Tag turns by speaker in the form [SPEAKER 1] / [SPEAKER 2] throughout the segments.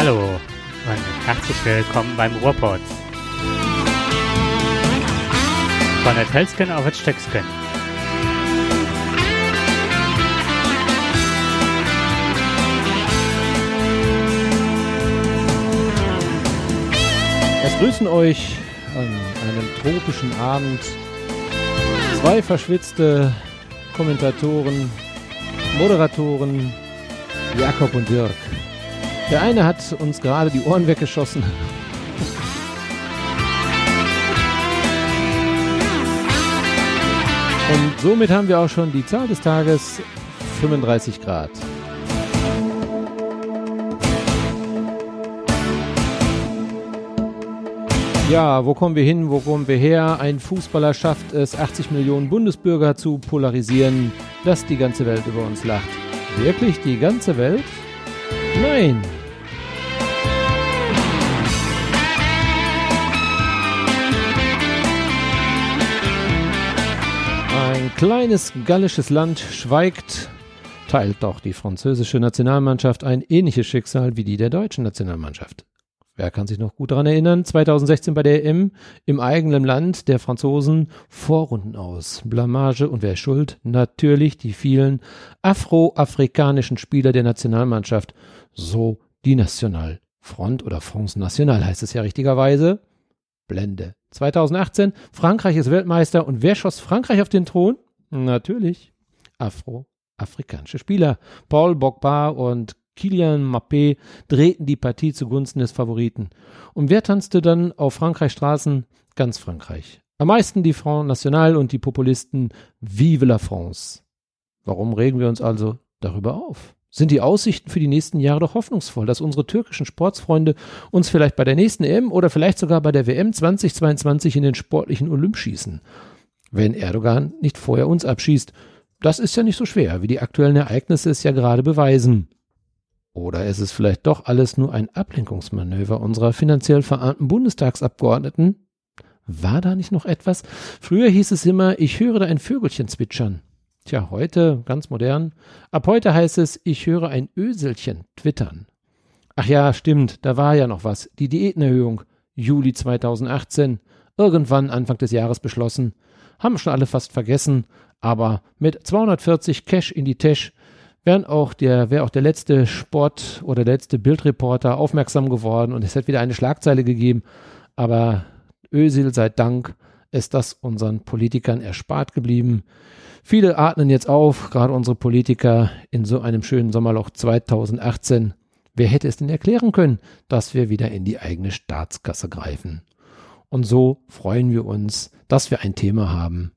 [SPEAKER 1] Hallo und herzlich willkommen beim Ruhrpott. Von der Telsken auf das Stöcksken.
[SPEAKER 2] Es grüßen euch an einem tropischen Abend zwei verschwitzte Kommentatoren, Moderatoren, Jakob und Dirk. Der eine hat uns gerade die Ohren weggeschossen. Und somit haben wir auch schon die Zahl des Tages 35 Grad. Ja, wo kommen wir hin? Wo kommen wir her? Ein Fußballer schafft es, 80 Millionen Bundesbürger zu polarisieren, dass die ganze Welt über uns lacht. Wirklich die ganze Welt? Nein. Kleines gallisches Land schweigt, teilt doch die französische Nationalmannschaft ein ähnliches Schicksal wie die der deutschen Nationalmannschaft. Wer kann sich noch gut daran erinnern? 2016 bei der EM im eigenen Land der Franzosen Vorrunden aus. Blamage und wer schuld? Natürlich die vielen afroafrikanischen Spieler der Nationalmannschaft. So die Nationalfront oder France National heißt es ja richtigerweise. Blende. 2018 Frankreich ist Weltmeister und wer schoss Frankreich auf den Thron? Natürlich afroafrikanische Spieler. Paul Bogba und Kilian Mappé drehten die Partie zugunsten des Favoriten. Und wer tanzte dann auf Frankreichs Straßen? Ganz Frankreich. Am meisten die Front National und die Populisten Vive la France. Warum regen wir uns also darüber auf? Sind die Aussichten für die nächsten Jahre doch hoffnungsvoll, dass unsere türkischen Sportsfreunde uns vielleicht bei der nächsten EM oder vielleicht sogar bei der WM 2022 in den sportlichen Olymp schießen? Wenn Erdogan nicht vorher uns abschießt. Das ist ja nicht so schwer, wie die aktuellen Ereignisse es ja gerade beweisen. Oder ist es vielleicht doch alles nur ein Ablenkungsmanöver unserer finanziell verarmten Bundestagsabgeordneten? War da nicht noch etwas? Früher hieß es immer, ich höre da ein Vögelchen zwitschern. Tja, heute, ganz modern. Ab heute heißt es, ich höre ein Öselchen twittern. Ach ja, stimmt, da war ja noch was. Die Diätenerhöhung. Juli 2018. Irgendwann Anfang des Jahres beschlossen. Haben schon alle fast vergessen. Aber mit 240 Cash in die Tasche wären auch der, wäre auch der letzte Sport oder der letzte Bildreporter aufmerksam geworden und es hätte wieder eine Schlagzeile gegeben. Aber Ösil sei Dank ist das unseren Politikern erspart geblieben. Viele atmen jetzt auf, gerade unsere Politiker in so einem schönen Sommerloch 2018. Wer hätte es denn erklären können, dass wir wieder in die eigene Staatskasse greifen? Und so freuen wir uns, dass wir ein Thema haben.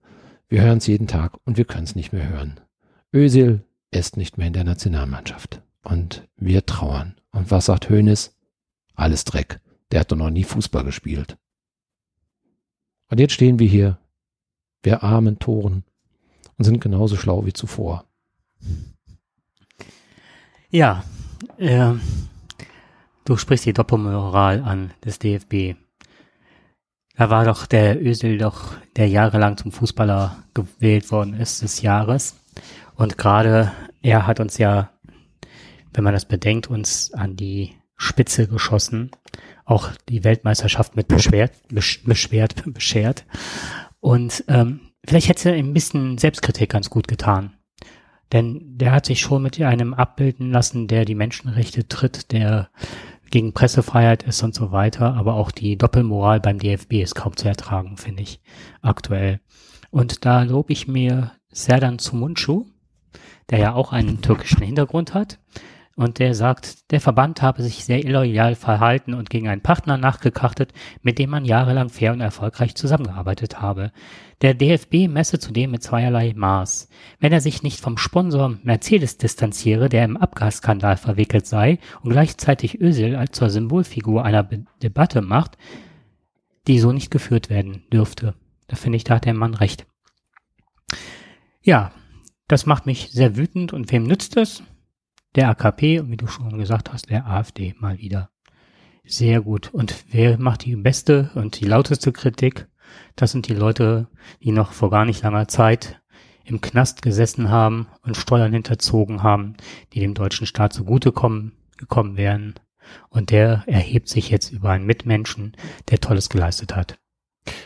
[SPEAKER 2] Wir hören es jeden Tag und wir können es nicht mehr hören. Ösil ist nicht mehr in der Nationalmannschaft. Und wir trauern. Und was sagt Hoeneß? Alles Dreck. Der hat doch noch nie Fußball gespielt. Und jetzt stehen wir hier, wir armen Toren, und sind genauso schlau wie zuvor.
[SPEAKER 1] Ja, äh, du sprichst die Doppelmoral an des DFB. Da war doch der Ösel doch, der jahrelang zum Fußballer gewählt worden ist des Jahres. Und gerade er hat uns ja, wenn man das bedenkt, uns an die Spitze geschossen, auch die Weltmeisterschaft mit beschwert, beschwert, beschert. Und ähm, vielleicht hätte er ein bisschen Selbstkritik ganz gut getan. Denn der hat sich schon mit einem abbilden lassen, der die Menschenrechte tritt, der gegen Pressefreiheit ist und so weiter. Aber auch die Doppelmoral beim DFB ist kaum zu ertragen, finde ich, aktuell. Und da lobe ich mir Serdan Zumuncu, der ja auch einen türkischen Hintergrund hat. Und der sagt, der Verband habe sich sehr illoyal verhalten und gegen einen Partner nachgekrachtet, mit dem man jahrelang fair und erfolgreich zusammengearbeitet habe. Der DFB messe zudem mit zweierlei Maß. Wenn er sich nicht vom Sponsor Mercedes distanziere, der im Abgasskandal verwickelt sei und gleichzeitig Özil als zur Symbolfigur einer Be Debatte macht, die so nicht geführt werden dürfte. Da finde ich, da hat der Mann recht. Ja, das macht mich sehr wütend und wem nützt es? Der AKP und wie du schon gesagt hast, der AfD mal wieder. Sehr gut. Und wer macht die beste und die lauteste Kritik? Das sind die Leute, die noch vor gar nicht langer Zeit im Knast gesessen haben und Steuern hinterzogen haben, die dem deutschen Staat zugutekommen gekommen wären. Und der erhebt sich jetzt über einen Mitmenschen, der Tolles geleistet hat.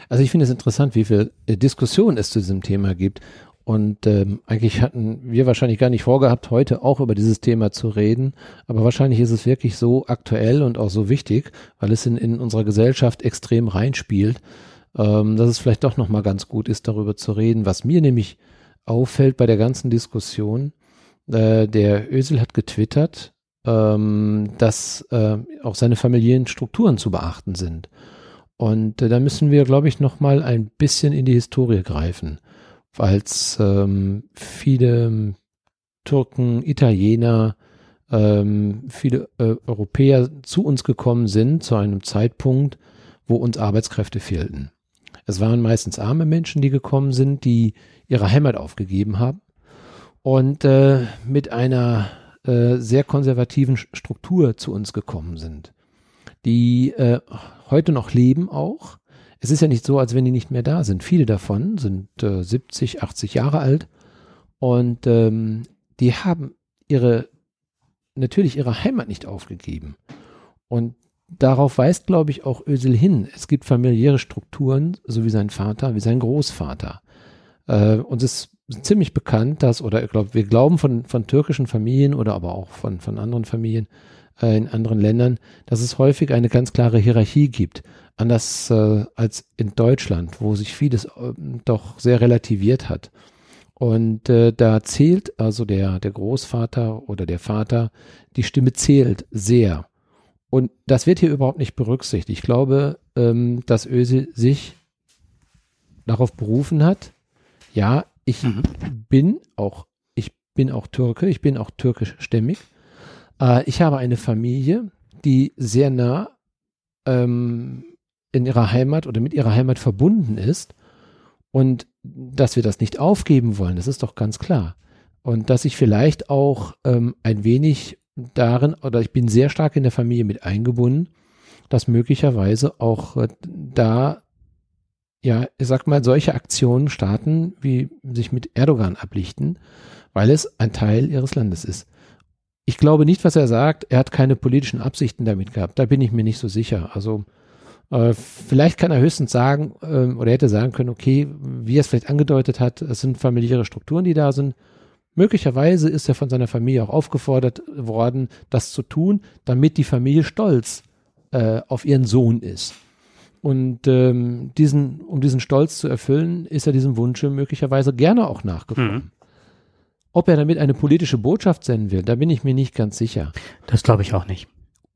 [SPEAKER 2] Also ich finde es interessant, wie viel Diskussion es zu diesem Thema gibt. Und ähm, eigentlich hatten wir wahrscheinlich gar nicht vorgehabt, heute auch über dieses Thema zu reden. Aber wahrscheinlich ist es wirklich so aktuell und auch so wichtig, weil es in, in unserer Gesellschaft extrem reinspielt, ähm, dass es vielleicht doch nochmal ganz gut ist, darüber zu reden. Was mir nämlich auffällt bei der ganzen Diskussion, äh, der Ösel hat getwittert, ähm, dass äh, auch seine familiären Strukturen zu beachten sind. Und äh, da müssen wir, glaube ich, nochmal ein bisschen in die Historie greifen weil ähm, viele ähm, Türken, Italiener, ähm, viele äh, Europäer zu uns gekommen sind zu einem Zeitpunkt, wo uns Arbeitskräfte fehlten. Es waren meistens arme Menschen, die gekommen sind, die ihre Heimat aufgegeben haben und äh, mit einer äh, sehr konservativen Struktur zu uns gekommen sind, die äh, heute noch leben auch, es ist ja nicht so, als wenn die nicht mehr da sind. Viele davon sind äh, 70, 80 Jahre alt und ähm, die haben ihre, natürlich ihre Heimat nicht aufgegeben. Und darauf weist, glaube ich, auch Ösel hin. Es gibt familiäre Strukturen, so wie sein Vater, wie sein Großvater. Äh, uns ist ziemlich bekannt, dass, oder ich glaube, wir glauben von, von türkischen Familien oder aber auch von, von anderen Familien äh, in anderen Ländern, dass es häufig eine ganz klare Hierarchie gibt anders äh, als in Deutschland, wo sich vieles äh, doch sehr relativiert hat. Und äh, da zählt also der, der Großvater oder der Vater, die Stimme zählt sehr. Und das wird hier überhaupt nicht berücksichtigt. Ich glaube, ähm, dass Öse sich darauf berufen hat, ja, ich mhm. bin auch, ich bin auch Türke, ich bin auch türkischstämmig. Äh, ich habe eine Familie, die sehr nah ähm, in ihrer Heimat oder mit ihrer Heimat verbunden ist und dass wir das nicht aufgeben wollen, das ist doch ganz klar. Und dass ich vielleicht auch ähm, ein wenig darin, oder ich bin sehr stark in der Familie mit eingebunden, dass möglicherweise auch äh, da, ja, ich sag mal, solche Aktionen starten, wie sich mit Erdogan ablichten, weil es ein Teil ihres Landes ist. Ich glaube nicht, was er sagt. Er hat keine politischen Absichten damit gehabt. Da bin ich mir nicht so sicher. Also äh, vielleicht kann er höchstens sagen, äh, oder hätte sagen können, okay, wie er es vielleicht angedeutet hat, es sind familiäre Strukturen, die da sind. Möglicherweise ist er von seiner Familie auch aufgefordert worden, das zu tun, damit die Familie stolz äh, auf ihren Sohn ist. Und ähm, diesen, um diesen Stolz zu erfüllen, ist er diesem Wunsch möglicherweise gerne auch nachgekommen. Mhm. Ob er damit eine politische Botschaft senden will, da bin ich mir nicht ganz sicher.
[SPEAKER 1] Das glaube ich auch nicht.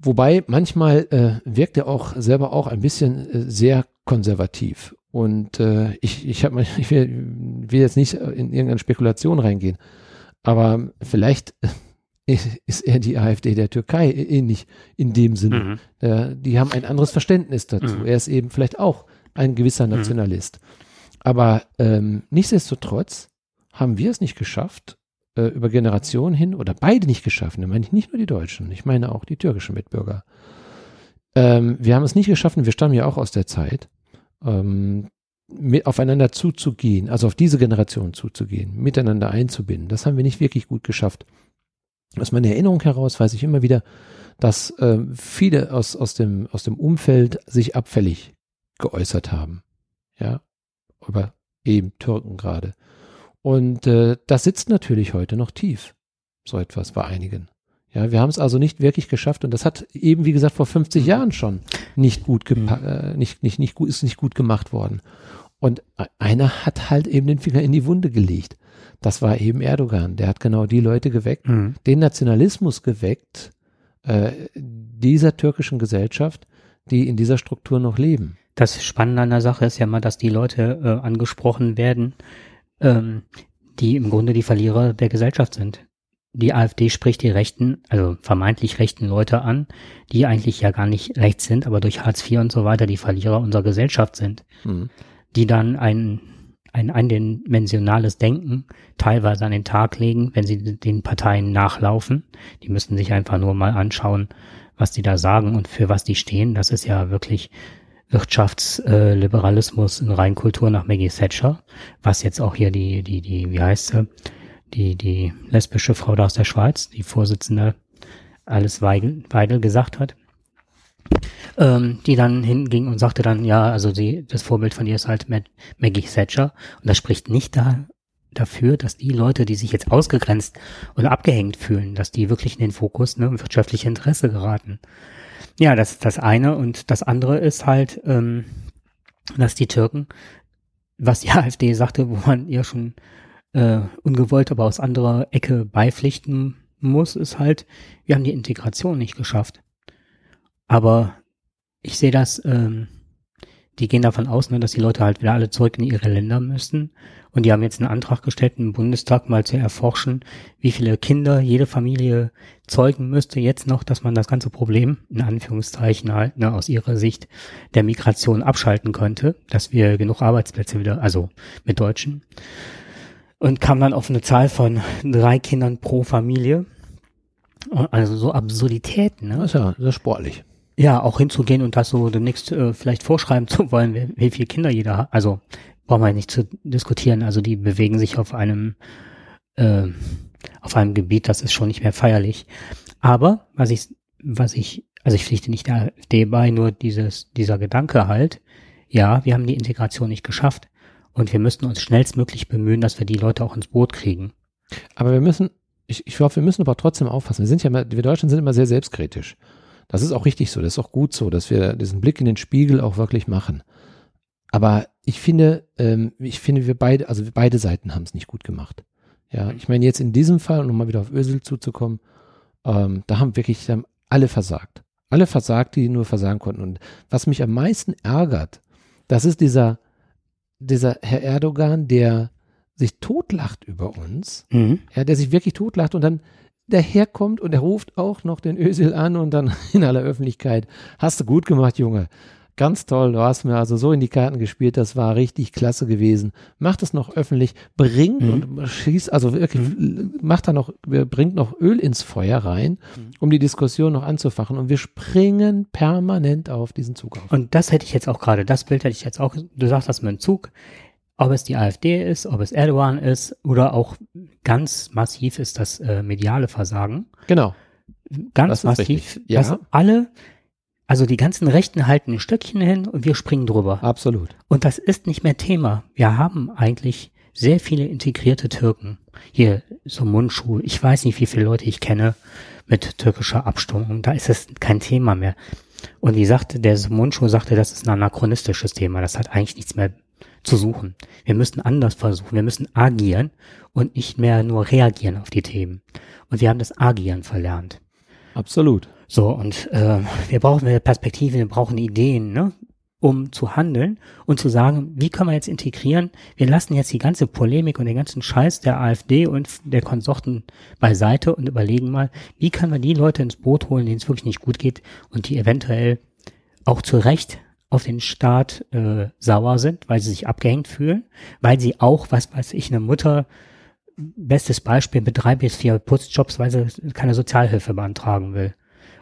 [SPEAKER 2] Wobei manchmal äh, wirkt er auch selber auch ein bisschen äh, sehr konservativ. Und äh, ich, ich, hab mal, ich will, will jetzt nicht in irgendeine Spekulation reingehen, aber vielleicht äh, ist er die AfD der Türkei ähnlich in dem Sinne. Mhm. Äh, die haben ein anderes Verständnis dazu. Mhm. Er ist eben vielleicht auch ein gewisser mhm. Nationalist. Mhm. Aber ähm, nichtsdestotrotz haben wir es nicht geschafft, äh, über Generationen hin oder beide nicht geschaffen, da meine ich nicht nur die Deutschen, ich meine auch die türkischen Mitbürger. Ähm, wir haben es nicht geschaffen, wir stammen ja auch aus der Zeit, ähm, mit, aufeinander zuzugehen, also auf diese Generation zuzugehen, miteinander einzubinden. Das haben wir nicht wirklich gut geschafft. Aus meiner Erinnerung heraus weiß ich immer wieder, dass äh, viele aus, aus, dem, aus dem Umfeld sich abfällig geäußert haben. Ja, über eben Türken gerade. Und äh, das sitzt natürlich heute noch tief, so etwas bei einigen. Ja, wir haben es also nicht wirklich geschafft und das hat eben, wie gesagt, vor 50 mhm. Jahren schon nicht gut, mhm. äh, nicht, nicht, nicht gut, ist nicht gut gemacht worden. Und einer hat halt eben den Finger in die Wunde gelegt. Das war eben Erdogan. Der hat genau die Leute geweckt, mhm. den Nationalismus geweckt, äh, dieser türkischen Gesellschaft, die in dieser Struktur noch leben.
[SPEAKER 1] Das Spannende an der Sache ist ja mal, dass die Leute äh, angesprochen werden, ähm, die im Grunde die Verlierer der Gesellschaft sind. Die AfD spricht die rechten, also vermeintlich rechten Leute an, die eigentlich ja gar nicht rechts sind, aber durch Hartz IV und so weiter die Verlierer unserer Gesellschaft sind, mhm. die dann ein, ein eindimensionales Denken teilweise an den Tag legen, wenn sie den Parteien nachlaufen. Die müssen sich einfach nur mal anschauen, was die da sagen und für was die stehen. Das ist ja wirklich Wirtschaftsliberalismus in Reinkultur nach Maggie Thatcher, was jetzt auch hier die, die, die, wie heißt sie, die, die lesbische Frau da aus der Schweiz, die Vorsitzende Alice Weidel, Weidel gesagt hat, ähm, die dann hinging und sagte dann, ja, also sie, das Vorbild von ihr ist halt Maggie Thatcher und das spricht nicht da, dafür, dass die Leute, die sich jetzt ausgegrenzt und abgehängt fühlen, dass die wirklich in den Fokus, ne, wirtschaftliche Interesse geraten. Ja, das ist das eine und das andere ist halt, ähm, dass die Türken, was die AfD sagte, wo man ja schon äh, ungewollt, aber aus anderer Ecke beipflichten muss, ist halt, wir haben die Integration nicht geschafft. Aber ich sehe das, ähm, die gehen davon aus, ne, dass die Leute halt wieder alle zurück in ihre Länder müssen. Und die haben jetzt einen Antrag gestellt, im Bundestag mal zu erforschen, wie viele Kinder jede Familie zeugen müsste jetzt noch, dass man das ganze Problem, in Anführungszeichen halt, ne, aus ihrer Sicht der Migration abschalten könnte, dass wir genug Arbeitsplätze wieder, also mit Deutschen. Und kam dann auf eine Zahl von drei Kindern pro Familie. Also so Absurditäten, ne?
[SPEAKER 2] Das ist ja, das ist sportlich.
[SPEAKER 1] Ja, auch hinzugehen und das so demnächst äh, vielleicht vorschreiben zu wollen, wie, viele Kinder jeder hat. Also brauchen wir nicht zu diskutieren. Also die bewegen sich auf einem äh, auf einem Gebiet, das ist schon nicht mehr feierlich. Aber was ich was ich also ich pflichte nicht der AfD bei, nur dieses dieser Gedanke halt. Ja, wir haben die Integration nicht geschafft und wir müssten uns schnellstmöglich bemühen, dass wir die Leute auch ins Boot kriegen.
[SPEAKER 2] Aber wir müssen, ich, ich hoffe, wir müssen aber trotzdem aufpassen. Wir sind ja immer, wir Deutschen sind immer sehr selbstkritisch. Das ist auch richtig so, das ist auch gut so, dass wir diesen Blick in den Spiegel auch wirklich machen. Aber ich finde, ähm, ich finde, wir beide, also beide Seiten haben es nicht gut gemacht. Ja, ich meine jetzt in diesem Fall, um mal wieder auf Ösel zuzukommen, ähm, da haben wirklich haben alle versagt. Alle versagt, die nur versagen konnten. Und was mich am meisten ärgert, das ist dieser, dieser Herr Erdogan, der sich totlacht über uns, mhm. ja, der sich wirklich totlacht und dann daherkommt und er ruft auch noch den Ösil an und dann in aller Öffentlichkeit, hast du gut gemacht, Junge. Ganz toll, du hast mir also so in die Karten gespielt, das war richtig klasse gewesen. Mach das noch öffentlich, bringt mhm. und schießt, also wirklich, mhm. macht da noch, bringt noch Öl ins Feuer rein, mhm. um die Diskussion noch anzufachen. Und wir springen permanent auf diesen Zug auf.
[SPEAKER 1] Und das hätte ich jetzt auch gerade, das Bild hätte ich jetzt auch, du sagst das mit dem Zug, ob es die AfD ist, ob es Erdogan ist oder auch ganz massiv ist das äh, mediale Versagen.
[SPEAKER 2] Genau.
[SPEAKER 1] Ganz massiv, ja. dass alle, also die ganzen Rechten halten ein Stöckchen hin und wir springen drüber.
[SPEAKER 2] Absolut.
[SPEAKER 1] Und das ist nicht mehr Thema. Wir haben eigentlich sehr viele integrierte Türken. Hier so Mundschuh. Ich weiß nicht, wie viele Leute ich kenne mit türkischer Abstimmung. Da ist es kein Thema mehr. Und wie sagte, der Mundschuh sagte, das ist ein anachronistisches Thema. Das hat eigentlich nichts mehr zu suchen. Wir müssen anders versuchen. Wir müssen agieren und nicht mehr nur reagieren auf die Themen. Und wir haben das Agieren verlernt.
[SPEAKER 2] Absolut.
[SPEAKER 1] So, und äh, wir brauchen eine Perspektive, wir brauchen Ideen, ne? um zu handeln und zu sagen, wie können wir jetzt integrieren? Wir lassen jetzt die ganze Polemik und den ganzen Scheiß der AfD und der Konsorten beiseite und überlegen mal, wie können wir die Leute ins Boot holen, denen es wirklich nicht gut geht und die eventuell auch zu Recht auf den Staat äh, sauer sind, weil sie sich abgehängt fühlen, weil sie auch, was weiß ich, eine Mutter, bestes Beispiel, mit drei bis vier Putzjobs, weil sie keine Sozialhilfe beantragen will.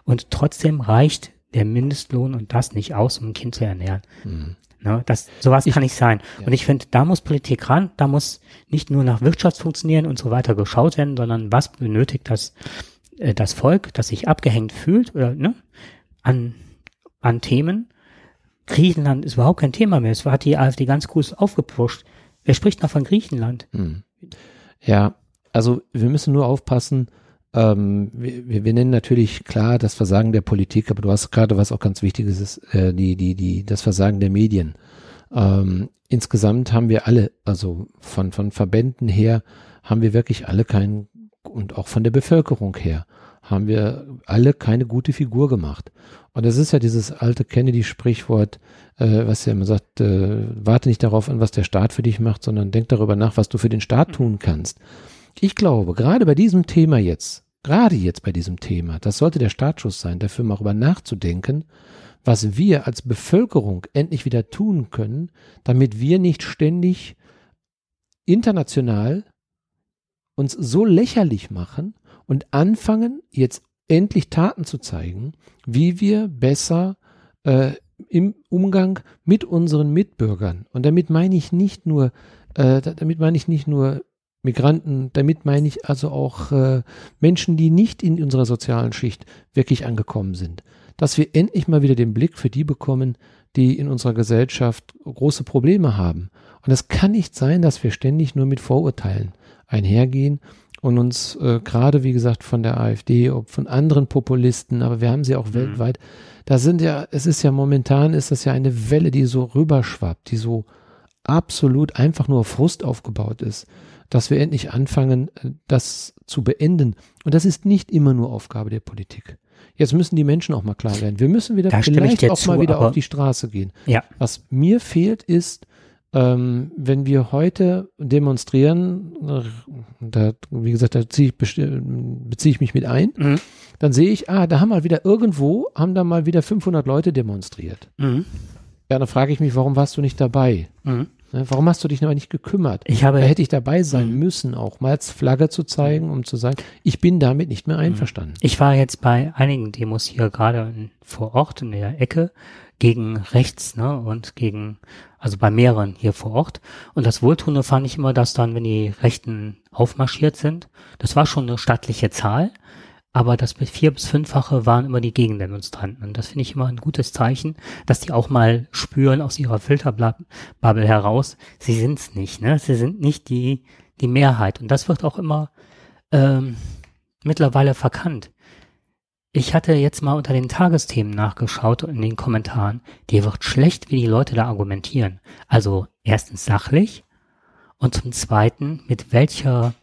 [SPEAKER 1] Und trotzdem reicht der Mindestlohn und das nicht aus, um ein Kind zu ernähren. Mhm. Ne, das, sowas ich, kann nicht sein. Ja. Und ich finde, da muss Politik ran, da muss nicht nur nach Wirtschaftsfunktionieren und so weiter geschaut werden, sondern was benötigt das, äh, das Volk, das sich abgehängt fühlt oder ne, an, an Themen Griechenland ist überhaupt kein Thema mehr. Es hat die AfD ganz groß aufgepusht. Wer spricht noch von Griechenland? Hm.
[SPEAKER 2] Ja, also wir müssen nur aufpassen. Ähm, wir, wir, nennen natürlich klar das Versagen der Politik, aber du hast gerade was auch ganz Wichtiges ist, äh, die, die, die, das Versagen der Medien. Ähm, insgesamt haben wir alle, also von, von Verbänden her, haben wir wirklich alle keinen, und auch von der Bevölkerung her, haben wir alle keine gute Figur gemacht. Und das ist ja dieses alte Kennedy-Sprichwort, äh, was ja immer sagt, äh, warte nicht darauf an, was der Staat für dich macht, sondern denk darüber nach, was du für den Staat tun kannst. Ich glaube, gerade bei diesem Thema jetzt, gerade jetzt bei diesem Thema, das sollte der Startschuss sein, dafür mal darüber nachzudenken, was wir als Bevölkerung endlich wieder tun können, damit wir nicht ständig international uns so lächerlich machen und anfangen, jetzt endlich Taten zu zeigen, wie wir besser äh, im Umgang mit unseren Mitbürgern, und damit meine ich nicht nur, äh, damit meine ich nicht nur Migranten, damit meine ich also auch äh, Menschen, die nicht in unserer sozialen Schicht wirklich angekommen sind, dass wir endlich mal wieder den Blick für die bekommen, die in unserer Gesellschaft große Probleme haben. Und es kann nicht sein, dass wir ständig nur mit Vorurteilen einhergehen und uns äh, gerade, wie gesagt, von der AfD, ob von anderen Populisten, aber wir haben sie auch mhm. weltweit, da sind ja, es ist ja momentan, ist das ja eine Welle, die so rüberschwappt, die so absolut einfach nur Frust aufgebaut ist, dass wir endlich anfangen, äh, das zu beenden. Und das ist nicht immer nur Aufgabe der Politik. Jetzt müssen die Menschen auch mal klar werden. Wir müssen wieder
[SPEAKER 1] da
[SPEAKER 2] vielleicht auch
[SPEAKER 1] zu,
[SPEAKER 2] mal wieder auf die Straße gehen.
[SPEAKER 1] Ja.
[SPEAKER 2] Was mir fehlt, ist, ähm, wenn wir heute demonstrieren, da, wie gesagt, da ziehe ich, beziehe ich mich mit ein, mhm. dann sehe ich, ah, da haben mal wieder irgendwo, haben da mal wieder 500 Leute demonstriert. Mhm. Ja, dann frage ich mich, warum warst du nicht dabei? Mhm. Ne, warum hast du dich aber nicht gekümmert?
[SPEAKER 1] Ich habe,
[SPEAKER 2] da hätte ich dabei sein mhm. müssen, auch mal als Flagge zu zeigen, um zu sagen, ich bin damit nicht mehr einverstanden.
[SPEAKER 1] Ich war jetzt bei einigen Demos hier gerade vor Ort in der Ecke gegen rechts, ne, und gegen, also bei mehreren hier vor Ort. Und das Wohltuende fand ich immer, dass dann, wenn die Rechten aufmarschiert sind, das war schon eine stattliche Zahl, aber das vier- bis fünffache waren immer die Gegendemonstranten. Und das finde ich immer ein gutes Zeichen, dass die auch mal spüren aus ihrer Filterbubble heraus, sie sind's nicht, ne? Sie sind nicht die, die Mehrheit. Und das wird auch immer ähm, mittlerweile verkannt. Ich hatte jetzt mal unter den Tagesthemen nachgeschaut in den Kommentaren. Dir wird schlecht, wie die Leute da argumentieren. Also erstens sachlich und zum zweiten mit welcher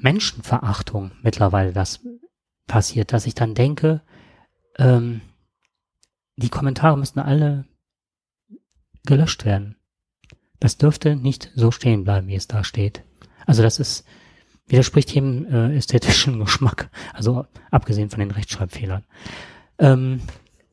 [SPEAKER 1] Menschenverachtung mittlerweile das passiert, dass ich dann denke, ähm, die Kommentare müssen alle gelöscht werden. Das dürfte nicht so stehen bleiben, wie es da steht. Also das ist widerspricht jedem äh, ästhetischen Geschmack, also abgesehen von den Rechtschreibfehlern. Ähm,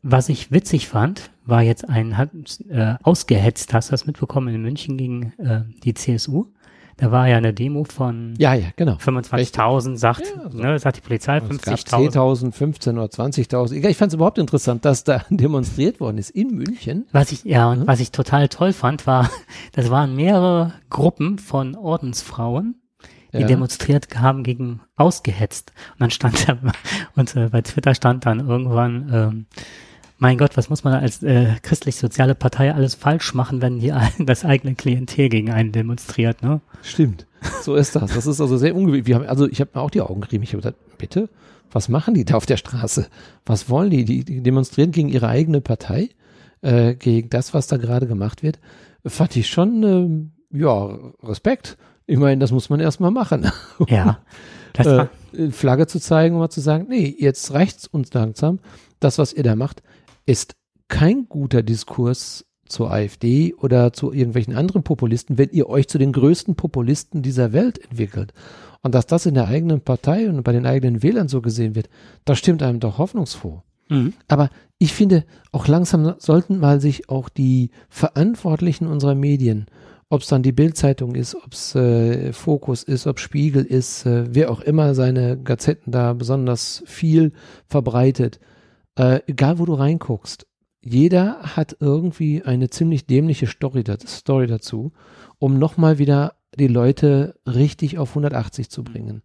[SPEAKER 1] was ich witzig fand, war jetzt ein, hat äh, ausgehetzt, hast du das mitbekommen, in München gegen äh, die CSU. Da war ja eine Demo von
[SPEAKER 2] ja, ja, genau.
[SPEAKER 1] 25.000, sagt, ja, also, ne, sagt die Polizei, 50.000.
[SPEAKER 2] 10.000, 15 oder 20.000. Ich fand es überhaupt interessant, dass da demonstriert worden ist in München.
[SPEAKER 1] Was ich, ja, und mhm. was ich total toll fand, war, das waren mehrere Gruppen von Ordensfrauen, die ja. demonstriert haben gegen ausgehetzt. Und dann stand da, und äh, bei Twitter stand dann irgendwann, ähm, mein Gott, was muss man als äh, christlich-soziale Partei alles falsch machen, wenn die das eigene Klientel gegen einen demonstriert, ne?
[SPEAKER 2] Stimmt. So ist das. Das ist also sehr ungewöhnlich. also ich habe mir auch die Augen gerieben. Ich habe gesagt, bitte, was machen die da auf der Straße? Was wollen die? Die, die demonstrieren gegen ihre eigene Partei, äh, gegen das, was da gerade gemacht wird. Fand ich schon, äh, ja, Respekt. Ich meine, das muss man erstmal machen.
[SPEAKER 1] Ja.
[SPEAKER 2] äh, Flagge zu zeigen und mal zu sagen, nee, jetzt reicht's uns langsam. Das, was ihr da macht, ist kein guter Diskurs zur AfD oder zu irgendwelchen anderen Populisten, wenn ihr euch zu den größten Populisten dieser Welt entwickelt. Und dass das in der eigenen Partei und bei den eigenen Wählern so gesehen wird, das stimmt einem doch hoffnungsfroh. Mhm. Aber ich finde, auch langsam sollten mal sich auch die Verantwortlichen unserer Medien, ob es dann die Bildzeitung ist, ob es äh, Fokus ist, ob Spiegel ist, äh, wer auch immer seine Gazetten da besonders viel verbreitet, äh, egal wo du reinguckst, jeder hat irgendwie eine ziemlich dämliche Story, Story dazu, um nochmal wieder die Leute richtig auf 180 zu bringen.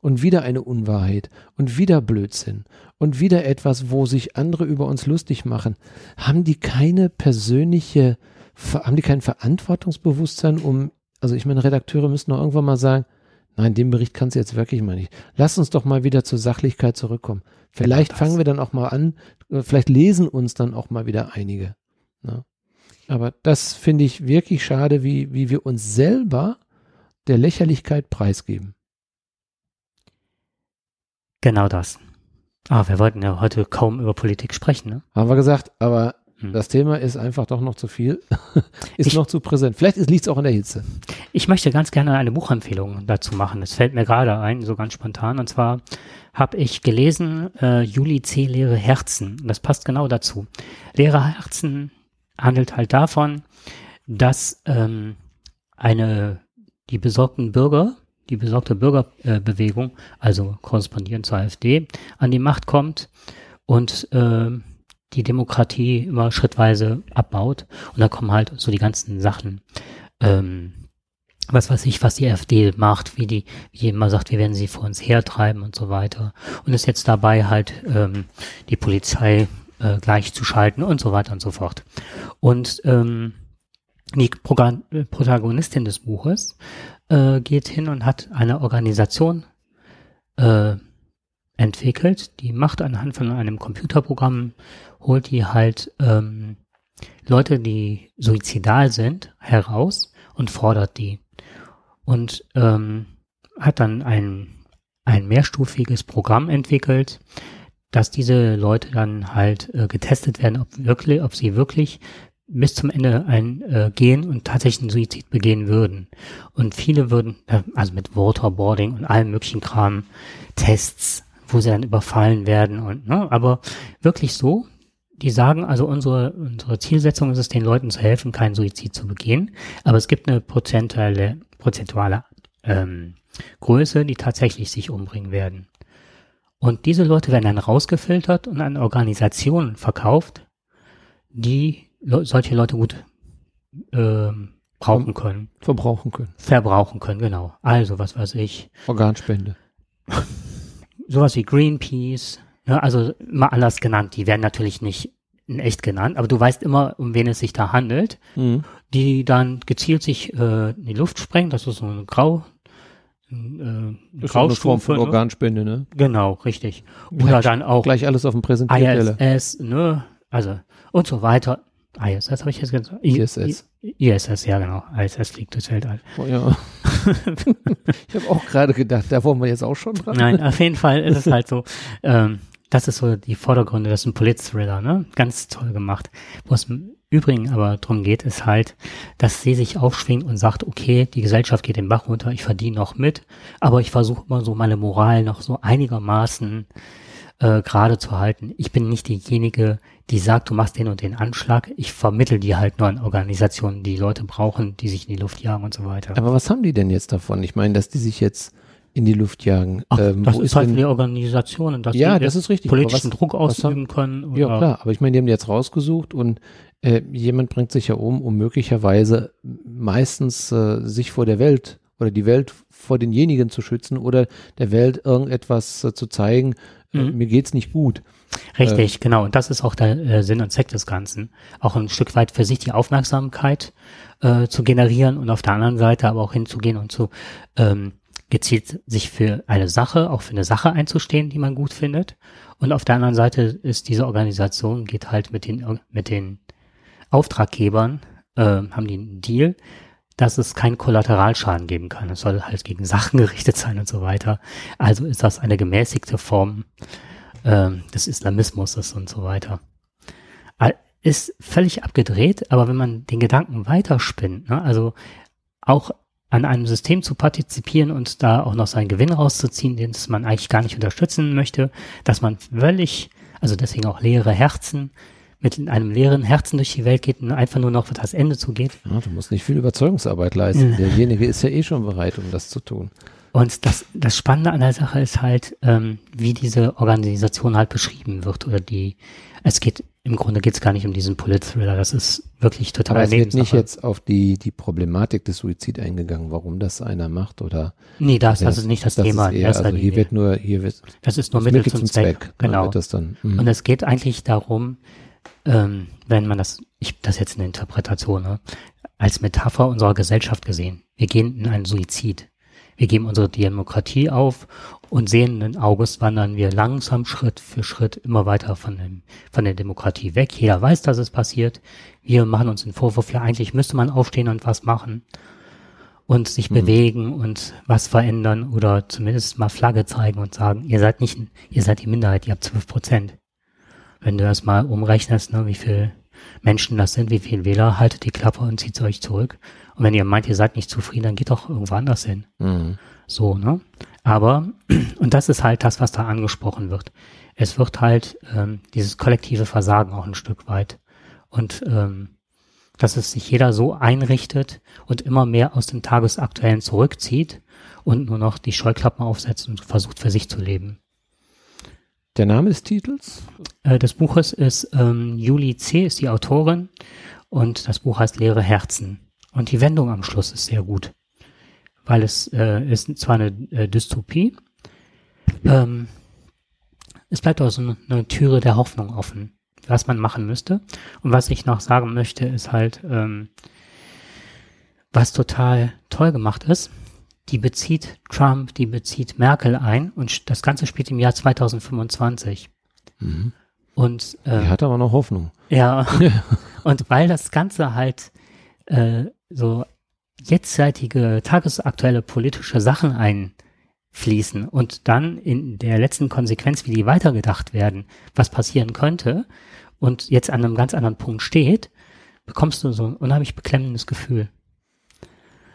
[SPEAKER 2] Und wieder eine Unwahrheit und wieder Blödsinn und wieder etwas, wo sich andere über uns lustig machen. Haben die keine persönliche, haben die kein Verantwortungsbewusstsein, um, also ich meine, Redakteure müssen doch irgendwann mal sagen, nein, den Bericht kannst du jetzt wirklich mal nicht. Lass uns doch mal wieder zur Sachlichkeit zurückkommen. Vielleicht genau fangen wir dann auch mal an, vielleicht lesen uns dann auch mal wieder einige. Ne? Aber das finde ich wirklich schade, wie, wie wir uns selber der Lächerlichkeit preisgeben.
[SPEAKER 1] Genau das. Ah, wir wollten ja heute kaum über Politik sprechen, ne?
[SPEAKER 2] Haben wir gesagt, aber. Das Thema ist einfach doch noch zu viel, ist ich, noch zu präsent. Vielleicht liegt es auch in der Hitze.
[SPEAKER 1] Ich möchte ganz gerne eine Buchempfehlung dazu machen. Es fällt mir gerade ein, so ganz spontan. Und zwar habe ich gelesen äh, Juli C. Leere Herzen. Das passt genau dazu. Leere Herzen handelt halt davon, dass ähm, eine die besorgten Bürger, die besorgte Bürgerbewegung, äh, also korrespondierend zur AfD, an die Macht kommt und äh, die Demokratie immer schrittweise abbaut. Und da kommen halt so die ganzen Sachen, ähm, was weiß ich, was die AfD macht, wie die, wie die immer sagt, wir werden sie vor uns hertreiben und so weiter. Und ist jetzt dabei halt ähm, die Polizei äh, gleichzuschalten und so weiter und so fort. Und ähm, die Proga Protagonistin des Buches äh, geht hin und hat eine Organisation äh, entwickelt, die macht anhand von einem Computerprogramm, holt die halt ähm, Leute, die suizidal sind, heraus und fordert die. Und ähm, hat dann ein, ein mehrstufiges Programm entwickelt, dass diese Leute dann halt äh, getestet werden, ob wirklich, ob sie wirklich bis zum Ende ein äh, gehen und tatsächlich einen Suizid begehen würden. Und viele würden, äh, also mit Waterboarding und allem möglichen Kram, Tests, wo sie dann überfallen werden und, ne, aber wirklich so, die sagen, also unsere, unsere Zielsetzung ist es, den Leuten zu helfen, keinen Suizid zu begehen, aber es gibt eine prozentuale, prozentuale ähm, Größe, die tatsächlich sich umbringen werden. Und diese Leute werden dann rausgefiltert und an Organisationen verkauft, die le solche Leute gut ähm, brauchen können.
[SPEAKER 2] Verbrauchen können.
[SPEAKER 1] Verbrauchen können, genau. Also, was weiß ich.
[SPEAKER 2] Organspende.
[SPEAKER 1] Sowas wie Greenpeace, ja, also mal anders genannt. Die werden natürlich nicht in echt genannt, aber du weißt immer, um wen es sich da handelt,
[SPEAKER 2] Mhm.
[SPEAKER 1] die dann gezielt sich äh, in die Luft sprengen. Das ist so eine Grau, äh,
[SPEAKER 2] ist eine Form von
[SPEAKER 1] ne?
[SPEAKER 2] Organspende, ne?
[SPEAKER 1] Genau, richtig. Oder
[SPEAKER 2] Gleich-
[SPEAKER 1] dann auch
[SPEAKER 2] Gleich alles auf dem Präsentierteller.
[SPEAKER 1] ISS, ne, also und so weiter. ISS habe ich jetzt gesagt.
[SPEAKER 2] ISS.
[SPEAKER 1] ISS, ja genau. ISS fliegt durchs Weltall.
[SPEAKER 2] Oh, ja. ich habe auch gerade gedacht, da wollen wir jetzt auch schon dran.
[SPEAKER 1] Nein, auf jeden Fall ist es halt so, ähm, das ist so die Vordergründe, das ist ein Polit-Thriller, ne? Ganz toll gemacht. Wo es im Übrigen aber drum geht, ist halt, dass sie sich aufschwingt und sagt, okay, die Gesellschaft geht den Bach runter, ich verdiene noch mit, aber ich versuche immer so meine Moral noch so einigermaßen äh, gerade zu halten. Ich bin nicht diejenige, die sagt, du machst den und den Anschlag. Ich vermittel die halt nur an Organisationen, die Leute brauchen, die sich in die Luft jagen und so weiter.
[SPEAKER 2] Aber was haben die denn jetzt davon? Ich meine, dass die sich jetzt in die Luft jagen.
[SPEAKER 1] Ach,
[SPEAKER 2] ähm,
[SPEAKER 1] das
[SPEAKER 2] wo
[SPEAKER 1] ist halt für die Organisationen, dass
[SPEAKER 2] Ja,
[SPEAKER 1] die
[SPEAKER 2] das ist richtig.
[SPEAKER 1] Politischen
[SPEAKER 2] was-
[SPEAKER 1] Druck
[SPEAKER 2] was haben-
[SPEAKER 1] ausüben können. Oder,
[SPEAKER 2] Ja, klar, aber ich meine, die haben die jetzt rausgesucht und äh, jemand bringt sich ja um, um möglicherweise meistens äh, sich vor der Welt oder die Welt vor denjenigen zu schützen oder der Welt irgendetwas äh, zu zeigen,
[SPEAKER 1] Mhm.
[SPEAKER 2] mir geht's nicht gut.
[SPEAKER 1] Richtig, genau. Und das ist auch der äh, Sinn und Zweck des Ganzen. Auch ein Stück weit für sich die Aufmerksamkeit äh, zu generieren und auf der anderen Seite aber auch hinzugehen und zu ähm, gezielt sich für eine Sache, auch für eine Sache einzustehen, die man gut findet. Und auf der anderen Seite ist diese Organisation, geht halt mit den, mit den Auftraggebern, äh, haben die einen Deal, dass es keinen Kollateralschaden geben kann. Es soll halt gegen Sachen gerichtet sein und so weiter. Also ist das eine gemäßigte Form ähm, des Islamismus und so weiter. Ist völlig abgedreht, aber wenn man den Gedanken weiterspinnt, ne, also auch an einem System zu partizipieren und da auch noch seinen Gewinn rauszuziehen, den man eigentlich gar nicht unterstützen möchte, dass man völlig, also deswegen auch leere Herzen, mit einem leeren Herzen durch die Welt geht und einfach nur noch das Ende zugeht.
[SPEAKER 2] Ja, du musst nicht viel Überzeugungsarbeit leisten. Derjenige ist ja eh schon bereit, um das zu tun.
[SPEAKER 1] Und das, das Spannende an der Sache ist halt, ähm, wie diese Organisation halt beschrieben wird oder die, es geht, im Grunde geht es gar nicht um diesen Polit-Thriller, das ist wirklich total
[SPEAKER 2] Aber es wird nicht jetzt auf die, die Problematik des Suizid eingegangen, warum das einer macht oder
[SPEAKER 1] Nee, das, das ist nicht das, Thema.
[SPEAKER 2] Ist
[SPEAKER 1] in
[SPEAKER 2] eher, also hier wird nur, hier wird
[SPEAKER 1] das ist nur
[SPEAKER 2] das
[SPEAKER 1] Mittel, zum Zweck.
[SPEAKER 2] ne,
[SPEAKER 1] Genau.
[SPEAKER 2] Das dann, mhm.
[SPEAKER 1] Und es geht eigentlich darum, ähm, wenn man das, ich das jetzt eine Interpretation, ne, als Metapher unserer Gesellschaft gesehen. Wir gehen in einen Suizid. Wir geben unsere Demokratie auf und sehenden Auges wandern wir langsam Schritt für Schritt immer weiter von, dem, von der Demokratie weg. Jeder weiß, dass es passiert. Wir machen uns den Vorwurf, ja eigentlich müsste man aufstehen und was machen und sich
[SPEAKER 2] Mhm.
[SPEAKER 1] bewegen und was verändern oder zumindest mal Flagge zeigen und sagen, ihr seid nicht, ihr seid die Minderheit, ihr habt 12 Prozent. Wenn du das mal umrechnest, ne, wie viel Menschen das sind, wie viel Wähler, haltet die Klappe und zieht euch zurück. Und wenn ihr meint, ihr seid nicht zufrieden, dann geht doch irgendwo anders hin.
[SPEAKER 2] Mhm.
[SPEAKER 1] So, ne? Aber, und das ist halt das, was da angesprochen wird. Es wird halt ähm, dieses kollektive Versagen auch ein Stück weit. Und ähm, dass es sich jeder so einrichtet und immer mehr aus dem Tagesaktuellen zurückzieht und nur noch die Scheuklappen aufsetzt und versucht für sich zu leben.
[SPEAKER 2] Der Name des Titels?
[SPEAKER 1] Äh, des Buches ist ähm, Julie C. ist die Autorin und das Buch heißt Leere Herzen. Und die Wendung am Schluss ist sehr gut. weil es äh, ist zwar eine äh, Dystopie, ähm, es bleibt auch so eine, eine Türe der Hoffnung offen, was man machen müsste. Und was ich noch sagen möchte, ist halt, ähm, was total toll gemacht ist, die bezieht Trump, die bezieht Merkel ein und das Ganze spielt im Jahr 2025.
[SPEAKER 2] Mhm.
[SPEAKER 1] Und äh,
[SPEAKER 2] Die hat aber noch Hoffnung.
[SPEAKER 1] ja, und weil das Ganze halt äh, so jetztzeitige, tagesaktuelle politische Sachen einfließen und dann in der letzten Konsequenz, wie die weitergedacht werden, was passieren könnte und jetzt an einem ganz anderen Punkt steht, bekommst du so ein unheimlich beklemmendes Gefühl.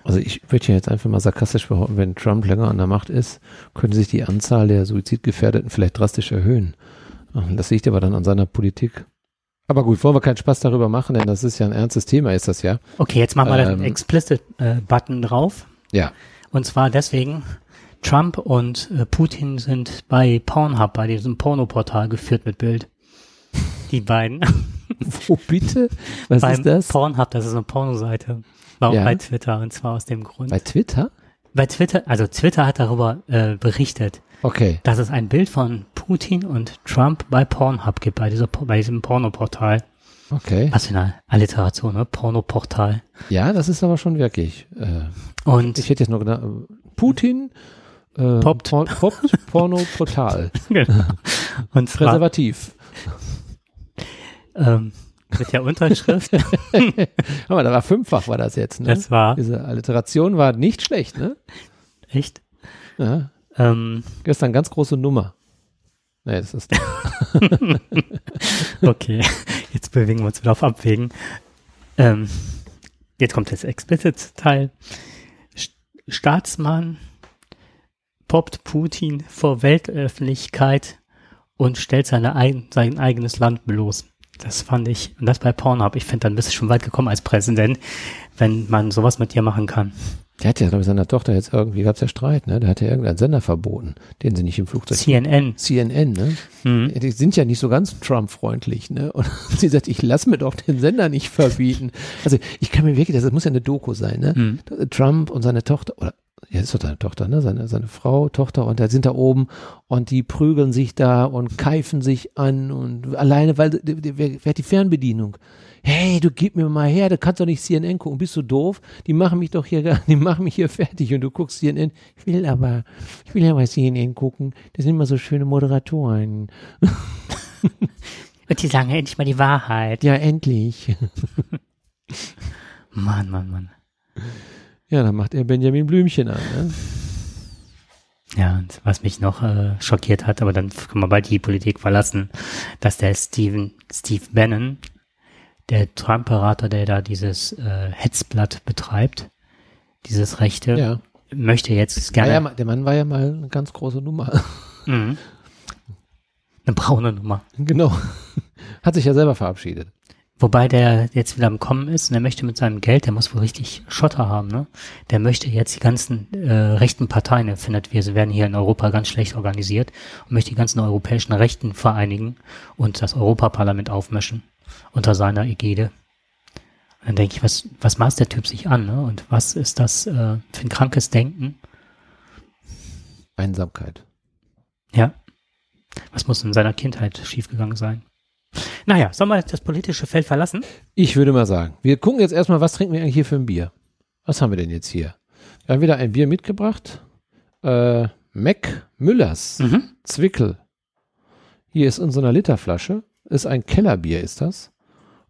[SPEAKER 2] Also ich würde ja jetzt einfach mal sarkastisch behaupten, wenn Trump länger an der Macht ist, könnte sich die Anzahl der Suizidgefährdeten vielleicht drastisch erhöhen. Das liegt aber dann an seiner Politik. Aber gut, wollen wir keinen Spaß darüber machen, denn das ist ja ein ernstes Thema, ist das ja.
[SPEAKER 1] Okay, jetzt machen wir
[SPEAKER 2] Ähm.
[SPEAKER 1] den Explicit-Button drauf.
[SPEAKER 2] Ja.
[SPEAKER 1] Und zwar deswegen, Trump und äh, Putin sind bei Pornhub, bei diesem Pornoportal geführt mit Bild. Die beiden.
[SPEAKER 2] Wo bitte? Was
[SPEAKER 1] Beim
[SPEAKER 2] ist das?
[SPEAKER 1] Pornhub, das ist eine Pornoseite. War auch
[SPEAKER 2] Ja.
[SPEAKER 1] bei Twitter und zwar aus dem Grund.
[SPEAKER 2] Bei Twitter?
[SPEAKER 1] Bei Twitter, also Twitter hat darüber äh, berichtet,
[SPEAKER 2] Okay.
[SPEAKER 1] dass es ein Bild von Putin und Trump bei Pornhub gibt, bei, dieser, bei diesem Pornoportal.
[SPEAKER 2] Okay.
[SPEAKER 1] Was für eine Alliteration, ne? Pornoportal.
[SPEAKER 2] Ja, das ist aber schon wirklich. Äh,
[SPEAKER 1] Und
[SPEAKER 2] ich hätte jetzt noch gedacht, Putin äh,
[SPEAKER 1] Poppt.
[SPEAKER 2] Por poppt Porno Portal.
[SPEAKER 1] und zwar
[SPEAKER 2] Präservativ.
[SPEAKER 1] ähm, mit der Unterschrift,
[SPEAKER 2] Aber da war fünffach war das jetzt, ne?
[SPEAKER 1] das war
[SPEAKER 2] Diese Alliteration war nicht schlecht, ne?
[SPEAKER 1] echt,
[SPEAKER 2] Ja.
[SPEAKER 1] ähm,
[SPEAKER 2] Gestern ganz große Nummer. Nee, das ist
[SPEAKER 1] okay, jetzt bewegen wir uns wieder auf Abwägen. Ähm, jetzt kommt das Explicit-Teil. St- Staatsmann poppt Putin vor Weltöffentlichkeit und stellt seine eigen, sein eigenes Land bloß. Das fand ich, und das bei Pornhub. Ich finde, dann bist du schon weit gekommen als Präsident, wenn man sowas mit dir machen kann.
[SPEAKER 2] Der hat ja, glaube ich, seiner Tochter jetzt irgendwie, gab es ja Streit, ne? Der hat ja irgendeinen Sender verboten, den sie nicht im Flugzeug.
[SPEAKER 1] CNN.
[SPEAKER 2] CNN, ne?
[SPEAKER 1] Mhm.
[SPEAKER 2] Die sind ja nicht so ganz Trump-freundlich, ne? Und sie sagt, ich lass mir doch den Sender nicht verbieten. Also ich kann mir wirklich, das muss ja eine Doku sein, ne?
[SPEAKER 1] Mhm.
[SPEAKER 2] Trump und seine Tochter, oder ja, ist doch seine Tochter, ne? Seine, seine Frau, Tochter und da sind da oben und die prügeln sich da und keifen sich an und alleine, weil die- die- wer, wer hat die Fernbedienung? Hey, du gib mir mal her, du kannst doch nicht CNN gucken, bist du doof? Die machen mich doch hier, gar- die machen mich hier fertig und du guckst CNN. Ich will aber, ich will aber CNN gucken. Das sind immer so schöne Moderatoren.
[SPEAKER 1] Und die sagen endlich mal die Wahrheit.
[SPEAKER 2] Ja, endlich.
[SPEAKER 1] Mann, Mann, Mann.
[SPEAKER 2] Ja, dann macht er Benjamin Blümchen an, ne?
[SPEAKER 1] Ja, und was mich noch äh, schockiert hat, aber dann können wir bald die Politik verlassen, dass der Steven, Steve Bannon, der Trump-Berater, der da dieses äh, Hetzblatt betreibt, dieses Rechte,
[SPEAKER 2] Ja.
[SPEAKER 1] möchte jetzt gerne
[SPEAKER 2] ja, der Mann war ja mal eine ganz große Nummer.
[SPEAKER 1] Mhm. eine braune Nummer.
[SPEAKER 2] genau. Hat sich ja selber verabschiedet.
[SPEAKER 1] Wobei der jetzt wieder am Kommen ist und er möchte mit seinem Geld, der muss wohl richtig Schotter haben, ne? Der möchte jetzt die ganzen äh, rechten Parteien, er findet, wir werden hier in Europa ganz schlecht organisiert und möchte die ganzen europäischen Rechten vereinigen und das Europaparlament aufmischen unter seiner Ägide. Und dann denke ich, was, was maßt der Typ sich an, ne? Und was ist das äh, für ein krankes Denken?
[SPEAKER 2] Einsamkeit.
[SPEAKER 1] Ja. Was muss in seiner Kindheit schiefgegangen sein? Naja, sollen wir das politische Feld verlassen?
[SPEAKER 2] Ich würde mal sagen, wir gucken jetzt erstmal, was trinken wir eigentlich hier für ein Bier? Was haben wir denn jetzt hier? Wir haben wieder ein Bier mitgebracht. Äh, Mac Müllers
[SPEAKER 1] Mhm.
[SPEAKER 2] Zwickel. Hier ist in so einer Literflasche. Ist ein Kellerbier, ist das.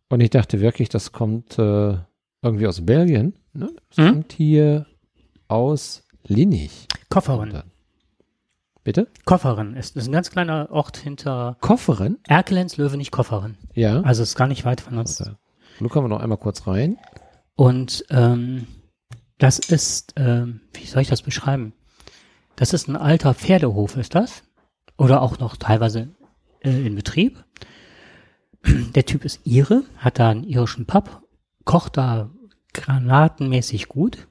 [SPEAKER 2] Und ich dachte wirklich, das kommt äh, irgendwie aus Belgien. Ne? Das
[SPEAKER 1] Mhm.
[SPEAKER 2] kommt hier aus Linnich.
[SPEAKER 1] Kofferin.
[SPEAKER 2] Bitte?
[SPEAKER 1] Kofferin ist, ist ein ganz kleiner Ort hinter
[SPEAKER 2] Kofferen?
[SPEAKER 1] Erkelenz, Löwenich, Kofferin.
[SPEAKER 2] Ja.
[SPEAKER 1] Also ist gar nicht weit von uns.
[SPEAKER 2] Okay. Nun kommen wir noch einmal kurz rein.
[SPEAKER 1] Und ähm, das ist, ähm, wie soll ich das beschreiben? Das ist ein alter Pferdehof, ist das? Oder auch noch teilweise äh, in Betrieb. Der Typ ist Ire, hat da einen irischen Pub, kocht da granatenmäßig gut.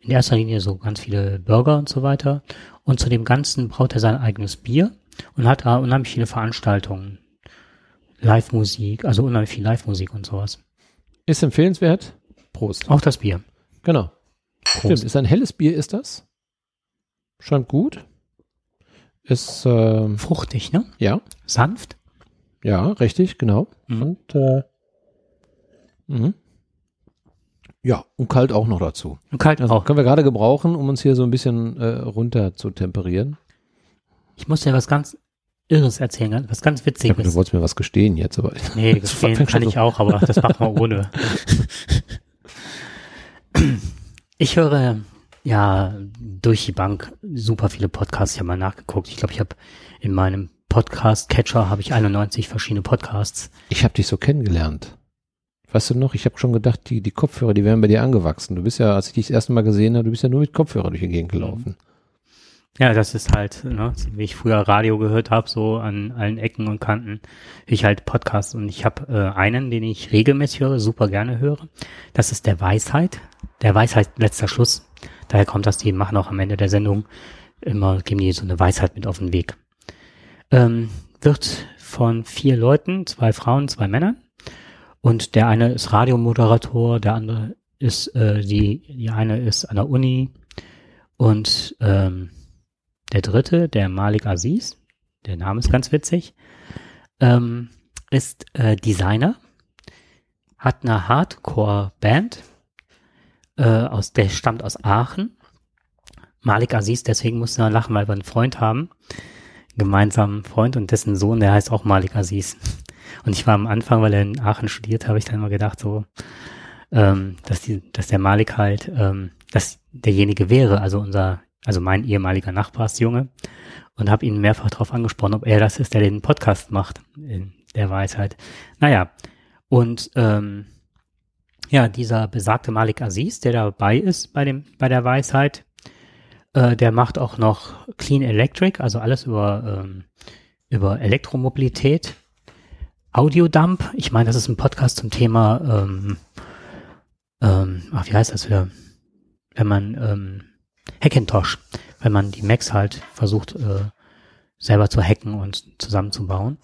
[SPEAKER 1] In erster Linie so ganz viele Burger und so weiter. Und zu dem Ganzen braut er sein eigenes Bier und hat da unheimlich viele Veranstaltungen. Live-Musik, also unheimlich viel Live-Musik und sowas.
[SPEAKER 2] Ist empfehlenswert. Prost.
[SPEAKER 1] Auch das Bier.
[SPEAKER 2] Genau. Stimmt, ist ein helles Bier, ist das? Scheint gut. Ist, ähm,
[SPEAKER 1] Fruchtig, ne?
[SPEAKER 2] ja,
[SPEAKER 1] Sanft.
[SPEAKER 2] ja, richtig, genau.
[SPEAKER 1] Mhm.
[SPEAKER 2] Und, äh, mhm. Ja, und kalt auch noch dazu.
[SPEAKER 1] Und kalt
[SPEAKER 2] Also
[SPEAKER 1] auch.
[SPEAKER 2] können wir gerade gebrauchen, um uns hier so ein bisschen äh, runter zu temperieren.
[SPEAKER 1] Ich muss dir was ganz Irres erzählen, was ganz Witziges.
[SPEAKER 2] dachte, du wolltest mir was gestehen jetzt, aber
[SPEAKER 1] Nee, gestehen kann ich
[SPEAKER 2] so-
[SPEAKER 1] auch, aber das machen wir ohne. Ich höre ja durch die Bank super viele Podcasts. Ich habe mal nachgeguckt. Ich glaube, ich habe in meinem Podcast-Catcher habe ich 91 verschiedene Podcasts.
[SPEAKER 2] ich habe dich so kennengelernt. Weißt du noch, ich habe schon gedacht, die, die Kopfhörer, die wären bei dir angewachsen. Du bist ja, als ich dich das erste Mal gesehen habe, du bist ja nur mit Kopfhörer durch die Gegend gelaufen.
[SPEAKER 1] Ja, das ist halt, ne, wie ich früher Radio gehört habe, so an allen Ecken und Kanten, ich halt Podcasts. Und ich habe äh, einen, den ich regelmäßig höre, super gerne höre. Das ist der Weisheit. Der Weisheit letzter Schluss. Daher kommt das, die machen auch am Ende der Sendung immer, geben die so eine Weisheit mit auf den Weg. Ähm, wird von vier Leuten, zwei Frauen, zwei Männern. Und der eine ist Radiomoderator, der andere ist, äh, die, die eine ist an der Uni und ähm, der dritte, der Malik Aziz, der Name ist ganz witzig, ähm, ist äh, Designer, hat eine Hardcore-Band, äh, aus, der stammt aus Aachen. Malik Aziz, deswegen musste er lachen, weil wir einen Freund haben, gemeinsamen Freund und dessen Sohn, der heißt auch Malik Aziz. Und ich war am Anfang, weil er in Aachen studiert, habe ich dann immer gedacht, so, ähm, dass, die, dass der Malik halt, ähm, dass derjenige wäre, also unser, also mein ehemaliger Nachbarsjunge, und habe ihn mehrfach darauf angesprochen, ob er das ist, der den Podcast macht, in der Weisheit. Naja, und ähm, ja, dieser besagte Malik Aziz, der dabei ist bei dem, bei der Weisheit, äh, der macht auch noch Clean Electric, also alles über, ähm, über Elektromobilität. Audiodump, ich meine, das ist ein Podcast zum Thema, ähm, ähm, ach, wie heißt das wieder? Wenn man ähm, Hackintosh, wenn man die Macs halt versucht, äh, selber zu hacken und zusammenzubauen.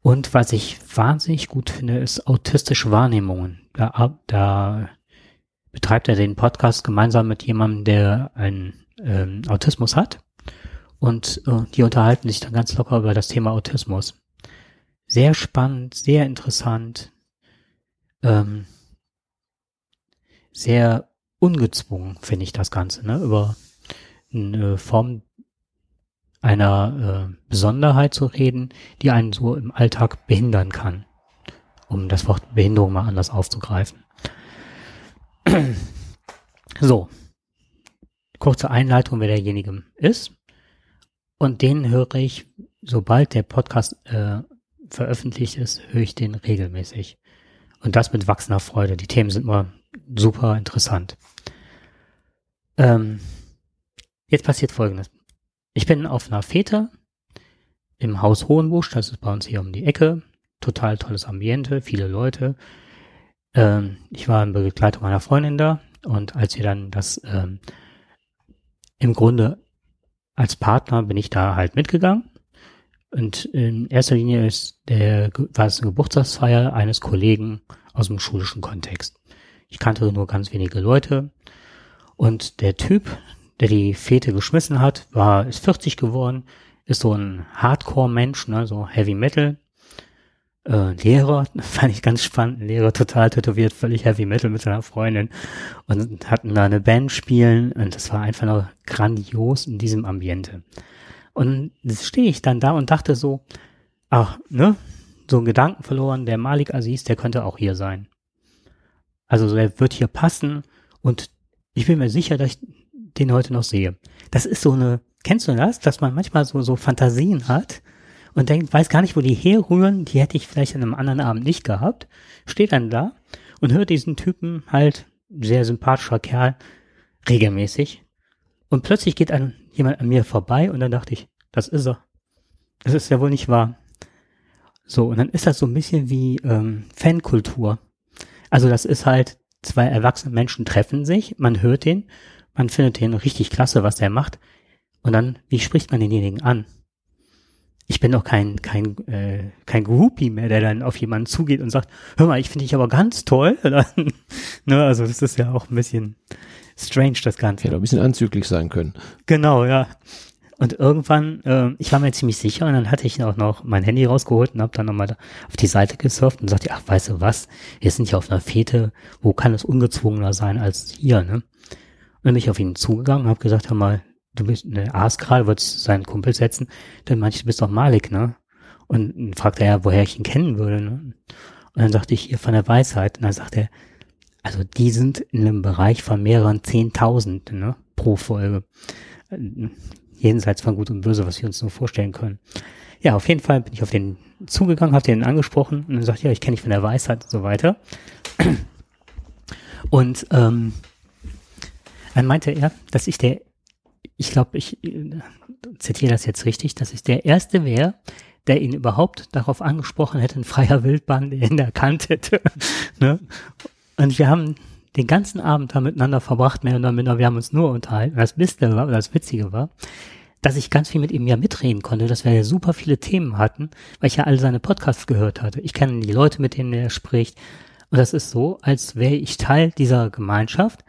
[SPEAKER 1] Und was ich wahnsinnig gut finde, ist autistische Wahrnehmungen. Da, da betreibt er den Podcast gemeinsam mit jemandem, der einen ähm, Autismus hat. Und äh, die unterhalten sich dann ganz locker über das Thema Autismus. Sehr spannend, sehr interessant, ähm, sehr ungezwungen, finde ich das Ganze, ne? Über eine Form einer äh, Besonderheit zu reden, die einen so im Alltag behindern kann. Um das Wort Behinderung mal anders aufzugreifen. so. Kurze Einleitung, wer derjenige ist. Und den höre ich, sobald der Podcast äh, veröffentlicht ist, höre ich den regelmäßig. Und das mit wachsender Freude. Die Themen sind immer super interessant. Ähm, jetzt passiert Folgendes. Ich bin auf einer Fete im Haus Hohenbusch, das ist bei uns hier um die Ecke. Total tolles Ambiente, viele Leute. Ähm, ich war in Begleitung meiner Freundin da und als wir dann das ähm, im Grunde als Partner bin ich da halt mitgegangen. Und in erster Linie ist der, war es eine Geburtstagsfeier eines Kollegen aus dem schulischen Kontext. Ich kannte nur ganz wenige Leute. Und der Typ, der die Fete geschmissen hat, war, ist 40 geworden, ist so ein Hardcore-Mensch, ne, so Heavy Metal. Äh, Lehrer, fand ich ganz spannend, Lehrer total tätowiert, völlig Heavy Metal mit seiner Freundin und hatten da eine Band spielen und das war einfach nur grandios in diesem Ambiente. Und stehe ich dann da und dachte so, ach, ne, so ein Gedanken verloren, der Malik Aziz, der könnte auch hier sein. Also der wird hier passen und ich bin mir sicher, dass ich den heute noch sehe. Das ist so eine, kennst du das, dass man manchmal so, so Fantasien hat und denkt, weiß gar nicht, wo die herrühren, die hätte ich vielleicht an einem anderen Abend nicht gehabt, steht dann da und hört diesen Typen halt, sehr sympathischer Kerl, regelmäßig und plötzlich geht ein, jemand an mir vorbei und dann dachte ich, das ist er. Das ist ja wohl nicht wahr. So, und dann ist das so ein bisschen wie ähm, Fankultur. Also das ist halt, zwei erwachsene Menschen treffen sich, man hört den, man findet den richtig klasse, was der macht. Und dann, wie spricht man denjenigen an? Ich bin doch kein, kein, äh, kein Groupie mehr, der dann auf jemanden zugeht und sagt, hör mal, ich finde dich aber ganz toll. ne, also das ist ja auch ein bisschen strange, das Ganze.
[SPEAKER 2] Hätte auch ein bisschen anzüglich sein können.
[SPEAKER 1] Genau, ja. Und irgendwann, äh, ich war mir ziemlich sicher und dann hatte ich auch noch mein Handy rausgeholt und habe dann nochmal auf die Seite gesurft und sagte, ach, weißt du was, wir sind ja auf einer Fete, wo kann es ungezwungener sein als hier, ne? Und dann bin ich auf ihn zugegangen und habe gesagt, hör mal, du bist, ne, Aas gerade, wolltest seinen Kumpel setzen, dann meinte ich, du bist doch Malik, ne? Und dann fragte er, woher ich ihn kennen würde, ne? Und dann sagte ich, hier von der Weisheit. Und dann sagte er, also die sind in einem Bereich von mehreren Zehntausend, ne? Pro Folge jenseits von Gut und Böse, was wir uns nur vorstellen können. Ja, auf jeden Fall bin ich auf den zugegangen, habe den angesprochen und dann sagt, ja, ich kenne dich von der Weisheit und so weiter. Und ähm, dann meinte er, dass ich der, ich glaube, ich äh, zitiere das jetzt richtig, dass ich der Erste wäre, der ihn überhaupt darauf angesprochen hätte, ein freier Wildbahn, der ihn erkannt hätte. ne? Und wir haben den ganzen Abend da miteinander verbracht, mehr oder minder, wir haben uns nur unterhalten. Das Beste war, das Witzige war, dass ich ganz viel mit ihm ja mitreden konnte, dass wir ja super viele Themen hatten, weil ich ja alle seine Podcasts gehört hatte. Ich kenne die Leute, mit denen er spricht. Und das ist so, als wäre ich Teil dieser Gemeinschaft,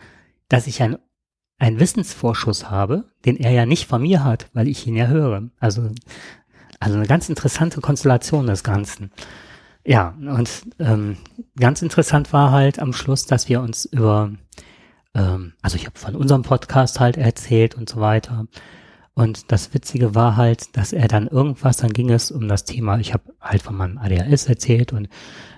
[SPEAKER 1] dass ich ein, einen Wissensvorschuss habe, den er ja nicht von mir hat, weil ich ihn ja höre. Also, also eine ganz interessante Konstellation des Ganzen. Ja, und ähm, ganz interessant war halt am Schluss, dass wir uns über, ähm, also ich habe von unserem Podcast halt erzählt und so weiter. Und das Witzige war halt, dass er dann irgendwas, dann ging es um das Thema, ich habe halt von meinem ADHS erzählt und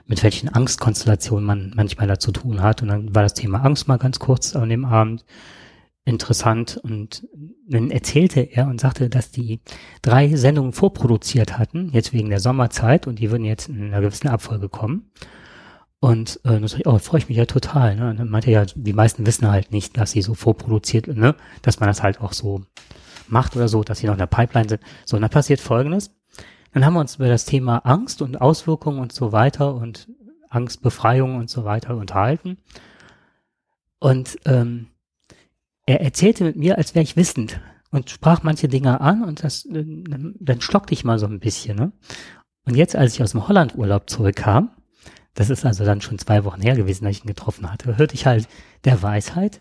[SPEAKER 1] mit welchen Angstkonstellationen man manchmal da zu tun hat. Und dann war das Thema Angst mal ganz kurz an dem Abend interessant. Und dann erzählte er und sagte, dass die drei Sendungen vorproduziert hatten, jetzt wegen der Sommerzeit, und die würden jetzt in einer gewissen Abfolge kommen. Und äh, dann sag ich, oh, freue ich mich ja total. Ne? Und dann meinte er ja, die meisten wissen halt nicht, dass sie so vorproduziert, ne? dass man das halt auch so macht oder so, dass sie noch in der Pipeline sind. So, und dann passiert Folgendes. Dann haben wir uns über das Thema Angst und Auswirkungen und so weiter und Angstbefreiung und so weiter unterhalten. Und ähm, er erzählte mit mir, als wäre ich wissend und sprach manche Dinge an und das dann, dann stockte ich mal so ein bisschen. Ne? Und jetzt, als ich aus dem Hollandurlaub zurückkam, das ist also dann schon zwei Wochen her gewesen, dass ich ihn getroffen hatte, hörte ich halt der Weisheit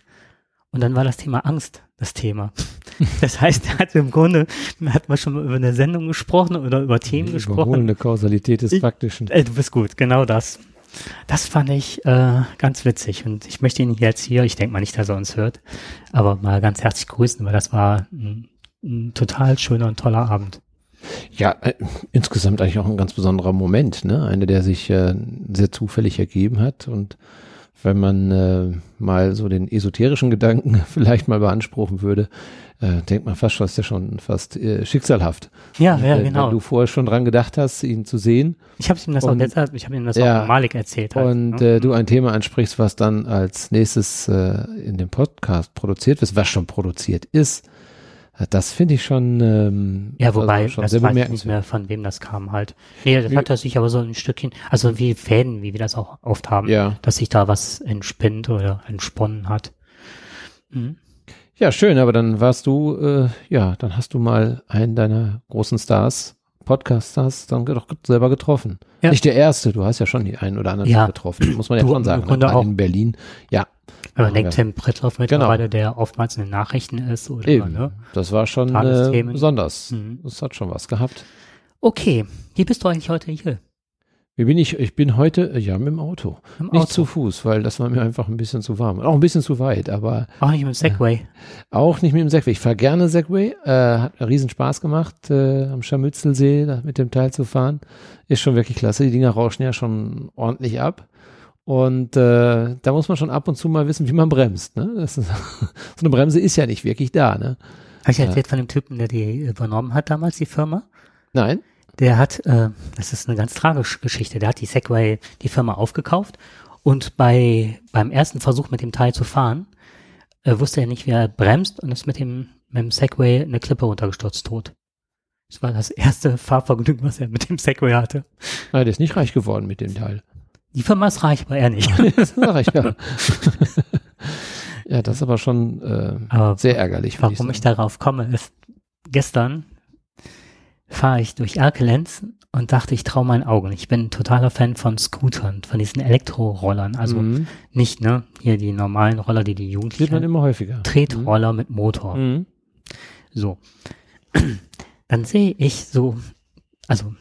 [SPEAKER 1] und dann war das Thema Angst das Thema. Das heißt, er hat im Grunde, hat man schon mal über eine Sendung gesprochen oder über Themen
[SPEAKER 2] Die
[SPEAKER 1] gesprochen.
[SPEAKER 2] Überholende Kausalität des
[SPEAKER 1] Ich-
[SPEAKER 2] Faktischen.
[SPEAKER 1] Äh, du bist gut, genau das. Das fand ich äh, ganz witzig und ich möchte ihn jetzt hier, ich denke mal nicht, dass er uns hört, aber mal ganz herzlich grüßen, weil das war ein, ein total schöner und toller Abend.
[SPEAKER 2] Ja, äh, insgesamt eigentlich auch ein ganz besonderer Moment, ne? Einer, der sich äh, sehr zufällig ergeben hat und wenn man äh, mal so den esoterischen Gedanken vielleicht mal beanspruchen würde, äh, denkt man fast schon, ist ja schon fast äh, schicksalhaft.
[SPEAKER 1] Ja, ja,
[SPEAKER 2] Wenn-
[SPEAKER 1] genau.
[SPEAKER 2] Wenn du vorher schon dran gedacht hast, ihn zu sehen
[SPEAKER 1] Ich habe ihm das auch
[SPEAKER 2] Und-
[SPEAKER 1] deshalb, ich habe ihm das
[SPEAKER 2] Ja.
[SPEAKER 1] auch Malik erzählt. Halt,
[SPEAKER 2] und
[SPEAKER 1] ne?
[SPEAKER 2] äh, du ein Thema ansprichst, was dann als nächstes äh, in dem Podcast produziert wird, was schon produziert ist. äh, Das finde ich schon, ähm,
[SPEAKER 1] Ja, wobei,
[SPEAKER 2] also schon
[SPEAKER 1] das weiß ich nicht mehr, von wem das kam halt. Nee, das hat er sich aber so ein Stückchen, also wie Fäden, wie wir das auch oft haben,
[SPEAKER 2] Ja.
[SPEAKER 1] dass sich da was entspinnt oder entsponnen hat. Mhm.
[SPEAKER 2] Ja, schön, aber dann warst du, äh, ja, dann hast du mal einen deiner großen Stars, Podcast-Stars, dann doch selber getroffen.
[SPEAKER 1] Ja.
[SPEAKER 2] Nicht der erste, du hast ja schon die einen oder anderen
[SPEAKER 1] Ja.
[SPEAKER 2] getroffen, muss man ja
[SPEAKER 1] Du
[SPEAKER 2] schon sagen.
[SPEAKER 1] im?
[SPEAKER 2] Gerade
[SPEAKER 1] auch.
[SPEAKER 2] in Berlin, ja.
[SPEAKER 1] Wenn man denkt, Tim Prittloff mittlerweile, der oftmals in den Nachrichten ist oder,
[SPEAKER 2] Eben.
[SPEAKER 1] ne?
[SPEAKER 2] Das war schon äh, besonders.
[SPEAKER 1] Mhm.
[SPEAKER 2] Das hat schon was gehabt.
[SPEAKER 1] Okay, wie bist du eigentlich heute hier?
[SPEAKER 2] Wie bin ich? Ich bin heute, äh, ja, mit dem Auto.
[SPEAKER 1] Im
[SPEAKER 2] Nicht
[SPEAKER 1] Auto.
[SPEAKER 2] zu Fuß, weil das war mir einfach ein bisschen zu warm. Auch ein bisschen zu weit, aber
[SPEAKER 1] Auch nicht mit dem Segway.
[SPEAKER 2] auch nicht mit dem Segway. Ich fahre gerne Segway. Äh, hat riesen Spaß gemacht, äh, am Scharmützelsee da mit dem Teil zu fahren. Ist schon wirklich klasse. Die Dinger rauschen ja schon ordentlich ab. Und äh, da muss man schon ab und zu mal wissen, wie man bremst. Ne? Das ist, so eine Bremse ist ja nicht wirklich da. Ne?
[SPEAKER 1] Habe ich
[SPEAKER 2] Ja.
[SPEAKER 1] erzählt von dem Typen, der die übernommen hat damals, die Firma?
[SPEAKER 2] Nein?
[SPEAKER 1] Der hat, äh, das ist eine ganz tragische Geschichte, der hat die Segway, die Firma aufgekauft und bei, beim ersten Versuch mit dem Teil zu fahren, äh, wusste er nicht, wie er bremst und ist mit dem, mit dem Segway eine Klippe runtergestürzt tot. Das war das erste Fahrvergnügen, was er mit dem Segway hatte.
[SPEAKER 2] Nein, der ist nicht reich geworden mit dem Teil.
[SPEAKER 1] Die Firma ist reich, aber er nicht.
[SPEAKER 2] das sag ich ja. ja, das ist aber schon äh,
[SPEAKER 1] Aber
[SPEAKER 2] sehr ärgerlich.
[SPEAKER 1] Warum ich
[SPEAKER 2] sagen.
[SPEAKER 1] darauf komme, ist, gestern fahre ich durch Erkelenz und dachte, ich traue meinen Augen. Ich bin ein totaler Fan von Scootern, von diesen Elektrorollern. Also
[SPEAKER 2] Mhm.
[SPEAKER 1] nicht, ne, hier die normalen Roller, die die Jugendlichen,
[SPEAKER 2] immer häufiger.
[SPEAKER 1] Tretroller mit Motor.
[SPEAKER 2] Mhm.
[SPEAKER 1] So. Dann sehe ich so, also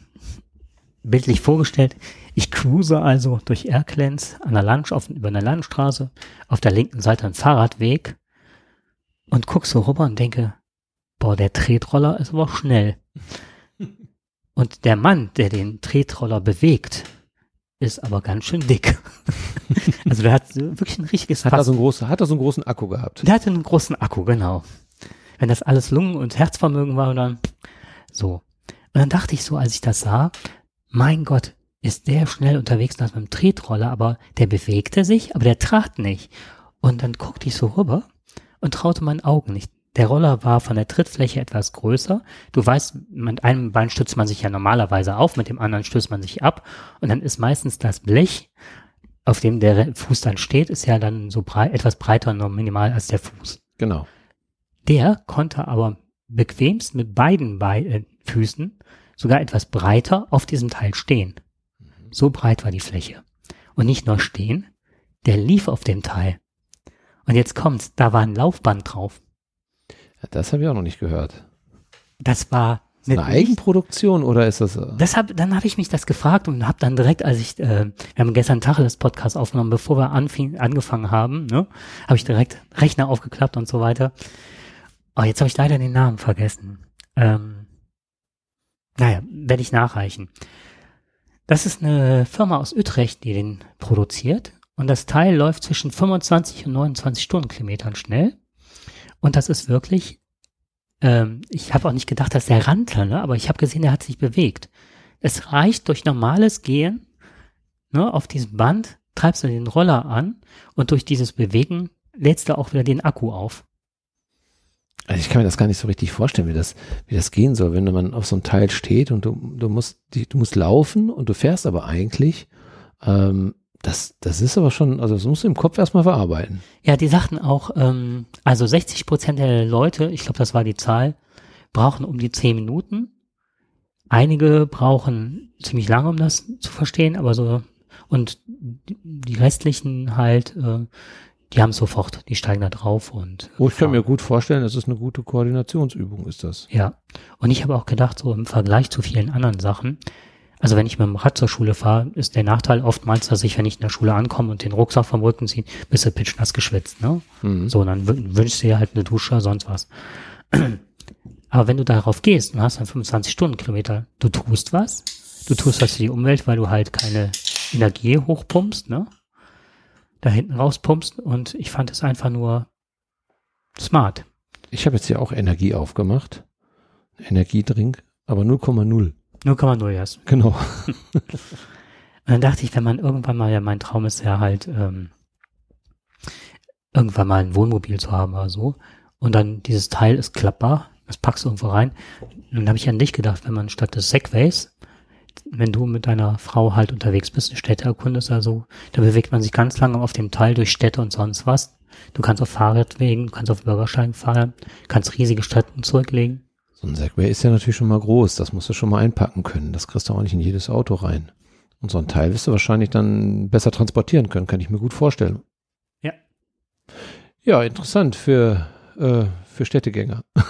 [SPEAKER 1] bildlich vorgestellt, ich cruise also durch Erklenz an der Land, auf, über eine Landstraße, auf der linken Seite ein Fahrradweg und guck so rüber und denke, boah, der Tretroller ist aber schnell. Und der Mann, der den Tretroller bewegt, ist aber ganz schön dick. also der hat wirklich ein richtiges
[SPEAKER 2] Hat, er so einen großen, hat er so einen großen Akku gehabt?
[SPEAKER 1] Der hatte einen großen Akku, genau. Wenn das alles Lungen- und Herzvermögen war, dann so. Und dann dachte ich so, als ich das sah, mein Gott, ist der schnell unterwegs mit dem Tretroller, aber der bewegte sich, aber der trat nicht. Und dann guckte ich so rüber und traute meinen Augen nicht. Der Roller war von der Trittfläche etwas größer. Du weißt, mit einem Bein stützt man sich ja normalerweise auf, mit dem anderen stößt man sich ab. Und dann ist meistens das Blech, auf dem der Fuß dann steht, ist ja dann so breit, etwas breiter und nur minimal als der Fuß.
[SPEAKER 2] Genau.
[SPEAKER 1] Der konnte aber bequemst mit beiden Bei äh, Füßen sogar etwas breiter auf diesem Teil stehen. So breit war die Fläche. Und nicht nur stehen, der lief auf dem Teil. Und jetzt kommt's, da war ein Laufband drauf.
[SPEAKER 2] Das habe ich auch noch nicht gehört.
[SPEAKER 1] Das war
[SPEAKER 2] Eine Eigenproduktion oder ist das? äh,
[SPEAKER 1] Deshalb, dann habe ich mich das gefragt und habe dann direkt, als ich, äh, wir haben gestern Tacheles Podcast aufgenommen, bevor wir anfing, angefangen haben, ne, habe ich direkt Rechner aufgeklappt und so weiter. Oh, jetzt habe ich leider den Namen vergessen. Ähm, naja, werde ich nachreichen. Das ist eine Firma aus Utrecht, die den produziert. Und das Teil läuft zwischen 25 und 29 Stundenkilometern schnell. Und das ist wirklich ähm, ich habe auch nicht gedacht, dass der rannte, ne? aber ich habe gesehen, er hat sich bewegt. Es reicht durch normales Gehen ne, auf diesem Band, treibst du den Roller an und durch dieses Bewegen lädst du auch wieder den Akku auf.
[SPEAKER 2] Also ich kann mir das gar nicht so richtig vorstellen, wie das, wie das gehen soll, wenn man auf so einem Teil steht und du, du musst, du musst laufen und du fährst aber eigentlich, ähm, das, das ist aber schon, also das musst du im Kopf erstmal verarbeiten.
[SPEAKER 1] Ja, die sagten auch, ähm, also 60 Prozent der Leute, ich glaube, das war die Zahl, brauchen um die 10 Minuten. Einige brauchen ziemlich lange, um das zu verstehen, aber so, und die- restlichen halt, äh, die haben sofort, die steigen da drauf und.
[SPEAKER 2] Oh, ich kann mir gut vorstellen, das ist eine gute Koordinationsübung, ist das.
[SPEAKER 1] Ja. Und ich habe auch gedacht, so im Vergleich zu vielen anderen Sachen, also wenn ich mit dem Rad zur Schule fahre, ist der Nachteil oftmals, dass ich, wenn ich in der Schule ankomme und den Rucksack vom Rücken ziehe, bist du pitschnass geschwitzt, ne?
[SPEAKER 2] Mhm.
[SPEAKER 1] So, dann wün- wünschst du dir halt eine Dusche, sonst was. Aber wenn du darauf gehst und hast dann 25 Stundenkilometer, du tust was, du tust was für die Umwelt, weil du halt keine Energie hochpumpst, ne? Da hinten rauspumpst und ich fand es einfach nur smart.
[SPEAKER 2] Ich habe jetzt hier auch Energie aufgemacht. Energiedrink, aber 0,0.
[SPEAKER 1] 0,0 erst.
[SPEAKER 2] Genau.
[SPEAKER 1] Und dann dachte ich, wenn man irgendwann mal, ja, mein Traum ist ja halt, ähm, irgendwann mal ein Wohnmobil zu haben oder so. Und dann dieses Teil ist klappbar, das packst du irgendwo rein. Und dann habe ich an dich gedacht, wenn man statt des Segways, wenn du mit deiner Frau halt unterwegs bist, eine Städte erkundest, also, da bewegt man sich ganz lange auf dem Teil durch Städte und sonst was. Du kannst auf Fahrradwegen, du kannst auf Bürgersteigen fahren, kannst riesige Strecken zurücklegen.
[SPEAKER 2] So ein Segway ist ja natürlich schon mal groß. Das musst du schon mal einpacken können. Das kriegst du auch nicht in jedes Auto rein. Und so ein Teil wirst du wahrscheinlich dann besser transportieren können, kann ich mir gut vorstellen.
[SPEAKER 1] Ja.
[SPEAKER 2] Ja, interessant für, äh, für Städtegänger.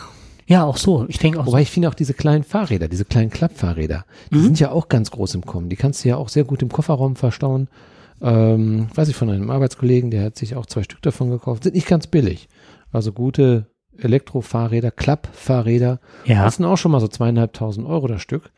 [SPEAKER 1] Ja, auch so. Ich denke auch so.
[SPEAKER 2] Wobei ich finde auch diese kleinen Fahrräder, diese kleinen Klappfahrräder, die
[SPEAKER 1] Mhm.
[SPEAKER 2] sind ja auch ganz groß im Kommen. Die kannst du ja auch sehr gut im Kofferraum verstauen. Ähm, weiß ich von einem Arbeitskollegen, der hat sich auch zwei Stück davon gekauft. Sind nicht ganz billig. Also gute Elektrofahrräder, Klappfahrräder,
[SPEAKER 1] Ja.
[SPEAKER 2] kosten auch schon mal so zweieinhalbtausend Euro das Stück.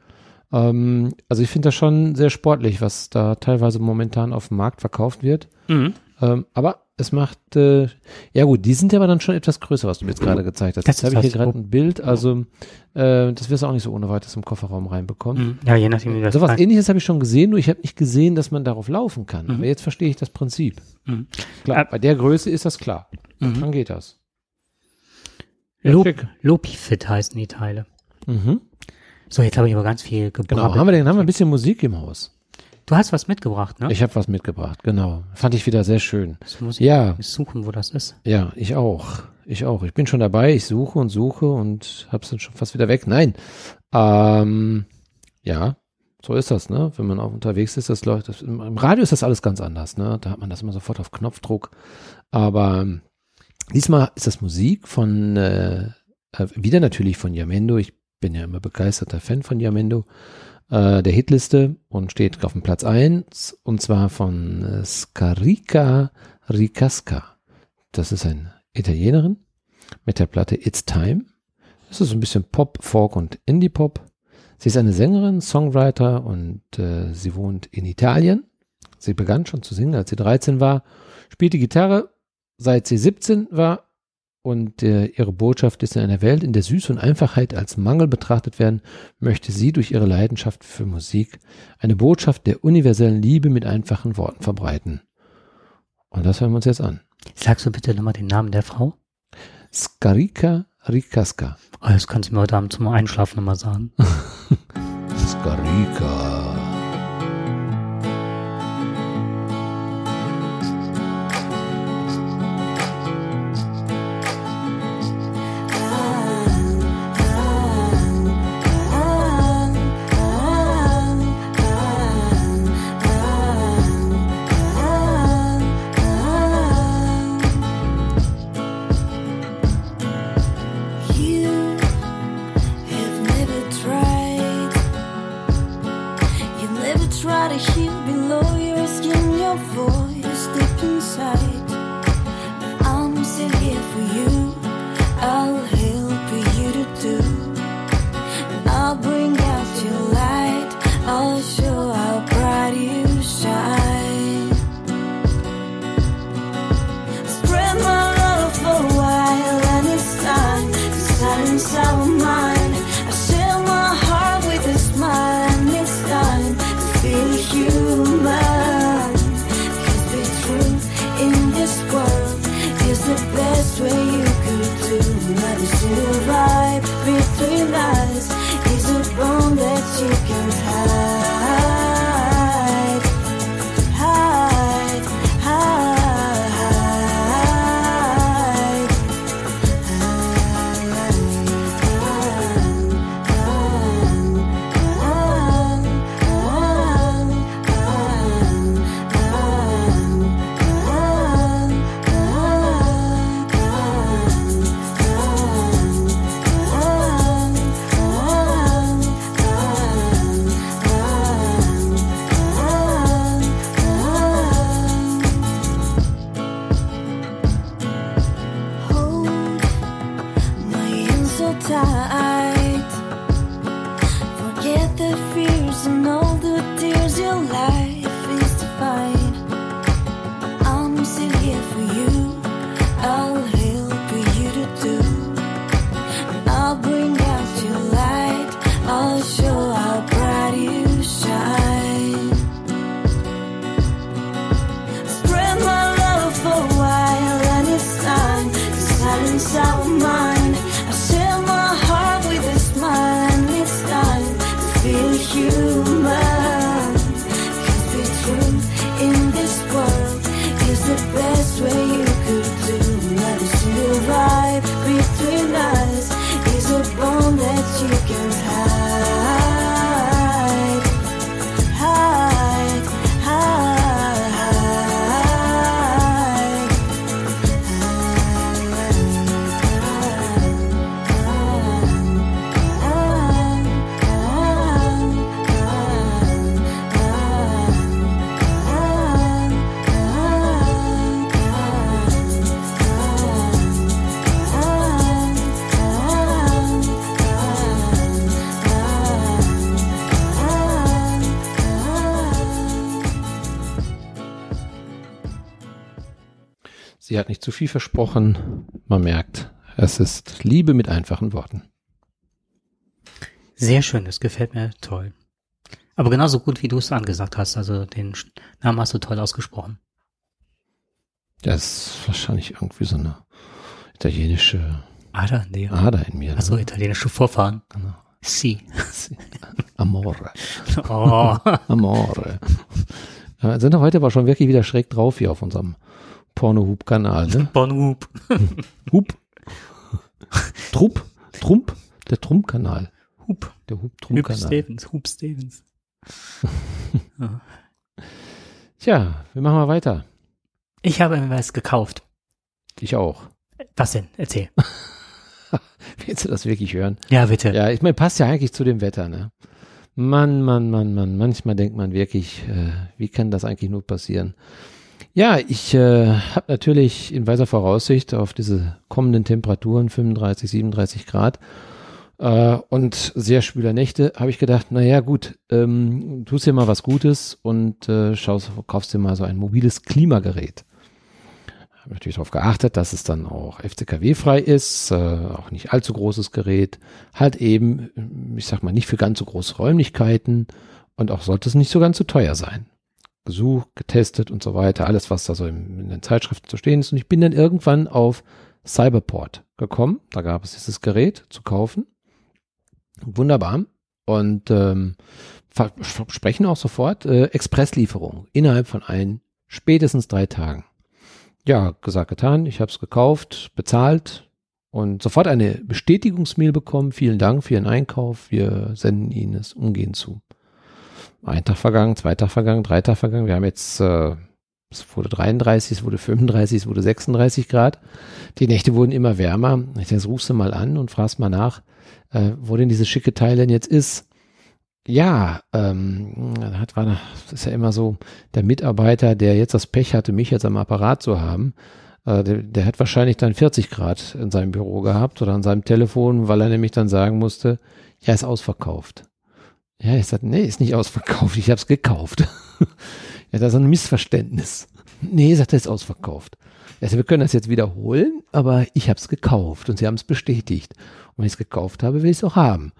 [SPEAKER 2] Ähm, also ich finde das schon sehr sportlich, was da teilweise momentan auf dem Markt verkauft wird.
[SPEAKER 1] Mhm.
[SPEAKER 2] Ähm, aber es macht, äh, ja gut, die sind ja aber dann schon etwas größer, was du mir jetzt gerade gezeigt hast.
[SPEAKER 1] Das
[SPEAKER 2] Jetzt habe ich hier
[SPEAKER 1] das
[SPEAKER 2] gerade ein Bild, also äh, das wirst du auch nicht so ohne weiteres im Kofferraum reinbekommen.
[SPEAKER 1] Mhm. Ja, je nachdem, wie das
[SPEAKER 2] Sowas ähnliches habe ich schon gesehen, nur ich habe nicht gesehen, dass man darauf laufen kann.
[SPEAKER 1] Mhm.
[SPEAKER 2] Aber jetzt verstehe ich das Prinzip.
[SPEAKER 1] Mhm.
[SPEAKER 2] Klar,
[SPEAKER 1] Äh,
[SPEAKER 2] bei der Größe ist das klar.
[SPEAKER 1] Mhm.
[SPEAKER 2] Dann geht das. Ja, schick.
[SPEAKER 1] Lopifit heißen die Teile.
[SPEAKER 2] Mhm.
[SPEAKER 1] So, jetzt habe ich aber ganz viel
[SPEAKER 2] Genau.
[SPEAKER 1] gebracht.
[SPEAKER 2] Haben wir denn, haben wir ein bisschen Musik im Haus?
[SPEAKER 1] Du hast was mitgebracht, ne?
[SPEAKER 2] Ich habe was mitgebracht, genau. Fand ich wieder sehr schön.
[SPEAKER 1] Das muss ich
[SPEAKER 2] Ja,
[SPEAKER 1] suchen, wo das ist.
[SPEAKER 2] ja, ich auch. Ich auch. Ich bin schon dabei, ich suche und suche und hab's dann schon fast wieder weg. Nein. Ähm, ja,
[SPEAKER 3] So ist das, ne? Wenn man auch unterwegs ist, das läuft. Das, Im Radio ist das alles ganz anders, ne? Da hat man das immer sofort auf Knopfdruck. Aber diesmal ist das Musik von äh, äh, wieder natürlich von Yamendo. Ich bin ja immer begeisterter Fan von Yamendo. Äh, der Hitliste und steht auf dem Platz 1 und zwar von äh, Scarica Ricasca. Das ist eine Italienerin mit der Platte It's Time. Das ist ein bisschen Pop, Folk und Indie-Pop. Sie ist eine Sängerin, Songwriter und äh, sie wohnt in Italien. Sie begann schon zu singen, als sie 13 war, spielte Gitarre, seit sie 17 war und äh, ihre Botschaft ist in einer Welt, in der Süße und Einfachheit als Mangel betrachtet werden, möchte sie durch ihre Leidenschaft für Musik eine Botschaft der universellen Liebe mit einfachen Worten verbreiten. Und das hören wir uns jetzt an.
[SPEAKER 1] Sagst du bitte nochmal den Namen der Frau?
[SPEAKER 3] Skarika Rikaska.
[SPEAKER 1] Oh, das kannst du mir heute Abend zum Einschlafen nochmal sagen.
[SPEAKER 3] Skarika. Sie hat nicht zu viel versprochen. Man merkt, es ist Liebe mit einfachen Worten.
[SPEAKER 1] Sehr schön, das gefällt mir toll. Aber genauso gut, wie du es angesagt hast. Also den Namen hast du toll ausgesprochen.
[SPEAKER 3] Das ist wahrscheinlich irgendwie so eine italienische
[SPEAKER 1] Ader, nee.
[SPEAKER 3] Ader in mir. Ne?
[SPEAKER 1] italienische Vorfahren.
[SPEAKER 3] Genau.
[SPEAKER 1] Si.
[SPEAKER 3] Amore.
[SPEAKER 1] Oh.
[SPEAKER 3] Amore. Ja, sind wir heute aber schon wirklich wieder schräg drauf hier auf unserem Porno-Hub-Kanal. Ne?
[SPEAKER 1] Bonhub.
[SPEAKER 3] Hub. Trupp. Trump. Der Trump-Kanal.
[SPEAKER 1] Hub.
[SPEAKER 3] Der
[SPEAKER 1] Hub
[SPEAKER 3] Hub-Trump-Kanal.
[SPEAKER 1] Stevens. Hub Stevens.
[SPEAKER 2] Tja, wir machen mal weiter.
[SPEAKER 1] Ich habe mir was gekauft.
[SPEAKER 2] Ich auch.
[SPEAKER 1] Was denn? Erzähl.
[SPEAKER 2] Willst du das wirklich hören?
[SPEAKER 1] Ja, bitte.
[SPEAKER 2] Ja, ich meine, passt ja eigentlich zu dem Wetter, ne? Mann, Mann, Mann, Mann. Manchmal denkt man wirklich, äh, wie kann das eigentlich nur passieren? Ja, ich äh, habe natürlich in weiser Voraussicht auf diese kommenden Temperaturen, 35, 37 Grad äh, und sehr schwüler Nächte, habe ich gedacht, naja gut, ähm, tust dir mal was Gutes und äh, schaust, kaufst dir mal so ein mobiles Klimagerät. Habe natürlich darauf geachtet, dass es dann auch FCKW-frei ist, äh, auch nicht allzu großes Gerät, halt eben, ich sag mal, nicht für ganz so große Räumlichkeiten und auch sollte es nicht so ganz so teuer sein gesucht, getestet und so weiter, alles, was da so in, in den Zeitschriften zu stehen ist. Und ich bin dann irgendwann auf Cyberport gekommen. Da gab es dieses Gerät zu kaufen. Wunderbar. Und ähm, versprechen auch sofort äh, Expresslieferung innerhalb von ein, spätestens drei Tagen. Ja, gesagt, getan. Ich habe es gekauft, bezahlt und sofort eine Bestätigungsmail bekommen. Vielen Dank für Ihren Einkauf. Wir senden Ihnen es umgehend zu ein Tag vergangen, zwei Tag vergangen, drei Tag vergangen. Wir haben jetzt, äh, es wurde 33, es wurde 35, es wurde 36 Grad. Die Nächte wurden immer wärmer. Ich denke, rufst du mal an und fragst mal nach, äh, wo denn dieses schicke Teil denn jetzt ist. Ja, ähm, hat, war, das ist ja immer so, der Mitarbeiter, der jetzt das Pech hatte, mich jetzt am Apparat zu haben, äh, der, der hat wahrscheinlich dann 40 Grad in seinem Büro gehabt oder an seinem Telefon, weil er nämlich dann sagen musste, ja, ist ausverkauft. Ja, ich sagte, nee, ist nicht ausverkauft, ich habe es gekauft. ja, das ist ein Missverständnis. Nee, sagt er, ist ausverkauft. Also wir können das jetzt wiederholen, aber ich habe es gekauft und sie haben es bestätigt. Und wenn ich es gekauft habe, will ich es auch haben.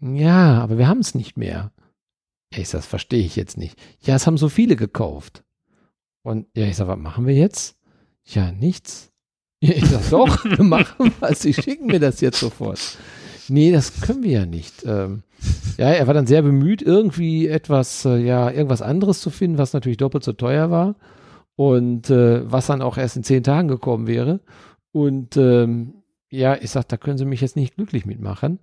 [SPEAKER 2] Ja, aber wir haben es nicht mehr. Ja, ich sag, das verstehe ich jetzt nicht. Ja, es haben so viele gekauft. Und ja, ich sag, was machen wir jetzt? Ja, nichts. Ja, ich sag, doch, wir machen was. Sie schicken mir das jetzt sofort. Nee, das können wir ja nicht. Ähm, ja, er war dann sehr bemüht, irgendwie etwas, äh, ja, irgendwas anderes zu finden, was natürlich doppelt so teuer war und äh, was dann auch erst in zehn Tagen gekommen wäre. Und ähm, ja, ich sag, da können Sie mich jetzt nicht glücklich mitmachen.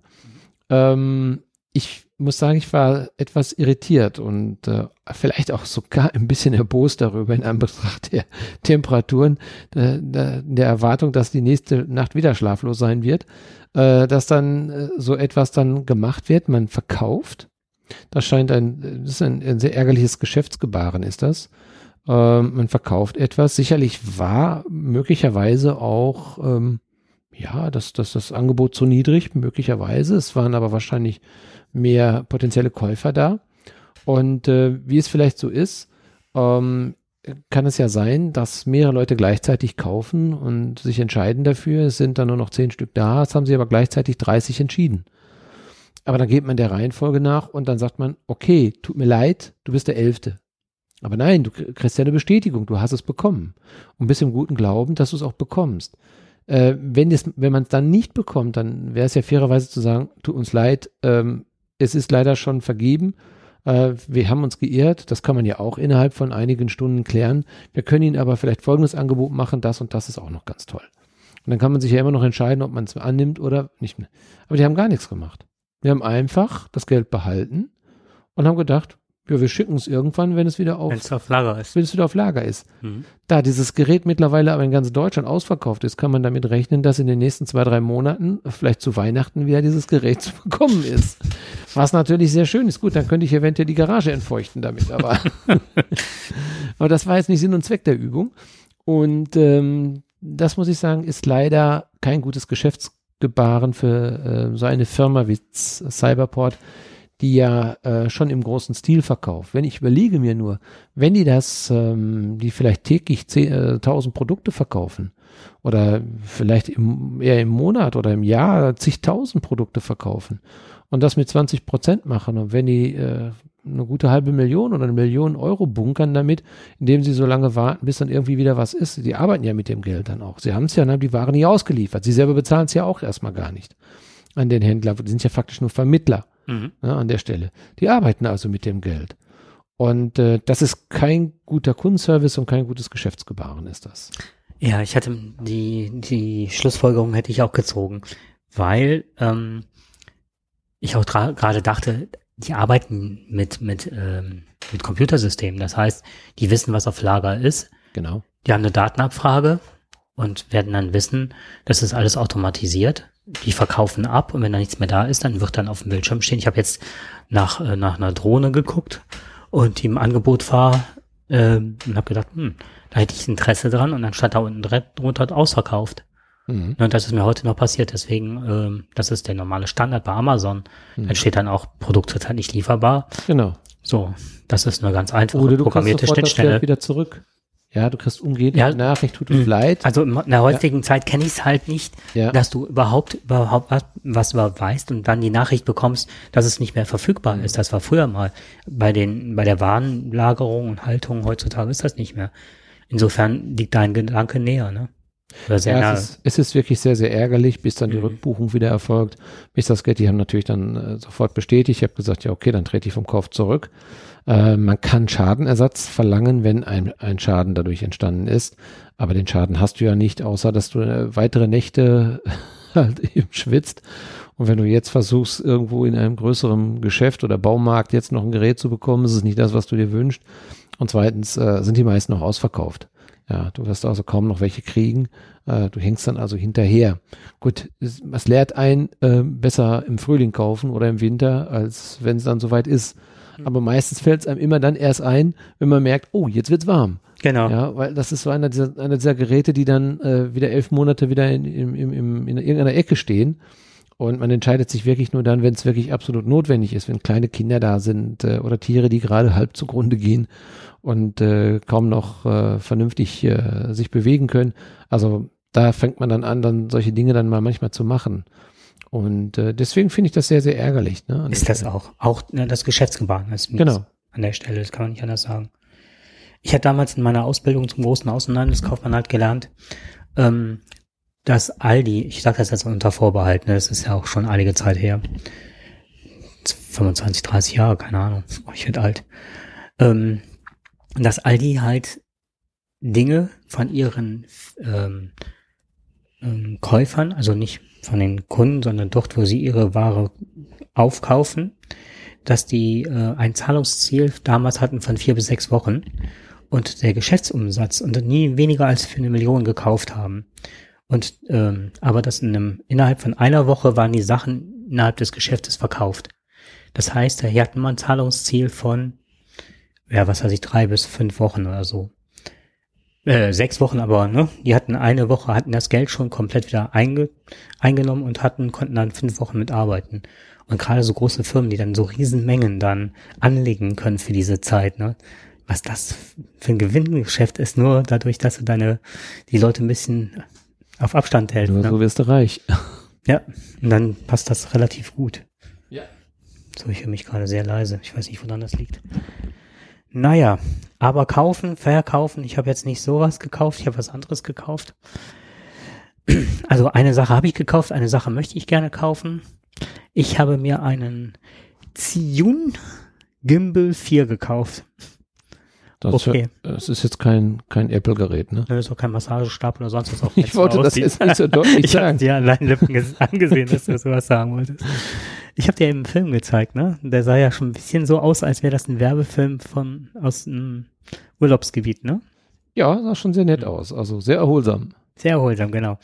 [SPEAKER 2] Ähm, ich muss sagen, ich war etwas irritiert und äh, vielleicht auch sogar ein bisschen erbost darüber in Anbetracht der Temperaturen, äh, der Erwartung, dass die nächste Nacht wieder schlaflos sein wird äh, dass dann äh, so etwas dann gemacht wird, man verkauft. Das scheint ein, das ist ein, ein sehr ärgerliches Geschäftsgebaren, ist das. Ähm, man verkauft etwas. Sicherlich war möglicherweise auch, ähm, ja, das, das, das Angebot zu niedrig, möglicherweise. Es waren aber wahrscheinlich mehr potenzielle Käufer da. Und äh, wie es vielleicht so ist, ähm, kann es ja sein, dass mehrere Leute gleichzeitig kaufen und sich entscheiden dafür. Es sind dann nur noch zehn Stück da, es haben sie aber gleichzeitig 30 entschieden. Aber dann geht man der Reihenfolge nach und dann sagt man, okay, tut mir leid, du bist der Elfte. Aber nein, du kriegst ja eine Bestätigung, du hast es bekommen. Und bist im guten Glauben, dass du es auch bekommst. Äh, wenn wenn man es dann nicht bekommt, dann wäre es ja fairerweise zu sagen, tut uns leid, ähm, es ist leider schon vergeben äh, wir haben uns geirrt, das kann man ja auch innerhalb von einigen Stunden klären. Wir können Ihnen aber vielleicht folgendes Angebot machen, das und das ist auch noch ganz toll. Und dann kann man sich ja immer noch entscheiden, ob man es annimmt oder nicht mehr. Aber die haben gar nichts gemacht. Wir haben einfach das Geld behalten und haben gedacht, ja, wir schicken es irgendwann, wenn es wieder auf,
[SPEAKER 1] auf Lager ist.
[SPEAKER 2] Wenn es wieder auf Lager ist.
[SPEAKER 1] Mhm.
[SPEAKER 2] Da dieses Gerät mittlerweile aber in ganz Deutschland ausverkauft ist, kann man damit rechnen, dass in den nächsten zwei, drei Monaten, vielleicht zu Weihnachten, wieder dieses Gerät zu bekommen ist. Was natürlich sehr schön ist. Gut, dann könnte ich eventuell die Garage entfeuchten damit, aber, aber das war jetzt nicht Sinn und Zweck der Übung. Und ähm, das muss ich sagen, ist leider kein gutes Geschäftsgebaren für äh, so eine Firma wie Cyberport die ja äh, schon im großen Stil verkauft. Wenn ich überlege mir nur, wenn die das, ähm, die vielleicht täglich 10.000 äh, Produkte verkaufen oder vielleicht im, eher im Monat oder im Jahr zigtausend Produkte verkaufen und das mit 20 Prozent machen und wenn die äh, eine gute halbe Million oder eine Million Euro bunkern damit, indem sie so lange warten, bis dann irgendwie wieder was ist. Die arbeiten ja mit dem Geld dann auch. Sie haben es ja, dann haben die Ware nie ausgeliefert. Sie selber bezahlen es ja auch erstmal gar nicht an den Händler. Die sind ja faktisch nur Vermittler
[SPEAKER 1] Mhm.
[SPEAKER 2] ja, an der Stelle. Die arbeiten also mit dem Geld. Und äh, das ist kein guter Kundenservice und kein gutes Geschäftsgebaren ist das.
[SPEAKER 1] Ja, ich hatte die, die Schlussfolgerung hätte ich auch gezogen, weil ähm, ich auch gerade dachte, die arbeiten mit, mit, ähm, mit Computersystemen. Das heißt, die wissen, was auf Lager ist.
[SPEAKER 2] Genau.
[SPEAKER 1] Die haben eine Datenabfrage und werden dann wissen, das ist alles automatisiert. Die verkaufen ab und wenn da nichts mehr da ist, dann wird dann auf dem Bildschirm stehen. Ich habe jetzt nach, äh, nach einer Drohne geguckt und die im Angebot war äh, und habe gedacht, hm, da hätte ich Interesse dran und dann stand da unten drunter ausverkauft.
[SPEAKER 2] Mhm.
[SPEAKER 1] Und das ist mir heute noch passiert, deswegen, ähm, das ist der normale Standard bei Amazon.
[SPEAKER 2] Mhm.
[SPEAKER 1] Dann steht dann auch, Produkt zurzeit nicht lieferbar.
[SPEAKER 2] Genau.
[SPEAKER 1] So, das ist eine ganz einfache
[SPEAKER 2] Oder du
[SPEAKER 1] programmierte
[SPEAKER 2] sofort das
[SPEAKER 1] Schnittstelle.
[SPEAKER 2] Pferd wieder zurück. Ja, du kriegst umgehend
[SPEAKER 1] Ja.
[SPEAKER 2] eine Nachricht, tut uns
[SPEAKER 1] Mhm.
[SPEAKER 2] leid.
[SPEAKER 1] Also in der heutigen Zeit kenne ich es halt nicht,
[SPEAKER 2] Ja.
[SPEAKER 1] dass du überhaupt überhaupt was, was weißt und dann die Nachricht bekommst, dass es nicht mehr verfügbar ist. Das war früher mal bei den bei der Warenlagerung und Haltung. Heutzutage ist das nicht mehr. Insofern liegt dein Gedanke näher, ne?
[SPEAKER 2] Ja, es, ist, es ist wirklich sehr, sehr ärgerlich, bis dann die
[SPEAKER 1] Mhm.
[SPEAKER 2] Rückbuchung wieder erfolgt. Mr. Sketty haben natürlich dann äh, sofort bestätigt. Ich habe gesagt, ja, okay, dann trete ich vom Kauf zurück. Äh, man kann Schadenersatz verlangen, wenn ein, ein Schaden dadurch entstanden ist. Aber den Schaden hast du ja nicht, außer dass du äh, weitere Nächte halt eben schwitzt. Und wenn du jetzt versuchst, irgendwo in einem größeren Geschäft oder Baumarkt jetzt noch ein Gerät zu bekommen, ist es nicht das, was du dir wünschst. Und zweitens äh, sind die meisten noch ausverkauft. Ja, du wirst also kaum noch welche kriegen. Äh, du hängst dann also hinterher. Gut, es, was lehrt ein, äh, besser im Frühling kaufen oder im Winter, als wenn es dann soweit ist. Aber meistens fällt es einem immer dann erst ein, wenn man merkt, oh, jetzt wird's warm.
[SPEAKER 1] Genau.
[SPEAKER 2] Ja, weil das ist so einer dieser, einer dieser Geräte, die dann äh, wieder elf Monate wieder in, in, in, in, in irgendeiner Ecke stehen. Und man entscheidet sich wirklich nur dann, wenn es wirklich absolut notwendig ist, wenn kleine Kinder da sind äh, oder Tiere, die gerade halb zugrunde gehen und äh, kaum noch äh, vernünftig äh, sich bewegen können. Also da fängt man dann an, dann solche Dinge dann mal manchmal zu machen. Und äh, deswegen finde ich das sehr, sehr ärgerlich. Ne,
[SPEAKER 1] Ist das auch. Auch ne, das Geschäftsgebaren ist
[SPEAKER 2] Genau.
[SPEAKER 1] an der Stelle, das kann man nicht anders sagen. Ich hatte damals in meiner Ausbildung zum großen Außenhandelskaufmann halt gelernt, ähm, dass Aldi, ich sage das jetzt unter Vorbehalt, ne, das ist ja auch schon einige Zeit her, 25, 30 Jahre, keine Ahnung, Oh, ich werde alt, ähm, dass Aldi halt Dinge von ihren ähm, ähm, Käufern, also nicht von den Kunden, sondern dort, wo sie ihre Ware aufkaufen, dass die äh, ein Zahlungsziel damals hatten von vier bis sechs Wochen und der Geschäftsumsatz und nie weniger als für eine Million gekauft haben. Und ähm, aber das in einem, innerhalb von einer Woche waren die Sachen innerhalb des Geschäftes verkauft. Das heißt, hier hatten wir ein Zahlungsziel von, ja, was weiß ich, drei bis fünf Wochen oder so. Äh, sechs Wochen aber, ne? Die hatten eine Woche, hatten das Geld schon komplett wieder einge eingenommen und hatten, konnten dann fünf Wochen mitarbeiten. Und gerade so große Firmen, die dann so Riesenmengen dann anlegen können für diese Zeit, ne? Was das für ein Gewinngeschäft ist, nur dadurch, dass du deine, die Leute ein bisschen auf Abstand hältst.
[SPEAKER 2] Nur
[SPEAKER 1] Ne?
[SPEAKER 2] so wirst du reich.
[SPEAKER 1] Ja, und dann passt das relativ gut.
[SPEAKER 2] Ja.
[SPEAKER 1] So, ich höre mich gerade sehr leise. Ich weiß nicht, woran das liegt. Naja, aber kaufen, verkaufen. Ich habe jetzt nicht sowas gekauft, ich habe was anderes gekauft. Also eine Sache habe ich gekauft, eine Sache möchte ich gerne kaufen. Ich habe mir einen Zhiyun Gimbal 4 gekauft.
[SPEAKER 2] Das,
[SPEAKER 1] Okay.
[SPEAKER 2] das ist jetzt kein, kein Apple-Gerät, ne?
[SPEAKER 1] Das ist auch kein Massagestab oder sonst was. Auch
[SPEAKER 2] Ich wollte das jetzt nicht so deutlich
[SPEAKER 1] ich
[SPEAKER 2] sagen.
[SPEAKER 1] dir an deinen Lippen ges- angesehen, dass du sowas sagen wolltest. Ich habe dir eben einen Film gezeigt, ne? Der sah ja schon ein bisschen so aus, als wäre das ein Werbefilm von aus einem Urlaubsgebiet, ne?
[SPEAKER 2] Ja, sah schon sehr nett aus. Also sehr erholsam.
[SPEAKER 1] Sehr erholsam, genau.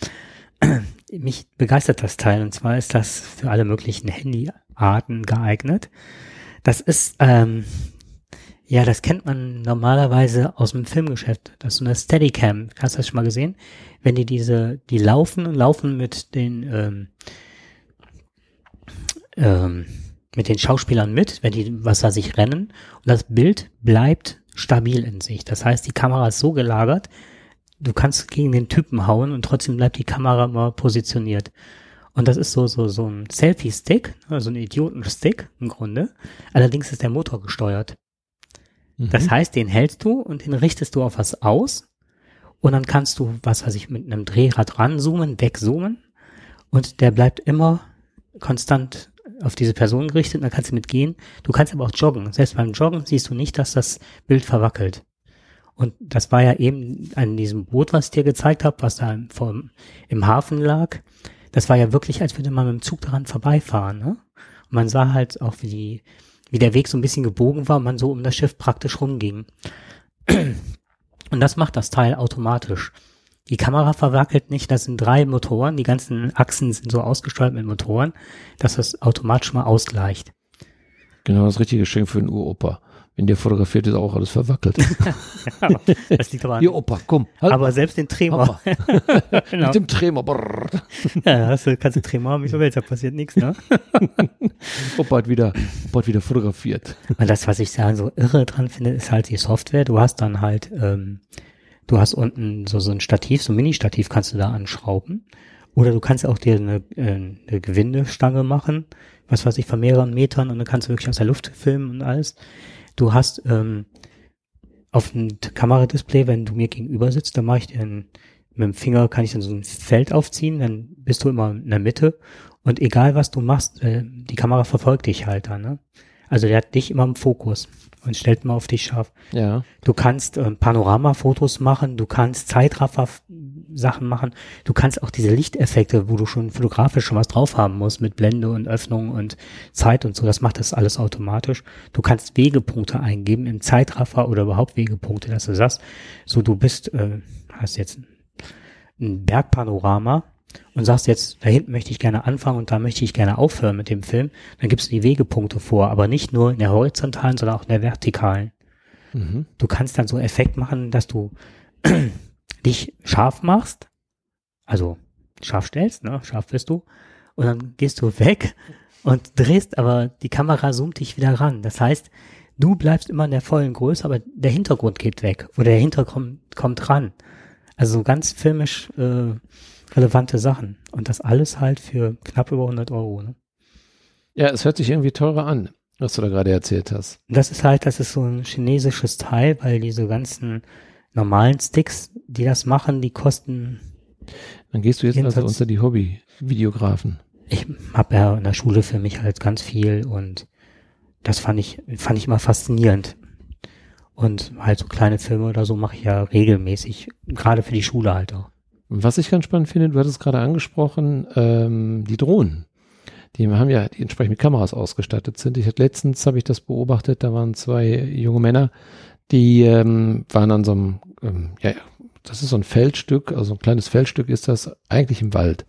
[SPEAKER 1] Mich begeistert das Teil und zwar ist das für alle möglichen Handyarten geeignet. Das ist, ähm, ja, das kennt man normalerweise aus dem Filmgeschäft. Das ist so eine Steadicam. Hast du das schon mal gesehen? Wenn die diese, die laufen und laufen mit den, ähm, ähm, mit den Schauspielern mit, wenn die, was weiß ich, rennen. Und das Bild bleibt stabil in sich. Das heißt, die Kamera ist so gelagert, du kannst gegen den Typen hauen und trotzdem bleibt die Kamera immer positioniert. Und das ist so, so, so ein Selfie-Stick, also ein Idioten-Stick im Grunde. Allerdings ist der Motor gesteuert. Das
[SPEAKER 2] Mhm.
[SPEAKER 1] heißt, den hältst du und den richtest du auf was aus. Und dann kannst du, was weiß ich, mit einem Drehrad ranzoomen, wegzoomen. Und der bleibt immer konstant auf diese Person gerichtet. Und dann kannst du mitgehen. Du kannst aber auch joggen. Selbst beim Joggen siehst du nicht, dass das Bild verwackelt. Und das war ja eben an diesem Boot, was ich dir gezeigt habe, was da im, vom, im Hafen lag. Das war ja wirklich, als würde man mit dem Zug daran vorbeifahren. Ne? Und man sah halt auch, wie die wie der Weg so ein bisschen gebogen war man so um das Schiff praktisch rumging. Und das macht das Teil automatisch. Die Kamera verwackelt nicht, das sind drei Motoren, die ganzen Achsen sind so ausgesteuert mit Motoren, dass das automatisch mal ausgleicht.
[SPEAKER 2] Genau, das richtige Geschenk für den Uropa. Wenn der fotografiert, ist auch alles verwackelt.
[SPEAKER 1] Das liegt aber an,
[SPEAKER 2] Hier, Opa, komm. Halt
[SPEAKER 1] aber selbst den Tremor. genau.
[SPEAKER 2] Mit dem Tremor. Brrr.
[SPEAKER 1] Ja, hast du, kannst du Tremor haben, wie du willst, da passiert nichts, ne?
[SPEAKER 2] Opa hat wieder, Opa hat wieder fotografiert.
[SPEAKER 1] Und das, was ich da so irre dran finde, ist halt die Software. Du hast dann halt, ähm, du hast unten so, so ein Stativ, so ein Mini-Stativ kannst du da anschrauben. Oder du kannst auch dir eine, äh, eine Gewindestange machen, was weiß ich, von mehreren Metern und dann kannst du wirklich aus der Luft filmen und alles. Du hast ähm, auf dem Kameradisplay, wenn du mir gegenüber sitzt, dann mache ich dir ein, mit dem Finger kann ich dann so ein Feld aufziehen, dann bist du immer in der Mitte und egal was du machst, äh, die Kamera verfolgt dich halt dann, ne? Also der hat dich immer im Fokus und stellt immer auf dich scharf.
[SPEAKER 2] Ja.
[SPEAKER 1] Du kannst ähm, Panoramafotos machen, du kannst Zeitraffer-Sachen machen, du kannst auch diese Lichteffekte, wo du schon fotografisch schon was drauf haben musst, mit Blende und Öffnung und Zeit und so, das macht das alles automatisch. Du kannst Wegepunkte eingeben im Zeitraffer oder überhaupt Wegepunkte, dass du sagst, so du bist, äh, hast jetzt ein, ein Bergpanorama und sagst jetzt, da hinten möchte ich gerne anfangen und da möchte ich gerne aufhören mit dem Film, dann gibst du die Wegepunkte vor, aber nicht nur in der horizontalen, sondern auch in der vertikalen
[SPEAKER 2] Mhm.
[SPEAKER 1] du kannst dann so Effekt machen, dass du dich scharf machst, also scharf stellst, ne, scharf bist du, und dann gehst du weg und drehst, aber die Kamera zoomt dich wieder ran. Das heißt, du bleibst immer in der vollen Größe, aber der Hintergrund geht weg oder der Hintergrund kommt ran. Also so ganz filmisch äh, relevante Sachen. Und das alles halt für knapp über 100 Euro. Ne?
[SPEAKER 2] Ja, es hört sich irgendwie teurer an, was du da gerade erzählt hast.
[SPEAKER 1] Das ist halt, das ist so ein chinesisches Teil, weil diese ganzen normalen Sticks, die das machen, die kosten.
[SPEAKER 2] Dann gehst du jetzt also unter die Hobby-Videografen.
[SPEAKER 1] Ich habe ja in der Schule für mich halt ganz viel und das fand ich fand ich immer faszinierend. Und halt so kleine Filme oder so mache ich ja regelmäßig, gerade für die Schule halt auch.
[SPEAKER 2] Was ich ganz spannend finde, du hattest gerade angesprochen, ähm, die Drohnen. Die haben ja, die entsprechend mit Kameras ausgestattet sind. Ich hatte letztens, habe ich das beobachtet, da waren zwei junge Männer, die ähm, waren an so einem, ähm, ja, das ist so ein Feldstück, also ein kleines Feldstück ist das eigentlich im Wald.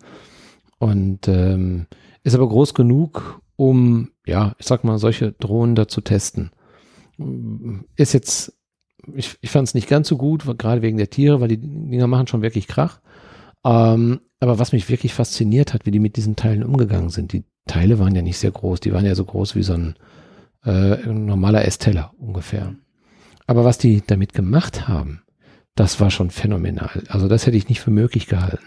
[SPEAKER 2] Und ähm, ist aber groß genug, um, ja, ich sag mal, solche Drohnen da zu testen. Ist jetzt, ich, ich fand es nicht ganz so gut, gerade wegen der Tiere, weil die Dinger machen schon wirklich Krach. Ähm, aber was mich wirklich fasziniert hat, wie die mit diesen Teilen umgegangen sind. Die Teile waren ja nicht sehr groß, die waren ja so groß wie so ein, äh, normaler Essteller ungefähr. Aber was die damit gemacht haben, das war schon phänomenal. Also das hätte ich nicht für möglich gehalten.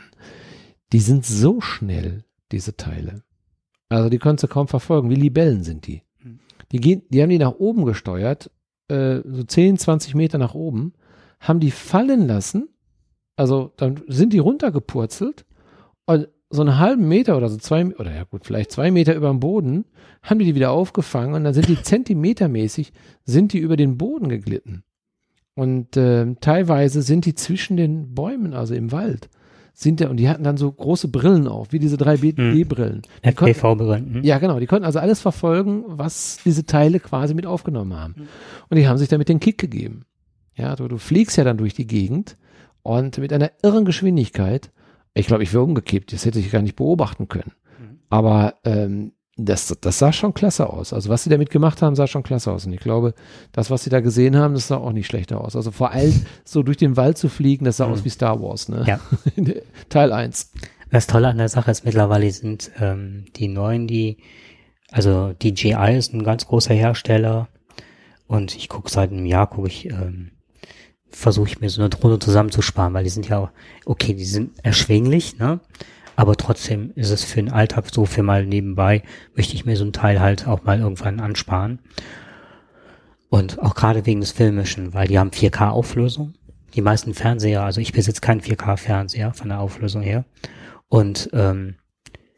[SPEAKER 2] Die sind so schnell, diese Teile. Also die konntest du kaum verfolgen. Wie Libellen sind die.
[SPEAKER 1] Mhm.
[SPEAKER 2] Die, gehen, die haben die nach oben gesteuert, äh, so 10, 20 Meter nach oben, haben die fallen lassen. Also dann sind die runtergepurzelt und so einen halben Meter oder so zwei, oder ja gut, vielleicht zwei Meter über dem Boden, haben die die wieder aufgefangen und dann sind die zentimetermäßig, sind die über den Boden geglitten. Und äh, teilweise sind die zwischen den Bäumen, also im Wald, sind der, und die hatten dann so große Brillen auf, wie diese 3D-Brillen. Die konnten-
[SPEAKER 1] FPV-Brillen. hm?
[SPEAKER 2] ja, genau. Die konnten also alles verfolgen, was diese Teile quasi mit aufgenommen haben.
[SPEAKER 1] Mhm.
[SPEAKER 2] Und die haben sich damit den Kick gegeben. Ja, du, du fliegst ja dann durch die Gegend und mit einer irren Geschwindigkeit. Ich glaube, ich wäre umgekippt. Das hätte ich gar nicht beobachten können.
[SPEAKER 1] Mhm.
[SPEAKER 2] Aber ähm, das, das sah schon klasse aus. Also was sie damit gemacht haben, sah schon klasse aus. Und ich glaube, das, was sie da gesehen haben, das sah auch nicht schlechter aus. Also vor allem so durch den Wald zu fliegen, das sah
[SPEAKER 1] Mhm.
[SPEAKER 2] aus wie Star Wars, ne?
[SPEAKER 1] Ja.
[SPEAKER 2] Teil 1.
[SPEAKER 1] Das Tolle an der Sache ist mittlerweile sind ähm, die neuen, die, also DJI ist ein ganz großer Hersteller und ich gucke seit einem Jahr, gucke ich, ähm, versuche ich mir so eine Drohne zusammenzusparen, weil die sind ja auch, okay, die sind erschwinglich, ne? Aber trotzdem ist es für den Alltag so für mal nebenbei, möchte ich mir so ein Teil halt auch mal irgendwann ansparen. Und auch gerade wegen des Filmischen, weil die haben 4K-Auflösung. Die meisten Fernseher, also ich besitze keinen 4K-Fernseher von der Auflösung her. Und ähm,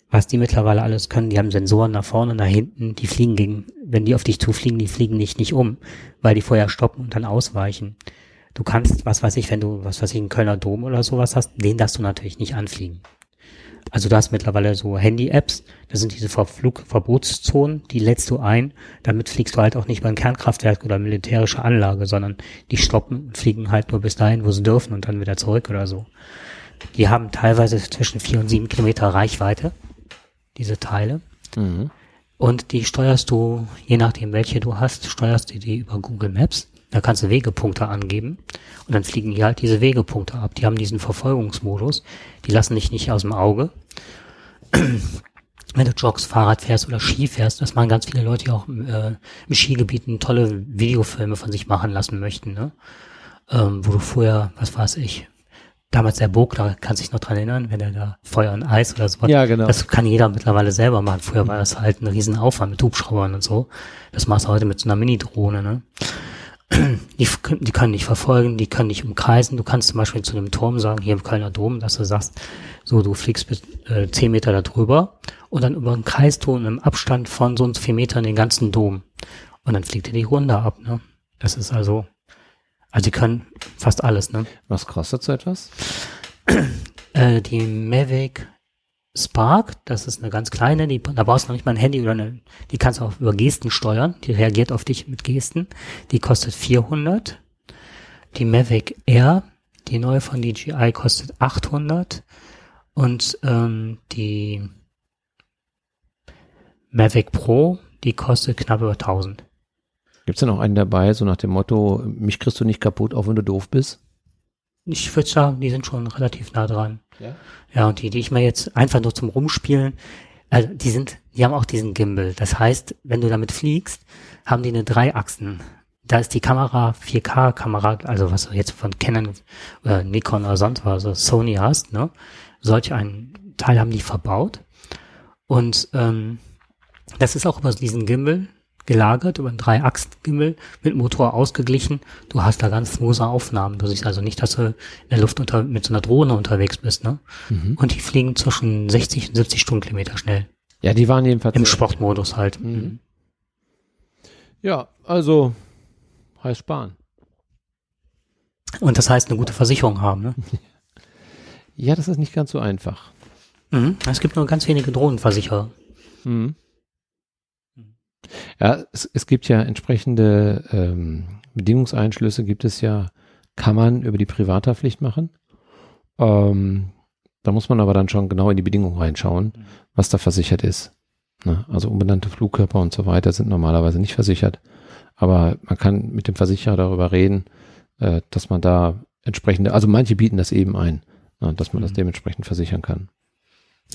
[SPEAKER 1] was die mittlerweile alles können, die haben Sensoren nach vorne, nach hinten, die fliegen gegen, wenn die auf dich zufliegen, die fliegen dich nicht um, weil die vorher stoppen und dann ausweichen. Du kannst, was weiß ich, wenn du, was weiß ich, einen Kölner Dom oder sowas hast, den darfst du natürlich nicht anfliegen. also du hast mittlerweile so Handy-Apps, das sind diese Flugverbotszonen, die lädst du ein, damit fliegst du halt auch nicht beim Kernkraftwerk oder militärische Anlage, sondern die stoppen und fliegen halt nur bis dahin, wo sie dürfen und dann wieder zurück oder so. Die haben teilweise zwischen vier und sieben Kilometer Reichweite, diese Teile.
[SPEAKER 2] Mhm.
[SPEAKER 1] Und die steuerst du, je nachdem welche du hast, steuerst du die über Google Maps. Da kannst du Wegepunkte angeben und dann fliegen die halt diese Wegepunkte ab. Die haben diesen Verfolgungsmodus. Die lassen dich nicht aus dem Auge. Wenn du joggst, Fahrrad fährst oder Ski fährst, das machen ganz viele Leute, die auch äh, im Skigebieten tolle Videofilme von sich machen lassen möchten. Ne? Ähm, wo du vorher, was weiß ich, damals der Burg, da kannst du dich noch dran erinnern, wenn er da Feuer und Eis oder so.
[SPEAKER 2] Ja, genau.
[SPEAKER 1] Das kann jeder mittlerweile selber machen. Früher war das halt ein Riesenaufwand mit Hubschraubern und so. Das machst du heute mit so einer Mini-Drohne, ne? Die, können- die können dich verfolgen, die können dich umkreisen. Du kannst zum Beispiel zu einem Turm sagen, hier im Kölner Dom, dass du sagst, so, du fliegst bis äh, 10 Meter da drüber und dann über den Kreis du in einem Abstand von so und vier Metern den ganzen Dom. Und dann fliegt dir die Runde ab, ne? Das ist also, also die können fast alles, ne?
[SPEAKER 2] Was kostet so etwas?
[SPEAKER 1] Äh, die Mavic Spark, das ist eine ganz kleine, die, da brauchst du noch nicht mal ein Handy oder eine, die kannst du auch über Gesten steuern, die reagiert auf dich mit Gesten, die kostet 400. Die Mavic Air, die neue von DJI, kostet 800 und ähm, die Mavic Pro, die kostet knapp über 1000.
[SPEAKER 2] Gibt's denn auch einen dabei, so nach dem Motto, mich kriegst du nicht kaputt, auch wenn du doof bist?
[SPEAKER 1] Ich würde sagen, die sind schon relativ nah dran.
[SPEAKER 2] Ja.
[SPEAKER 1] Ja, und die, die ich mir jetzt einfach nur zum Rumspielen, also die sind, die haben auch diesen Gimbal. Das heißt, wenn du damit fliegst, haben die eine Dreiachsen. Da ist die Kamera 4K-Kamera, also was du jetzt von Canon, äh, Nikon oder sonst was, also Sony hast, ne? Solch einen Teil haben die verbaut. Und ähm, das ist auch über diesen Gimbal gelagert, über einen Dreiachsen-Gimbal mit Motor ausgeglichen. Du hast da ganz smooth Aufnahmen. Du siehst also nicht, dass du in der Luft unter, mit so einer Drohne unterwegs bist, ne?
[SPEAKER 2] Mhm.
[SPEAKER 1] Und die fliegen zwischen 60 und 70 Stundenkilometer schnell.
[SPEAKER 2] Ja, die waren jedenfalls.
[SPEAKER 1] Im Sportmodus halt.
[SPEAKER 2] Mhm. Ja, also heißt sparen.
[SPEAKER 1] Und das heißt, eine gute Versicherung haben, ne?
[SPEAKER 2] Ja, das ist nicht ganz so einfach.
[SPEAKER 1] Mhm. Es gibt nur ganz wenige Drohnenversicherer.
[SPEAKER 2] Mhm. Ja, es, es gibt ja entsprechende ähm, Bedingungseinschlüsse, gibt es ja, kann man über die Privathaftpflicht machen. Ähm, da muss man aber dann schon genau in die Bedingungen reinschauen, was da versichert ist. Ne? Also unbenannte Flugkörper und so weiter sind normalerweise nicht versichert. Aber man kann mit dem Versicherer darüber reden, äh, dass man da entsprechende, also manche bieten das eben ein, ne, dass man das
[SPEAKER 1] Mhm.
[SPEAKER 2] dementsprechend versichern kann.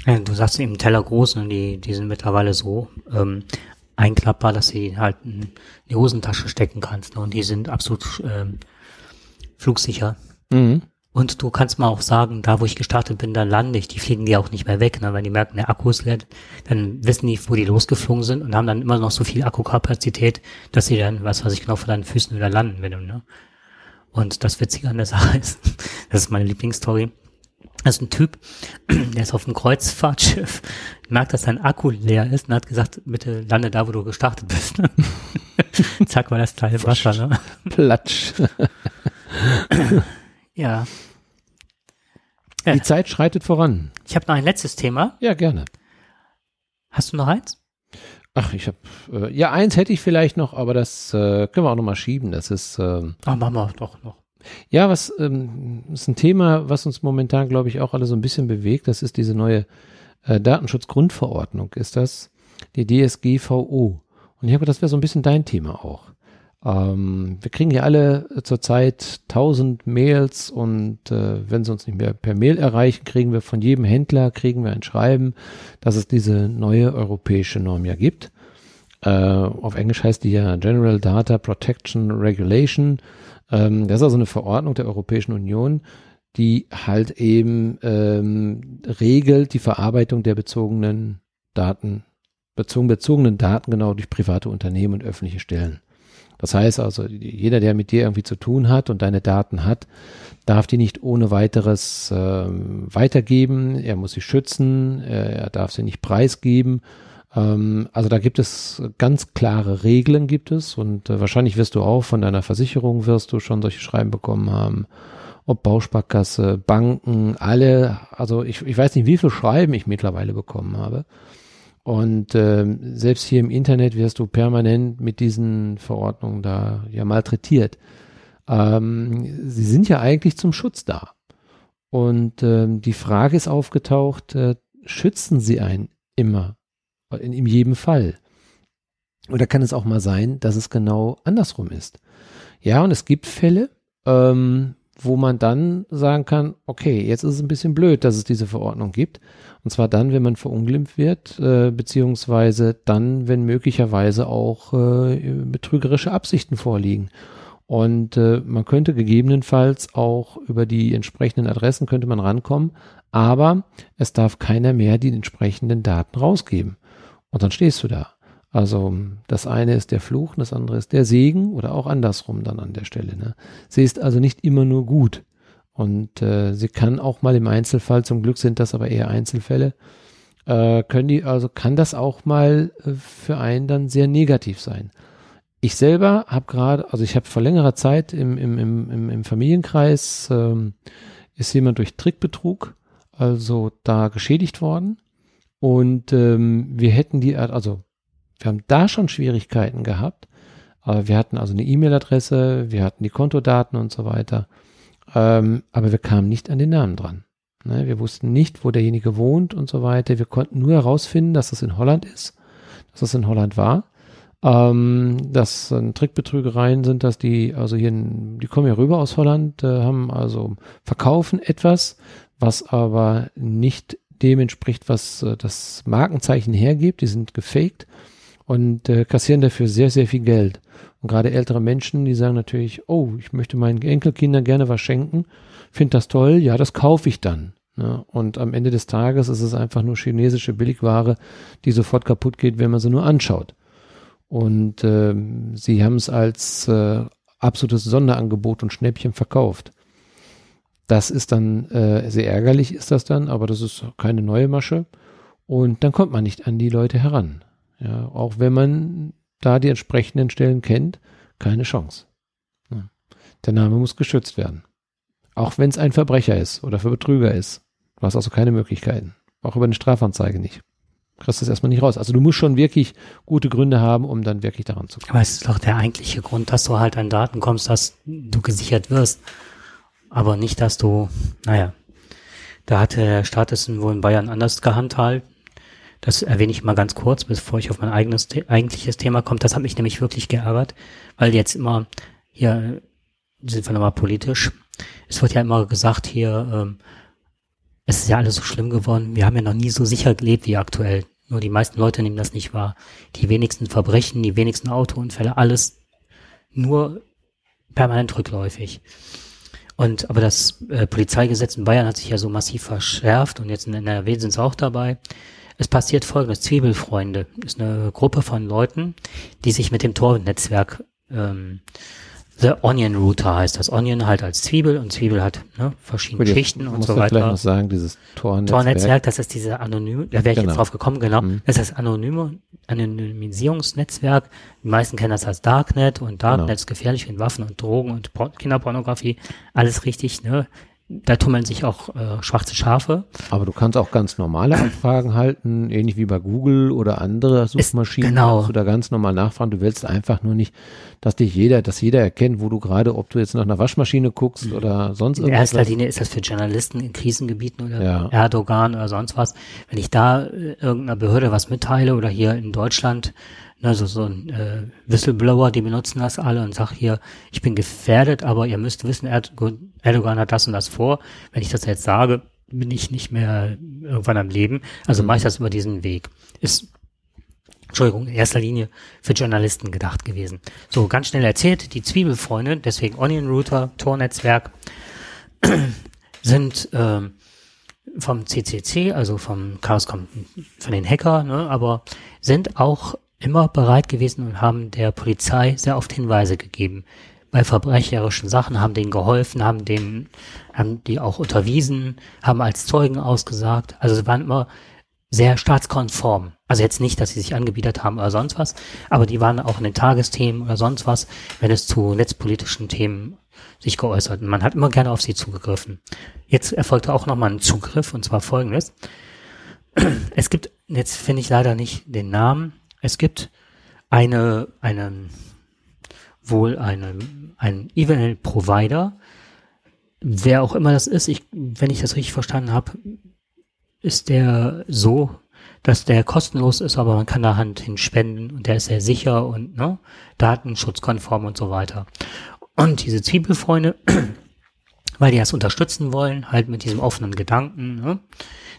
[SPEAKER 1] Ja, du sagst eben Teller groß, ne? die, die sind mittlerweile so ähm, einklappbar, dass sie halt in die Hosentasche stecken kannst. Ne? Und die sind absolut ähm, flugsicher.
[SPEAKER 2] Mhm.
[SPEAKER 1] Und du kannst mal auch sagen, da wo ich gestartet bin, da lande ich. Die fliegen die auch nicht mehr weg. Ne? Wenn die merken, der Akku ist leer, dann wissen die, wo die losgeflogen sind und haben dann immer noch so viel Akkukapazität, dass sie dann, was weiß ich genau, vor deinen Füßen wieder landen werden. Ne? Und das Witzige an der Sache ist, das ist meine Lieblingsstory. Das ist ein Typ, der ist auf einem Kreuzfahrtschiff, merkt, dass sein Akku leer ist und hat gesagt, bitte lande da, wo du gestartet bist. Zack, war das Teil Wasser. Ne?
[SPEAKER 2] Platsch.
[SPEAKER 1] Ja.
[SPEAKER 2] Die Zeit schreitet voran.
[SPEAKER 1] Ich habe noch ein letztes Thema.
[SPEAKER 2] Ja, gerne.
[SPEAKER 1] Hast du noch eins?
[SPEAKER 2] Ach, ich habe äh, ja eins hätte ich vielleicht noch, aber das äh, können wir auch noch mal schieben. Das ist ähm,
[SPEAKER 1] Ah, machen wir doch noch.
[SPEAKER 2] Ja was ähm, ist ein Thema, was uns momentan, glaube ich, auch alle so ein bisschen bewegt. Das ist diese neue äh, Datenschutzgrundverordnung. Ist das die DSGVO? Und ich habe das wäre so ein bisschen dein Thema auch. Ähm, wir kriegen ja alle zurzeit tausend Mails und äh, wenn sie uns nicht mehr per Mail erreichen, kriegen wir von jedem Händler kriegen wir ein Schreiben, dass es diese neue europäische Norm ja gibt. Äh, auf Englisch heißt die ja General Data Protection Regulation. Ähm, das ist also eine Verordnung der Europäischen Union, die halt eben ähm, regelt die Verarbeitung der bezogenen Daten, bezogen, bezogenen Daten genau durch private Unternehmen und öffentliche Stellen. Das heißt also, jeder, der mit dir irgendwie zu tun hat und deine Daten hat, darf die nicht ohne weiteres ähm, weitergeben. Er muss sie schützen, er, er darf sie nicht preisgeben. Ähm, also da gibt es ganz klare Regeln gibt es und äh, wahrscheinlich wirst du auch von deiner Versicherung wirst du schon solche Schreiben bekommen haben ob Bausparkasse, Banken, alle, also ich, ich weiß nicht, wie viel Schreiben ich mittlerweile bekommen habe. Und ähm, selbst hier im Internet wirst du permanent mit diesen Verordnungen da ja malträtiert. Ähm, sie sind ja eigentlich zum Schutz da. Und ähm, die Frage ist aufgetaucht, äh, schützen sie einen immer? In, in jedem Fall. Oder kann es auch mal sein, dass es genau andersrum ist? Ja, und es gibt Fälle, ähm, wo man dann sagen kann, okay, jetzt ist es ein bisschen blöd, dass es diese Verordnung gibt. Und zwar dann, wenn man verunglimpft wird, äh, beziehungsweise dann, wenn möglicherweise auch äh, betrügerische Absichten vorliegen. Und äh, man könnte gegebenenfalls auch über die entsprechenden Adressen könnte man rankommen, aber es darf keiner mehr die entsprechenden Daten rausgeben. Und dann stehst du da. Also das eine ist der Fluch, das andere ist der Segen oder auch andersrum dann an der Stelle. Ne? Sie ist also nicht immer nur gut. Und äh, sie kann auch mal im Einzelfall, zum Glück sind das aber eher Einzelfälle, äh, können die, also kann das auch mal äh, für einen dann sehr negativ sein. Ich selber habe gerade, also ich habe vor längerer Zeit im, im, im, im Familienkreis ähm, ist jemand durch Trickbetrug, also da geschädigt worden. Und ähm, wir hätten die, also wir haben da schon Schwierigkeiten gehabt. Aber wir hatten also eine E-Mail-Adresse, wir hatten die Kontodaten und so weiter. Ähm, aber wir kamen nicht an den Namen dran. Ne, wir wussten nicht, wo derjenige wohnt und so weiter. Wir konnten nur herausfinden, dass das in Holland ist, dass das in Holland war. Ähm, dass äh, Trickbetrügereien sind, dass die, also hier, die kommen ja rüber aus Holland, äh, haben also verkaufen etwas, was aber nicht dem entspricht, was äh, das Markenzeichen hergibt. Die sind gefaked und äh, kassieren dafür sehr, sehr viel Geld. Und gerade ältere Menschen, die sagen natürlich, oh, ich möchte meinen Enkelkindern gerne was schenken, finde das toll, ja, das kaufe ich dann. Ne? Und am Ende des Tages ist es einfach nur chinesische Billigware, die sofort kaputt geht, wenn man sie nur anschaut. Und äh, sie haben es als äh, absolutes Sonderangebot und Schnäppchen verkauft. Das ist dann äh, sehr ärgerlich, ist das dann, aber das ist keine neue Masche. Und dann kommt man nicht an die Leute heran. Ja, auch wenn man da die entsprechenden Stellen kennt, keine Chance. Ja. Der Name muss geschützt werden. Auch wenn es ein Verbrecher ist oder für Betrüger ist. Du hast also keine Möglichkeiten. Auch über eine Strafanzeige nicht. Du kriegst das erstmal nicht raus. Also du musst schon wirklich gute Gründe haben, um dann wirklich daran zu kommen.
[SPEAKER 1] Aber es ist doch der eigentliche Grund, dass du halt an Daten kommst, dass du gesichert wirst. Aber nicht, dass du, naja, da hatte der Staat es wohl in Bayern anders gehandhabt. Das erwähne ich mal ganz kurz, bevor ich auf mein eigenes, eigentliches Thema komme. Das hat mich nämlich wirklich geärgert, weil jetzt immer, hier sind wir nochmal politisch, es wird ja immer gesagt hier, ähm, es ist ja alles so schlimm geworden, wir haben ja noch nie so sicher gelebt wie aktuell. Nur die meisten Leute nehmen das nicht wahr. Die wenigsten Verbrechen, die wenigsten Autounfälle, alles nur permanent rückläufig. Und aber das äh, Polizeigesetz in Bayern hat sich ja so massiv verschärft und jetzt in NRW sind es auch dabei. Es passiert folgendes. Zwiebelfreunde ist eine Gruppe von Leuten, die sich mit dem Tor-Netzwerk ähm, The Onion Router heißt das. Onion halt als Zwiebel und Zwiebel hat ne, verschiedene
[SPEAKER 2] Gut,
[SPEAKER 1] Schichten und so
[SPEAKER 2] weiter. vielleicht noch sagen, dieses Tor-Netzwerk.
[SPEAKER 1] Tor-Netzwerk, das ist diese anonyme, da wäre ich
[SPEAKER 2] Genau.
[SPEAKER 1] jetzt drauf gekommen, genau.
[SPEAKER 2] Mhm.
[SPEAKER 1] Das ist das anonyme Anonymisierungsnetzwerk. Die meisten kennen das als Darknet und Darknet
[SPEAKER 2] Genau.
[SPEAKER 1] ist gefährlich mit Waffen und Drogen und Por Kinderpornografie. Alles richtig, ne? Da tummeln sich auch äh, schwarze Schafe.
[SPEAKER 2] Aber du kannst auch ganz normale Anfragen halten, ähnlich wie bei Google oder andere Suchmaschinen.
[SPEAKER 1] genau.
[SPEAKER 2] Kannst du da ganz normal nachfragen. Du willst einfach nur nicht, dass dich jeder, dass jeder erkennt, wo du gerade, ob du jetzt nach einer Waschmaschine guckst oder sonst
[SPEAKER 1] In
[SPEAKER 2] irgendwas.
[SPEAKER 1] erster Linie ist das für Journalisten in Krisengebieten oder
[SPEAKER 2] Ja.
[SPEAKER 1] Erdogan oder sonst was. Wenn ich da äh, irgendeiner Behörde was mitteile oder hier in Deutschland, ne, so, ein äh, Whistleblower, die benutzen das alle und sag hier, ich bin gefährdet, aber ihr müsst wissen, Erdo- Erdogan hat das und das vor. Wenn ich das jetzt sage, bin ich nicht mehr irgendwann am Leben. Also mache ich das über diesen Weg. Ist Entschuldigung, in erster Linie für Journalisten gedacht gewesen. So, ganz schnell erzählt, die Zwiebelfreunde, deswegen Onion Router, Tor-Netzwerk, sind ähm, vom CCC, also vom Chaos kommt von den Hacker, ne, aber sind auch immer bereit gewesen und haben der Polizei sehr oft Hinweise gegeben. Bei verbrecherischen Sachen haben denen geholfen, haben denen, haben die auch unterwiesen, haben als Zeugen ausgesagt. Also sie waren immer sehr staatskonform. Also jetzt nicht, dass sie sich angebietet haben oder sonst was, aber die waren auch in den Tagesthemen oder sonst was, wenn es zu netzpolitischen Themen sich geäußert. Und man hat immer gerne auf sie zugegriffen. Jetzt erfolgte auch nochmal ein Zugriff, und zwar folgendes. Es gibt, jetzt finde ich leider nicht den Namen, es gibt eine, einen, wohl eine, einen E-Mail-Provider, wer auch immer das ist, ich, wenn ich das richtig verstanden habe, ist der so, dass der kostenlos ist, aber man kann da Hand hin spenden und der ist sehr sicher und ne, datenschutzkonform und so weiter. Und diese Zwiebelfreunde, weil die das unterstützen wollen, halt mit diesem offenen Gedanken, ne,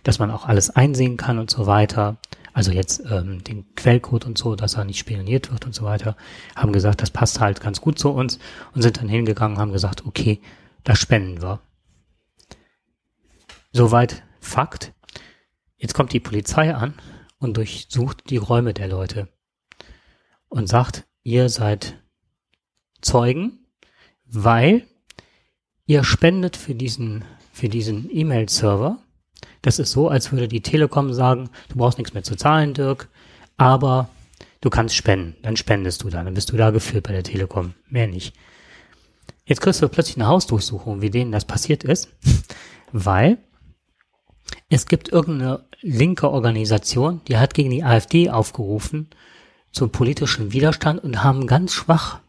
[SPEAKER 1] dass man auch alles einsehen kann und so weiter. Also jetzt ähm, den Quellcode und so, dass er nicht spioniert wird und so weiter, haben gesagt, das passt halt ganz gut zu uns und sind dann hingegangen, haben gesagt, okay, das spenden wir. Soweit Fakt. Jetzt kommt die Polizei an und durchsucht die Räume der Leute und sagt, ihr seid Zeugen, weil ihr spendet für diesen, für diesen E-Mail-Server. Das ist so, als würde die Telekom sagen, du brauchst nichts mehr zu zahlen, Dirk, aber du kannst spenden. Dann spendest du da, dann bist du da geführt bei der Telekom. Mehr nicht. Jetzt kriegst du plötzlich eine Hausdurchsuchung, wie denen das passiert ist, weil es gibt irgendeine linke Organisation, die hat gegen die AfD aufgerufen zum politischen Widerstand und haben ganz schwach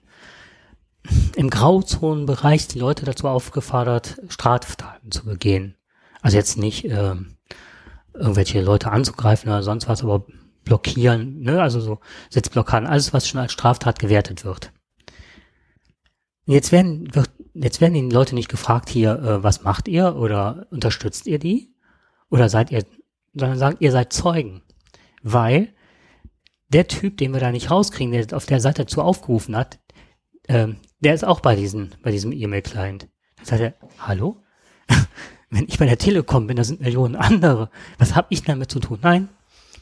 [SPEAKER 1] im Grauzonenbereich die Leute dazu aufgefordert, Straftaten zu begehen. Also jetzt nicht äh, irgendwelche Leute anzugreifen oder sonst was, aber blockieren, ne? also so Sitzblockaden, alles, was schon als Straftat gewertet wird. Jetzt werden, wird, jetzt werden die Leute nicht gefragt hier, äh, was macht ihr oder unterstützt ihr die? Oder seid ihr sondern sagt, ihr seid Zeugen. Weil der Typ, den wir da nicht rauskriegen, der auf der Seite dazu aufgerufen hat, ähm, der ist auch bei, diesen, bei diesem E-Mail-Client. Dann sagt er, hallo? Wenn ich bei der Telekom bin, da sind Millionen andere. Was habe ich damit zu tun? Nein.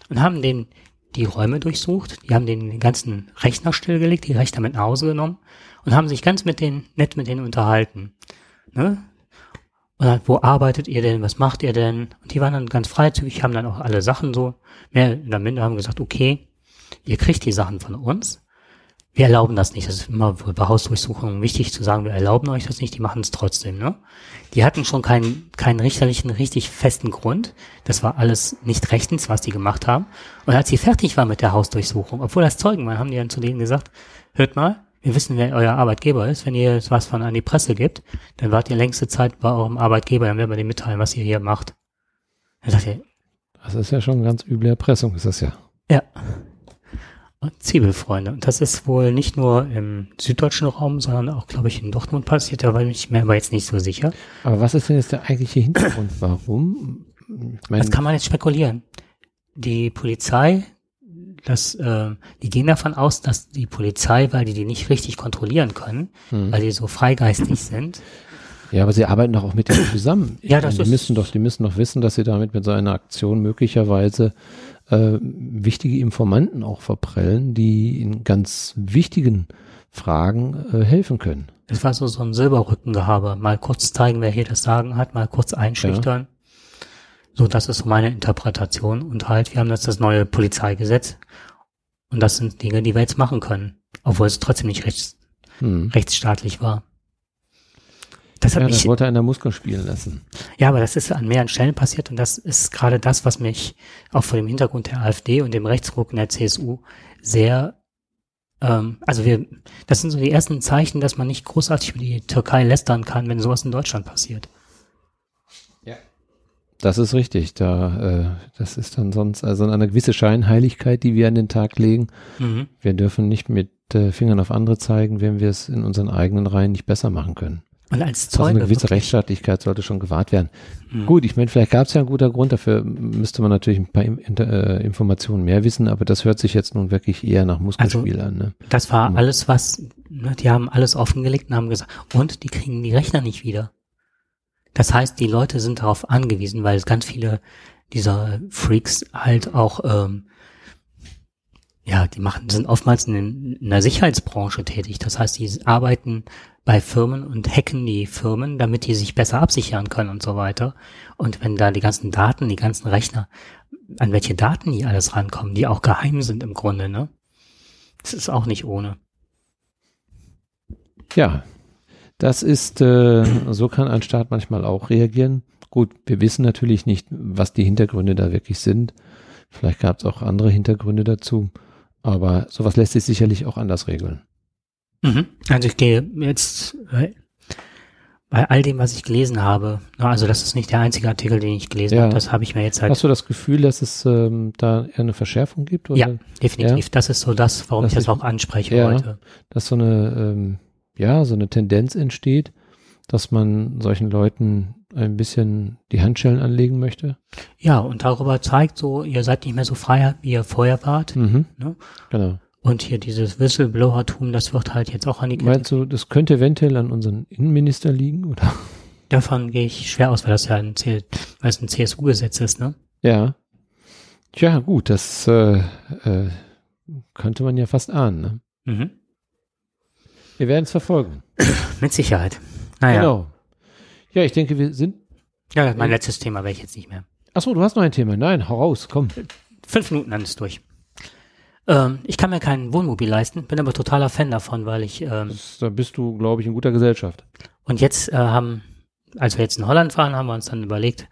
[SPEAKER 1] Und haben den die Räume durchsucht, die haben den, ganzen Rechner stillgelegt, die Rechner mit nach Hause genommen und haben sich ganz mit denen, nett mit denen unterhalten. Ne? Und dann, wo arbeitet ihr denn? Was macht ihr denn? Und die waren dann ganz freizügig, haben dann auch alle Sachen so, mehr oder minder haben gesagt, okay, ihr kriegt die Sachen von uns. Wir erlauben das nicht. Das ist immer bei Hausdurchsuchungen wichtig zu sagen, wir erlauben euch das nicht, die machen es trotzdem. Ne? Die hatten schon keinen, keinen richterlichen, richtig festen Grund. Das war alles nicht rechtens, was die gemacht haben. Und als sie fertig waren mit der Hausdurchsuchung, obwohl das Zeugen waren, haben die dann zu denen gesagt, hört mal, wir wissen, wer euer Arbeitgeber ist. Wenn ihr jetzt was von an die Presse gibt, dann wart ihr längste Zeit bei eurem Arbeitgeber, dann werden wir dem mitteilen, was ihr hier macht. Dann sagt ihr,
[SPEAKER 2] Das ist ja schon ganz üble Erpressung, ist das ja.
[SPEAKER 1] ja. Und Zwiebelfreunde. Und das ist wohl nicht nur im süddeutschen Raum, sondern auch, glaube ich, in Dortmund passiert. Da war ich mir aber jetzt nicht so sicher.
[SPEAKER 2] Aber was ist denn jetzt der eigentliche Hintergrund? Warum?
[SPEAKER 1] Das kann man jetzt spekulieren. Die Polizei, das, äh, die gehen davon aus, dass die Polizei, weil die die nicht richtig kontrollieren können,
[SPEAKER 2] Hm.
[SPEAKER 1] weil die so freigeistig sind,
[SPEAKER 2] ja, aber sie arbeiten doch auch mit denen zusammen. Ich
[SPEAKER 1] Ja, das
[SPEAKER 2] meine, die
[SPEAKER 1] ist-
[SPEAKER 2] müssen doch, die müssen doch wissen, dass sie damit mit so einer Aktion möglicherweise äh, wichtige Informanten auch verprellen, die in ganz wichtigen Fragen äh, helfen können.
[SPEAKER 1] Das war so, so ein Silberrückengehabe. Mal kurz zeigen, wer hier das Sagen hat, mal kurz einschüchtern. So, das ist so meine Interpretation. Und halt, wir haben jetzt das neue Polizeigesetz. Und das sind Dinge, die wir jetzt machen können. Obwohl es trotzdem nicht rechts,
[SPEAKER 2] Hm.
[SPEAKER 1] rechtsstaatlich war. Das hat
[SPEAKER 2] Ja,
[SPEAKER 1] mich,
[SPEAKER 2] das wollte einer Muskel spielen lassen.
[SPEAKER 1] ja, aber das ist an mehreren Stellen passiert und das ist gerade das, was mich auch vor dem Hintergrund der AfD und dem Rechtsruck in der CSU sehr, ähm, also wir, das sind so die ersten Zeichen, dass man nicht großartig über die Türkei lästern kann, wenn sowas in Deutschland passiert.
[SPEAKER 2] Das ist richtig. Da, äh, das ist dann sonst also eine gewisse Scheinheiligkeit, die wir an den Tag legen.
[SPEAKER 1] Mhm.
[SPEAKER 2] Wir dürfen nicht mit äh, Fingern auf andere zeigen, wenn wir es in unseren eigenen Reihen nicht besser machen können.
[SPEAKER 1] Und als
[SPEAKER 2] Also eine
[SPEAKER 1] Zeuge
[SPEAKER 2] gewisse
[SPEAKER 1] wirklich-
[SPEAKER 2] Rechtsstaatlichkeit sollte schon gewahrt werden.
[SPEAKER 1] Mhm.
[SPEAKER 2] Gut, ich meine, vielleicht gab es ja einen guter Grund, dafür müsste man natürlich ein paar äh, Informationen mehr wissen, aber das hört sich jetzt nun wirklich eher nach Muskelspiel an. Ne?
[SPEAKER 1] Das war
[SPEAKER 2] Mhm.
[SPEAKER 1] alles, was, ne, die haben alles offengelegt und haben gesagt, und die kriegen die Rechner nicht wieder. Das heißt, die Leute sind darauf angewiesen, weil es ganz viele dieser Freaks halt auch, ähm, ja, die machen, sind oftmals in, in der Sicherheitsbranche tätig. Das heißt, die arbeiten bei Firmen und hacken die Firmen, damit die sich besser absichern können und so weiter. Und wenn da die ganzen Daten, die ganzen Rechner, an welche Daten die alles rankommen, die auch geheim sind im Grunde, ne? Das ist auch nicht ohne.
[SPEAKER 2] Ja, Das ist, äh, so kann ein Staat manchmal auch reagieren. Gut, wir wissen natürlich nicht, was die Hintergründe da wirklich sind. Vielleicht gab es auch andere Hintergründe dazu. Aber sowas lässt sich sicherlich auch anders regeln.
[SPEAKER 1] Mhm. Also ich gehe jetzt äh, bei all dem, was ich gelesen habe, na, also das ist nicht der einzige Artikel, den ich gelesen
[SPEAKER 2] Ja.
[SPEAKER 1] habe, das habe ich mir jetzt halt.
[SPEAKER 2] Hast du das Gefühl, dass es ähm, da eher eine Verschärfung gibt? Oder
[SPEAKER 1] ja, definitiv. Das ist so das, warum
[SPEAKER 2] Das
[SPEAKER 1] ich das auch anspreche
[SPEAKER 2] Ja.
[SPEAKER 1] heute.
[SPEAKER 2] dass so eine, ähm, ja, so eine Tendenz entsteht, dass man solchen Leuten ein bisschen die Handschellen anlegen möchte?
[SPEAKER 1] Ja, und darüber zeigt so, ihr seid nicht mehr so frei, wie ihr vorher wart.
[SPEAKER 2] Mhm.
[SPEAKER 1] Ne?
[SPEAKER 2] Genau.
[SPEAKER 1] Und hier dieses Whistleblower-Tum, das wird halt jetzt auch an die Kette.
[SPEAKER 2] Meinst du, das könnte eventuell an unseren Innenminister liegen, oder?
[SPEAKER 1] Davon gehe ich schwer aus, weil das ja ein, C weil es ein CSU-Gesetz ist, ne?
[SPEAKER 2] Ja. Tja, gut, das äh, äh, könnte man ja fast ahnen. Ne?
[SPEAKER 1] Mhm.
[SPEAKER 2] Wir werden es verfolgen.
[SPEAKER 1] Mit Sicherheit. Naja,
[SPEAKER 2] Genau. Ja, ich denke, wir sind.
[SPEAKER 1] ja, mein letztes Thema wäre ich jetzt nicht mehr.
[SPEAKER 2] Achso, du hast noch ein Thema. Nein, hau raus, komm.
[SPEAKER 1] Fünf Minuten dann ist durch. Ähm, ich kann mir kein Wohnmobil leisten, bin aber totaler Fan davon, weil ich ähm,
[SPEAKER 2] Das, da bist du, glaube ich, in guter Gesellschaft.
[SPEAKER 1] und jetzt äh, haben, als wir jetzt in Holland waren, haben wir uns dann überlegt,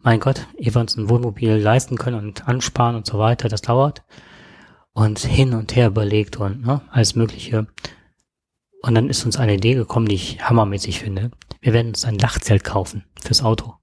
[SPEAKER 1] mein Gott, ehe wir uns ein Wohnmobil leisten können und ansparen und so weiter, das dauert. Und hin und her überlegt und ne, alles Mögliche. Und dann ist uns eine Idee gekommen, die ich hammermäßig finde. Wir werden uns ein Dachzelt kaufen fürs Auto.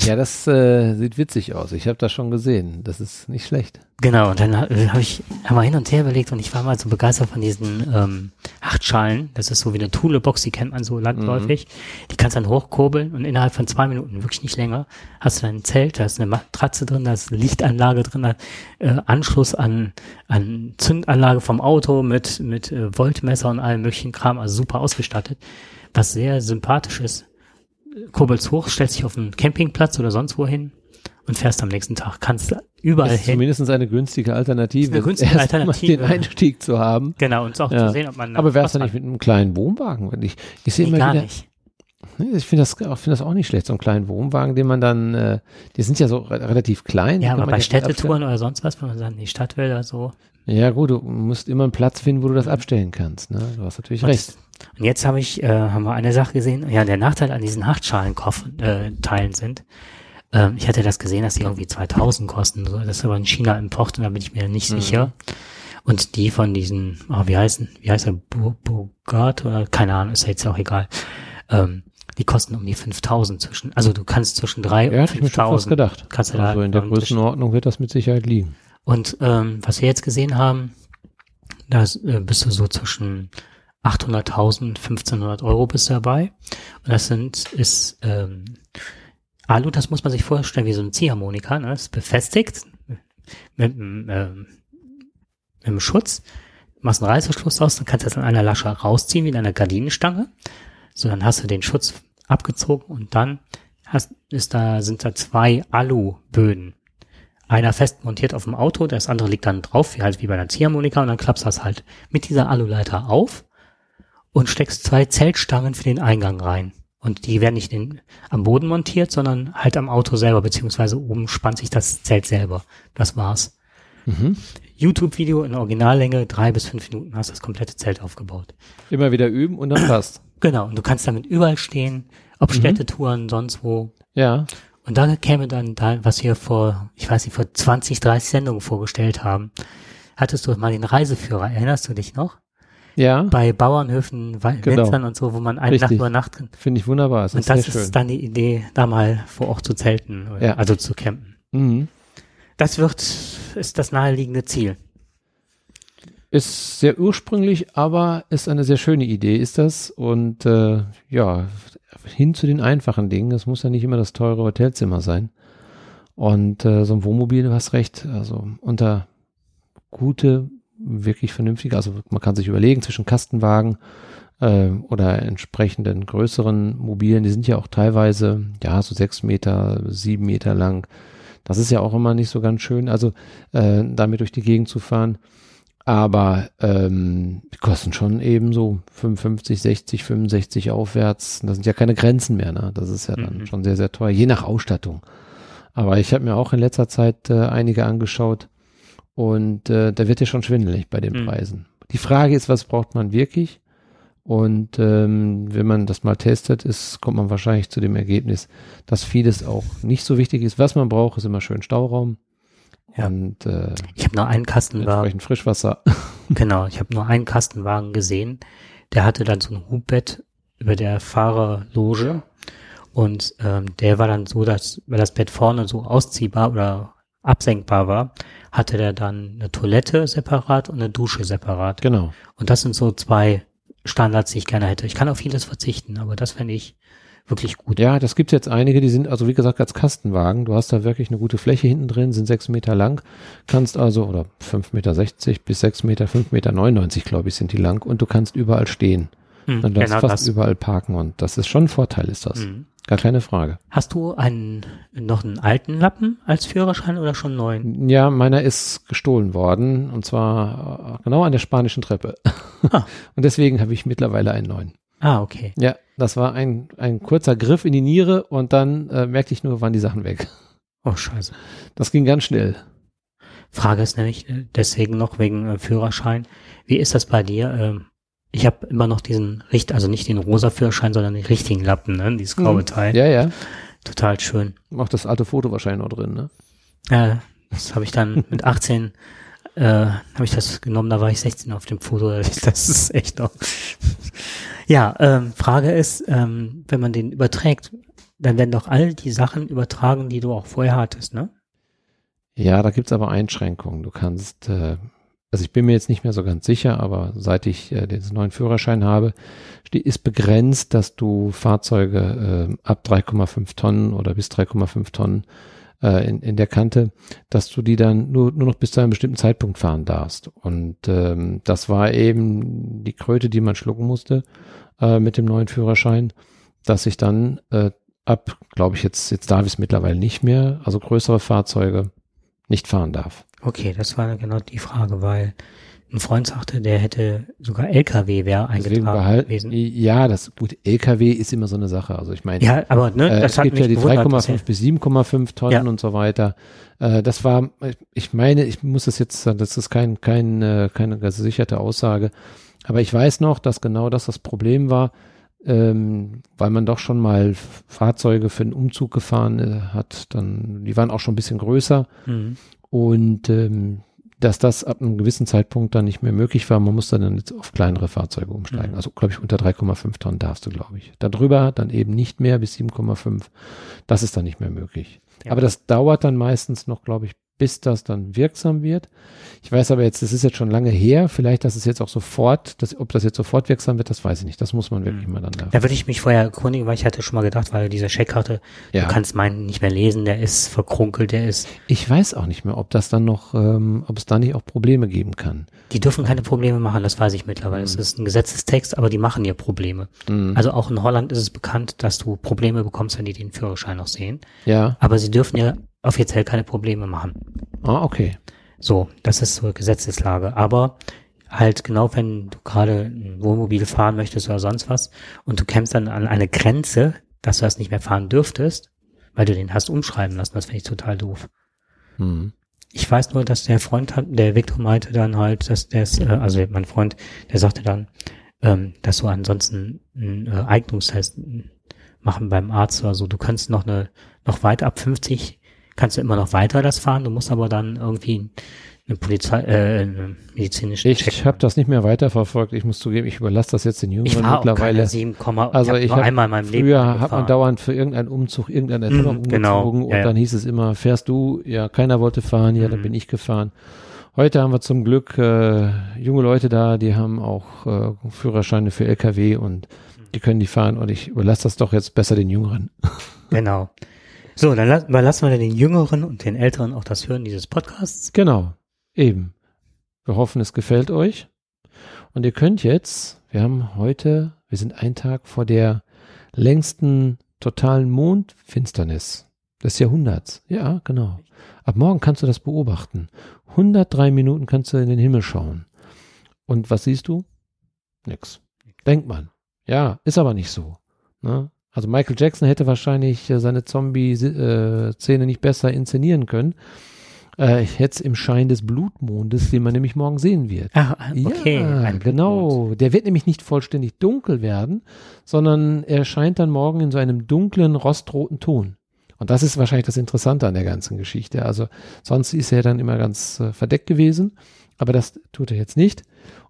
[SPEAKER 2] Ja, das äh, sieht witzig aus. Ich habe das schon gesehen. Das ist nicht schlecht.
[SPEAKER 1] Genau, und dann äh, habe ich wir hin und her überlegt und ich war mal so begeistert von diesen ähm, Achtschalen. Das ist so wie eine Thule-Box, die kennt man so landläufig. Die kannst dann hochkurbeln und innerhalb von zwei Minuten, wirklich nicht länger, hast du dann ein Zelt, da ist eine Matratze drin, da ist eine Lichtanlage drin, da, äh, Anschluss an, an Zündanlage vom Auto mit, mit äh, Voltmesser und allem möglichen Kram, also super ausgestattet. Was sehr sympathisch ist. Kurbelst hoch, stellst dich auf einen Campingplatz oder sonst wo hin und fährst am nächsten Tag. Kannst überall
[SPEAKER 2] Das ist
[SPEAKER 1] hin.
[SPEAKER 2] zumindest eine günstige Alternative.
[SPEAKER 1] Eine günstige Alternative.
[SPEAKER 2] den Einstieg zu haben.
[SPEAKER 1] Genau, und auch
[SPEAKER 2] Ja.
[SPEAKER 1] zu sehen, ob man.
[SPEAKER 2] Aber wär's
[SPEAKER 1] was
[SPEAKER 2] da nicht mit einem kleinen Wohnwagen? Wenn Ich, ich sehe
[SPEAKER 1] Nee,
[SPEAKER 2] immer
[SPEAKER 1] gar
[SPEAKER 2] wieder,
[SPEAKER 1] nicht.
[SPEAKER 2] Ich finde das, auch- finde das auch nicht schlecht, so einen kleinen Wohnwagen, den man dann, äh, die sind ja so re relativ klein.
[SPEAKER 1] Ja, aber bei Städtetouren oder sonst was, wenn man dann in die Stadt will oder so.
[SPEAKER 2] Ja gut, du musst immer einen Platz finden, wo du das abstellen kannst. Ne? Du hast natürlich
[SPEAKER 1] Und,
[SPEAKER 2] recht.
[SPEAKER 1] Und jetzt habe ich, äh, haben wir eine Sache gesehen. Ja, der Nachteil an diesen Hartschalen-Teilen äh, sind. Ähm, ich hatte das gesehen, dass die irgendwie 2000 kosten. So. Das ist aber ein China-Import und da bin ich mir nicht
[SPEAKER 2] Mhm.
[SPEAKER 1] sicher. Und die von diesen, oh, wie heißen, wie heißt der, Bu- Bugatti oder keine Ahnung, ist ja jetzt auch egal. Ähm, die kosten um die 5000 zwischen, also du kannst zwischen drei
[SPEAKER 2] Ja,
[SPEAKER 1] und
[SPEAKER 2] hatte ich mir schon fast
[SPEAKER 1] 5000
[SPEAKER 2] gedacht.
[SPEAKER 1] kannst du da
[SPEAKER 2] Also in der Größenordnung wird das mit Sicherheit liegen.
[SPEAKER 1] Und ähm, was wir jetzt gesehen haben, da äh, bist du so zwischen 800.000, 1500 Euro bist du dabei. Und das sind, ist ähm, Alu, das muss man sich vorstellen wie so ein Ziehharmonika, ne? Das ist befestigt mit, einem, ähm, mit einem Schutz. Machst einen Reißverschluss draus, dann kannst du das an einer Lasche rausziehen wie in einer Gardinenstange. So, dann hast du den Schutz abgezogen und dann hast, ist da, sind da zwei Aluböden einer fest montiert auf dem Auto, das andere liegt dann drauf, wie halt wie bei einer Ziehharmonika, und dann klappst du das halt mit dieser Aluleiter auf und steckst zwei Zeltstangen für den Eingang rein. Und die werden nicht in, am Boden montiert, sondern halt am Auto selber, beziehungsweise oben spannt sich das Zelt selber. Das war's.
[SPEAKER 2] Mhm.
[SPEAKER 1] YouTube-Video in Originallänge, drei bis fünf Minuten hast das komplette Zelt aufgebaut.
[SPEAKER 2] Immer wieder üben und dann passt.
[SPEAKER 1] Genau, und du kannst damit überall stehen, ob Städtetouren, sonst wo.
[SPEAKER 2] Ja.
[SPEAKER 1] Und da käme dann da, was wir vor, ich weiß nicht, vor 20, 30 Sendungen vorgestellt haben. Hattest du mal den Reiseführer, erinnerst du dich noch?
[SPEAKER 2] Ja,
[SPEAKER 1] Bei Bauernhöfen,
[SPEAKER 2] Genau.
[SPEAKER 1] Winzern und so, wo man eine. Nacht übernachten.
[SPEAKER 2] finde ich wunderbar. Das
[SPEAKER 1] Und
[SPEAKER 2] ist
[SPEAKER 1] das
[SPEAKER 2] sehr schön.
[SPEAKER 1] ist dann die Idee, da mal vor Ort zu zelten,
[SPEAKER 2] Ja.
[SPEAKER 1] also zu campen.
[SPEAKER 2] mhm.
[SPEAKER 1] Das wird, ist das naheliegende Ziel.
[SPEAKER 2] Ist sehr ursprünglich, aber ist eine sehr schöne Idee, ist das. Und äh, ja, hin zu den einfachen Dingen. Es muss ja nicht immer das teure Hotelzimmer sein. Und äh, so ein Wohnmobil, du hast recht, also unter gute, wirklich vernünftige, also man kann sich überlegen zwischen Kastenwagen äh, oder entsprechenden größeren Mobilen, die sind ja auch teilweise, ja, so sechs Meter, sieben Meter lang. Das ist ja auch immer nicht so ganz schön, also äh, damit durch die Gegend zu fahren. Aber ähm, die kosten schon eben so 55, 60, 65 aufwärts. Das sind ja keine Grenzen mehr. Ne? Das ist ja dann
[SPEAKER 1] Mhm.
[SPEAKER 2] schon sehr, sehr teuer, je nach Ausstattung. Aber ich habe mir auch in letzter Zeit äh, einige angeschaut und äh, da wird ja schon schwindelig bei den
[SPEAKER 1] Mhm.
[SPEAKER 2] Preisen. Die Frage ist, was braucht man wirklich? Und ähm, wenn man das mal testet, ist, kommt man wahrscheinlich zu dem Ergebnis, dass vieles auch nicht so wichtig ist. Was man braucht, ist immer schön Stauraum
[SPEAKER 1] Ja.
[SPEAKER 2] und äh,
[SPEAKER 1] Ich habe nur einen Kastenwagen.
[SPEAKER 2] entsprechend Frischwasser.
[SPEAKER 1] Genau, ich habe nur einen Kastenwagen gesehen. Der hatte dann so ein Hubbett über der Fahrerloge. Und ähm, der war dann so, dass, weil das Bett vorne so ausziehbar oder absenkbar war, hatte der dann eine Toilette separat und eine Dusche separat.
[SPEAKER 2] genau.
[SPEAKER 1] Und das sind so zwei Standards, die ich gerne hätte. Ich kann auf vieles verzichten, aber das fände ich wirklich gut.
[SPEAKER 2] Ja, das gibt jetzt einige, die sind also wie gesagt als Kastenwagen. Du hast da wirklich eine gute Fläche hinten drin, sind sechs Meter lang, kannst also, oder fünf Meter sechzig bis sechs Meter, fünf Meter neunundneunzig, glaube ich, sind die lang und du kannst überall stehen.
[SPEAKER 1] Hm,
[SPEAKER 2] Dann darfst
[SPEAKER 1] genau
[SPEAKER 2] fast
[SPEAKER 1] das.
[SPEAKER 2] überall parken und das ist schon ein Vorteil, ist das.
[SPEAKER 1] Mhm.
[SPEAKER 2] Gar keine Frage.
[SPEAKER 1] Hast du einen, noch einen alten Lappen als Führerschein oder schon einen neuen?
[SPEAKER 2] Ja, meiner ist gestohlen worden und zwar äh, genau an der spanischen Treppe.
[SPEAKER 1] Ah.
[SPEAKER 2] Und deswegen habe ich mittlerweile einen neuen.
[SPEAKER 1] Ah, okay.
[SPEAKER 2] Ja, das war ein, ein kurzer Griff in die Niere und dann äh, merkte ich nur, waren die Sachen weg.
[SPEAKER 1] Oh, scheiße.
[SPEAKER 2] Das ging ganz schnell.
[SPEAKER 1] Frage ist nämlich äh, deswegen noch wegen äh, Führerschein. Wie ist das bei dir? Ähm, ich habe immer noch diesen Richt, also nicht den rosa Führerschein, sondern den richtigen Lappen, ne? Dieses graue Teil.
[SPEAKER 2] Mhm. Ja, ja.
[SPEAKER 1] Total schön.
[SPEAKER 2] Auch das alte Foto wahrscheinlich noch drin, ne?
[SPEAKER 1] Ja, das habe ich dann mit 18 äh, habe ich das genommen, da war ich 16 auf dem Foto. Das ist echt noch. ja, ähm, Frage ist, ähm, wenn man den überträgt, dann werden doch all die Sachen übertragen, die du auch vorher hattest, ne?
[SPEAKER 2] Ja, da gibt's aber Einschränkungen. Du kannst, äh, also ich bin mir jetzt nicht mehr so ganz sicher, aber seit ich äh, den neuen Führerschein habe, ist begrenzt, dass du Fahrzeuge äh, ab 3,5 Tonnen oder bis 3,5 Tonnen äh, in, in der Kante, dass du die dann nur, nur noch bis zu einem bestimmten Zeitpunkt fahren darfst. Und ähm, das war eben die Kröte, die man schlucken musste äh, mit dem neuen Führerschein, dass ich dann äh, ab, glaube ich, jetzt, jetzt darf ich es mittlerweile nicht mehr, also größere Fahrzeuge nicht fahren darf.
[SPEAKER 1] Okay, das war genau die Frage, weil ein Freund sagte, der hätte sogar LKW wäre eingetragen gewesen.
[SPEAKER 2] Ja, das gut. LKW ist immer so eine Sache. Also ich meine,
[SPEAKER 1] Ja, aber ne,
[SPEAKER 2] äh,
[SPEAKER 1] das
[SPEAKER 2] es
[SPEAKER 1] hat
[SPEAKER 2] gibt
[SPEAKER 1] mich
[SPEAKER 2] ja die
[SPEAKER 1] gewundert, dass
[SPEAKER 2] 3,5 bis 7,5 Tonnen
[SPEAKER 1] Ja.
[SPEAKER 2] und so weiter. Äh, das war, ich meine, ich muss das jetzt, das ist kein, kein, äh, keine gesicherte Aussage. Aber ich weiß noch, dass genau das das Problem war, ähm, weil man doch schon mal Fahrzeuge für einen Umzug gefahren äh, hat. Dann, die waren auch schon ein bisschen größer.
[SPEAKER 1] er- Mhm.
[SPEAKER 2] Und ähm, dass das ab einem gewissen Zeitpunkt dann nicht mehr möglich war, man musste dann jetzt auf kleinere Fahrzeuge umsteigen.
[SPEAKER 1] Mhm.
[SPEAKER 2] Also glaube ich unter 3,5 Tonnen darfst du, glaube ich. Darüber dann eben nicht mehr bis 7,5. Das ist dann nicht mehr möglich.
[SPEAKER 1] Ja.
[SPEAKER 2] Aber das dauert dann meistens noch, glaube ich, bis das dann wirksam wird. Ich weiß aber jetzt, das ist jetzt schon lange her. Vielleicht, dass es jetzt auch sofort, dass, ob das jetzt sofort wirksam wird, das weiß ich nicht. Das muss man wirklich
[SPEAKER 1] Mhm.
[SPEAKER 2] mal dann da.
[SPEAKER 1] Da würde ich mich vorher erkundigen, weil ich hatte schon mal gedacht, weil diese Checkkarte,
[SPEAKER 2] Ja.
[SPEAKER 1] du kannst meinen nicht mehr lesen, der ist verkrunkelt, der ist,
[SPEAKER 2] Ich weiß auch nicht mehr, ob das dann noch, ähm, ob es da nicht auch Probleme geben kann.
[SPEAKER 1] die dürfen keine Probleme machen, das weiß ich mittlerweile. Es ist ein Gesetzestext, aber die machen ja Probleme.
[SPEAKER 2] Mhm.
[SPEAKER 1] Also auch in Holland ist es bekannt, dass du Probleme bekommst, wenn die den Führerschein noch sehen.
[SPEAKER 2] Ja.
[SPEAKER 1] Aber sie dürfen ja offiziell keine Probleme machen.
[SPEAKER 2] Ah, okay.
[SPEAKER 1] So, das ist so Gesetzeslage. Aber halt genau, wenn du gerade ein Wohnmobil fahren möchtest oder sonst was und du kämpfst dann an eine Grenze, dass du das nicht mehr fahren dürftest, weil du den hast umschreiben lassen, das finde ich total doof.
[SPEAKER 2] Mhm.
[SPEAKER 1] Ich weiß nur, dass der Freund hat, der Victor meinte dann halt, dass der äh, also mein Freund, der sagte dann, ähm, dass du ansonsten einen äh, Eignungstest machen beim Arzt oder so. Du kannst noch eine, noch weiter ab 50 kannst du immer noch weiter das fahren, du musst aber dann irgendwie eine Polizei, äh, eine medizinische
[SPEAKER 2] Ich habe das nicht mehr weiterverfolgt. Ich muss zugeben, ich überlasse das jetzt den
[SPEAKER 1] Ich
[SPEAKER 2] Jüngeren
[SPEAKER 1] war auch
[SPEAKER 2] mittlerweile.
[SPEAKER 1] keine 7,
[SPEAKER 2] also ich
[SPEAKER 1] nur
[SPEAKER 2] hab
[SPEAKER 1] einmal in meinem Leben
[SPEAKER 2] früher hat man dauernd für irgendeinen Umzug irgendeine Erinnerung
[SPEAKER 1] Mhm, genau.
[SPEAKER 2] umgezogen und
[SPEAKER 1] Ja,
[SPEAKER 2] dann hieß es immer, fährst du? Ja, keiner wollte fahren, ja, dann
[SPEAKER 1] Mhm.
[SPEAKER 2] bin ich gefahren. Heute haben wir zum Glück äh, junge Leute da, die haben auch äh, Führerscheine für LKW und die können die fahren und ich überlasse das doch jetzt besser den Jüngeren.
[SPEAKER 1] Genau. So, dann la- überlassen wir den Jüngeren und den Älteren auch das Hören dieses Podcasts.
[SPEAKER 2] Genau, eben. Wir hoffen, es gefällt euch. Und ihr könnt jetzt, wir haben heute, wir sind einen Tag vor der längsten totalen Mondfinsternis des Jahrhunderts. Ja, genau. Ab morgen kannst du das beobachten. 103 Minuten kannst du in den Himmel schauen. Und was siehst du? Nix. Denkt man. Ja, ist aber nicht so. Ne? Also Michael Jackson hätte wahrscheinlich äh, seine Zombie-Szene nicht besser inszenieren können. Äh, jetzt im Schein des Blutmondes, den man nämlich morgen sehen wird.
[SPEAKER 1] Ah, okay.
[SPEAKER 2] Ja, genau. Der wird nämlich nicht vollständig dunkel werden, sondern er scheint dann morgen in so einem dunklen, rostroten Ton. Und das ist wahrscheinlich das Interessante an der ganzen Geschichte. Also sonst ist er dann immer ganz äh, verdeckt gewesen, aber das tut er jetzt nicht.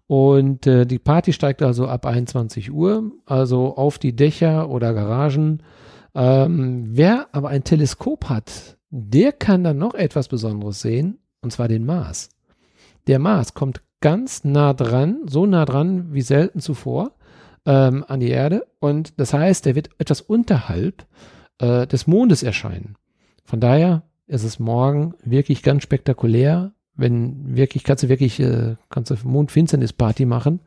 [SPEAKER 2] Und äh, die Party steigt also ab 21 Uhr, also auf die Dächer oder Garagen. Ähm, wer aber ein Teleskop hat, der kann dann noch etwas Besonderes sehen, und zwar den Mars. Der Mars kommt ganz nah dran, so nah dran wie selten zuvor ähm, an die Erde. Und das heißt, er wird etwas unterhalb äh, des Mondes erscheinen. Von daher ist es morgen wirklich ganz spektakulär. Wenn wirklich, kannst du wirklich, äh, kannst du Mondfinsternisparty machen.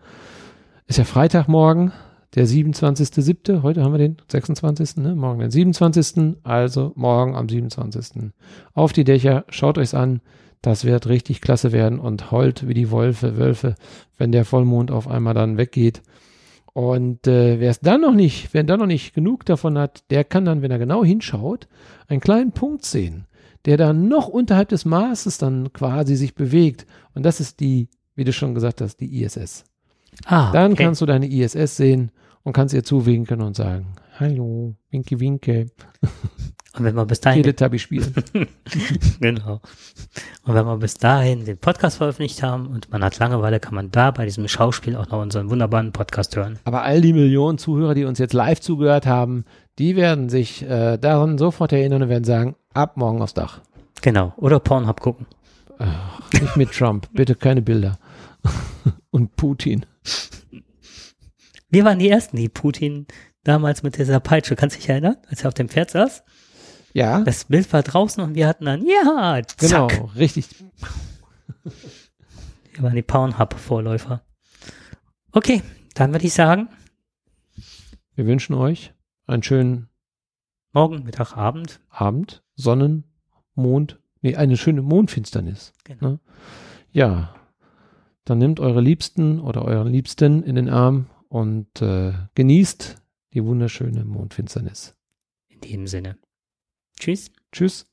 [SPEAKER 2] Ist ja Freitagmorgen, der 27.07. Heute haben wir den 26. Ne? Morgen den 27. Also morgen am 27. Auf die Dächer, schaut euch's an. Das wird richtig klasse werden und heult wie die Wölfe, Wölfe, wenn der Vollmond auf einmal dann weggeht. Und äh, wer es dann noch nicht, wer dann noch nicht genug davon hat, der kann dann, wenn er genau hinschaut, einen kleinen Punkt sehen, der dann noch unterhalb des Maßes dann quasi sich bewegt. Und das ist die, wie du schon gesagt hast, die ISS.
[SPEAKER 1] Ah,
[SPEAKER 2] Dann
[SPEAKER 1] okay.
[SPEAKER 2] kannst du deine ISS sehen und kannst ihr zuwinken und sagen, hallo, winke, winke,
[SPEAKER 1] Und wenn wir bis dahin,
[SPEAKER 2] Teletubby spielen.
[SPEAKER 1] genau. Und wenn wir bis dahin den Podcast veröffentlicht haben und man hat Langeweile, kann man da bei diesem Schauspiel auch noch unseren wunderbaren Podcast hören.
[SPEAKER 2] Aber all die Millionen Zuhörer, die uns jetzt live zugehört haben, die werden sich äh, daran sofort erinnern und werden sagen, ab morgen aufs Dach.
[SPEAKER 1] Genau. Oder Pornhub gucken.
[SPEAKER 2] Nicht mit Trump, bitte keine Bilder. und Putin.
[SPEAKER 1] Wir waren die Ersten, die Putin damals mit dieser Peitsche, kannst du dich erinnern, als er auf dem Pferd saß?
[SPEAKER 2] Ja,
[SPEAKER 1] Das Bild war draußen und wir hatten dann, ja,
[SPEAKER 2] genau,
[SPEAKER 1] zack.
[SPEAKER 2] richtig.
[SPEAKER 1] Wir waren die Pornhub-Vorläufer. Okay, dann würde ich sagen,
[SPEAKER 2] Wir wünschen euch einen schönen
[SPEAKER 1] morgen, Mittag, Abend.
[SPEAKER 2] Abend, Sonnen, Mond, nee, eine schöne Mondfinsternis.
[SPEAKER 1] Genau.
[SPEAKER 2] Ne? Ja, dann nehmt eure Liebsten oder euren Liebsten in den Arm und äh, genießt die wunderschöne Mondfinsternis.
[SPEAKER 1] In dem Sinne. Tschüss.
[SPEAKER 2] Tschüss.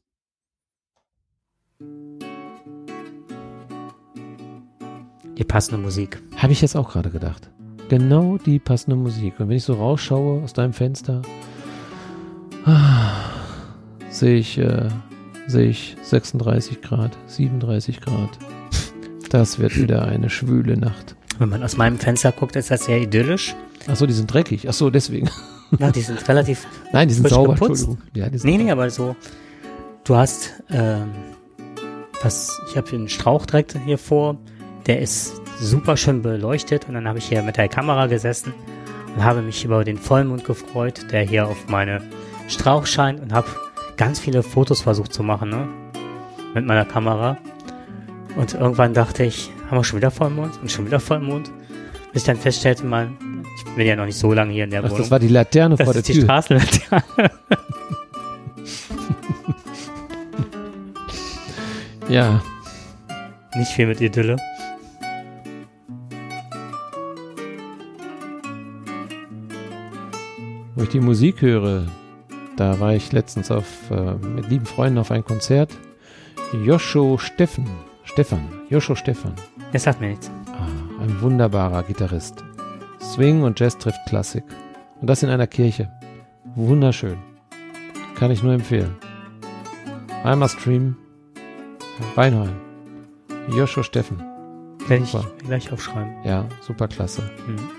[SPEAKER 1] Die passende Musik.
[SPEAKER 2] Habe ich jetzt auch gerade gedacht. Genau die passende Musik. Und wenn ich so rausschaue aus deinem Fenster, ah, sehe ich, äh, sehe ich 36 Grad, 37 Grad. Das wird wieder eine schwüle Nacht.
[SPEAKER 1] Wenn man aus meinem Fenster guckt, ist das sehr idyllisch.
[SPEAKER 2] Achso, die sind dreckig. Achso, deswegen.
[SPEAKER 1] Ja, die sind relativ
[SPEAKER 2] Nein, die sind sauber,
[SPEAKER 1] geputzt?
[SPEAKER 2] Entschuldigung. Ja, die sind
[SPEAKER 1] Nee, nee, aber so, du hast, ähm, was, ich habe einen Strauch direkt hier vor, der ist super schön beleuchtet und dann habe ich hier mit der Kamera gesessen und habe mich über den Vollmond gefreut, der hier auf meine Strauch scheint und habe ganz viele Fotos versucht zu machen, ne, mit meiner Kamera. Und irgendwann dachte ich, haben wir schon wieder Vollmond und schon wieder Vollmond, bis ich dann feststellte, man, ich bin ja noch nicht so lange hier in der
[SPEAKER 2] Ach,
[SPEAKER 1] Wohnung.
[SPEAKER 2] das war die Laterne
[SPEAKER 1] Das
[SPEAKER 2] vor der
[SPEAKER 1] ist die
[SPEAKER 2] Tür.
[SPEAKER 1] Straßenlaterne.
[SPEAKER 2] Ja,
[SPEAKER 1] Nicht viel mit Idylle.
[SPEAKER 2] wo ich die Musik höre, da war ich letztens auf, äh, mit lieben Freunden auf ein Konzert. Joscho Steffen, Stefan, Joscho Stefan,
[SPEAKER 1] Das sagt mir nichts.
[SPEAKER 2] ah, ein wunderbarer Gitarrist. Swing und Jazz trifft Klassik. Und das in einer Kirche. Wunderschön. Kann ich nur empfehlen. Einmal Stream. Reinholm. Joscho Steffen.
[SPEAKER 1] Werde ich
[SPEAKER 2] Super.
[SPEAKER 1] gleich aufschreiben.
[SPEAKER 2] Ja, super klasse.
[SPEAKER 1] Hm.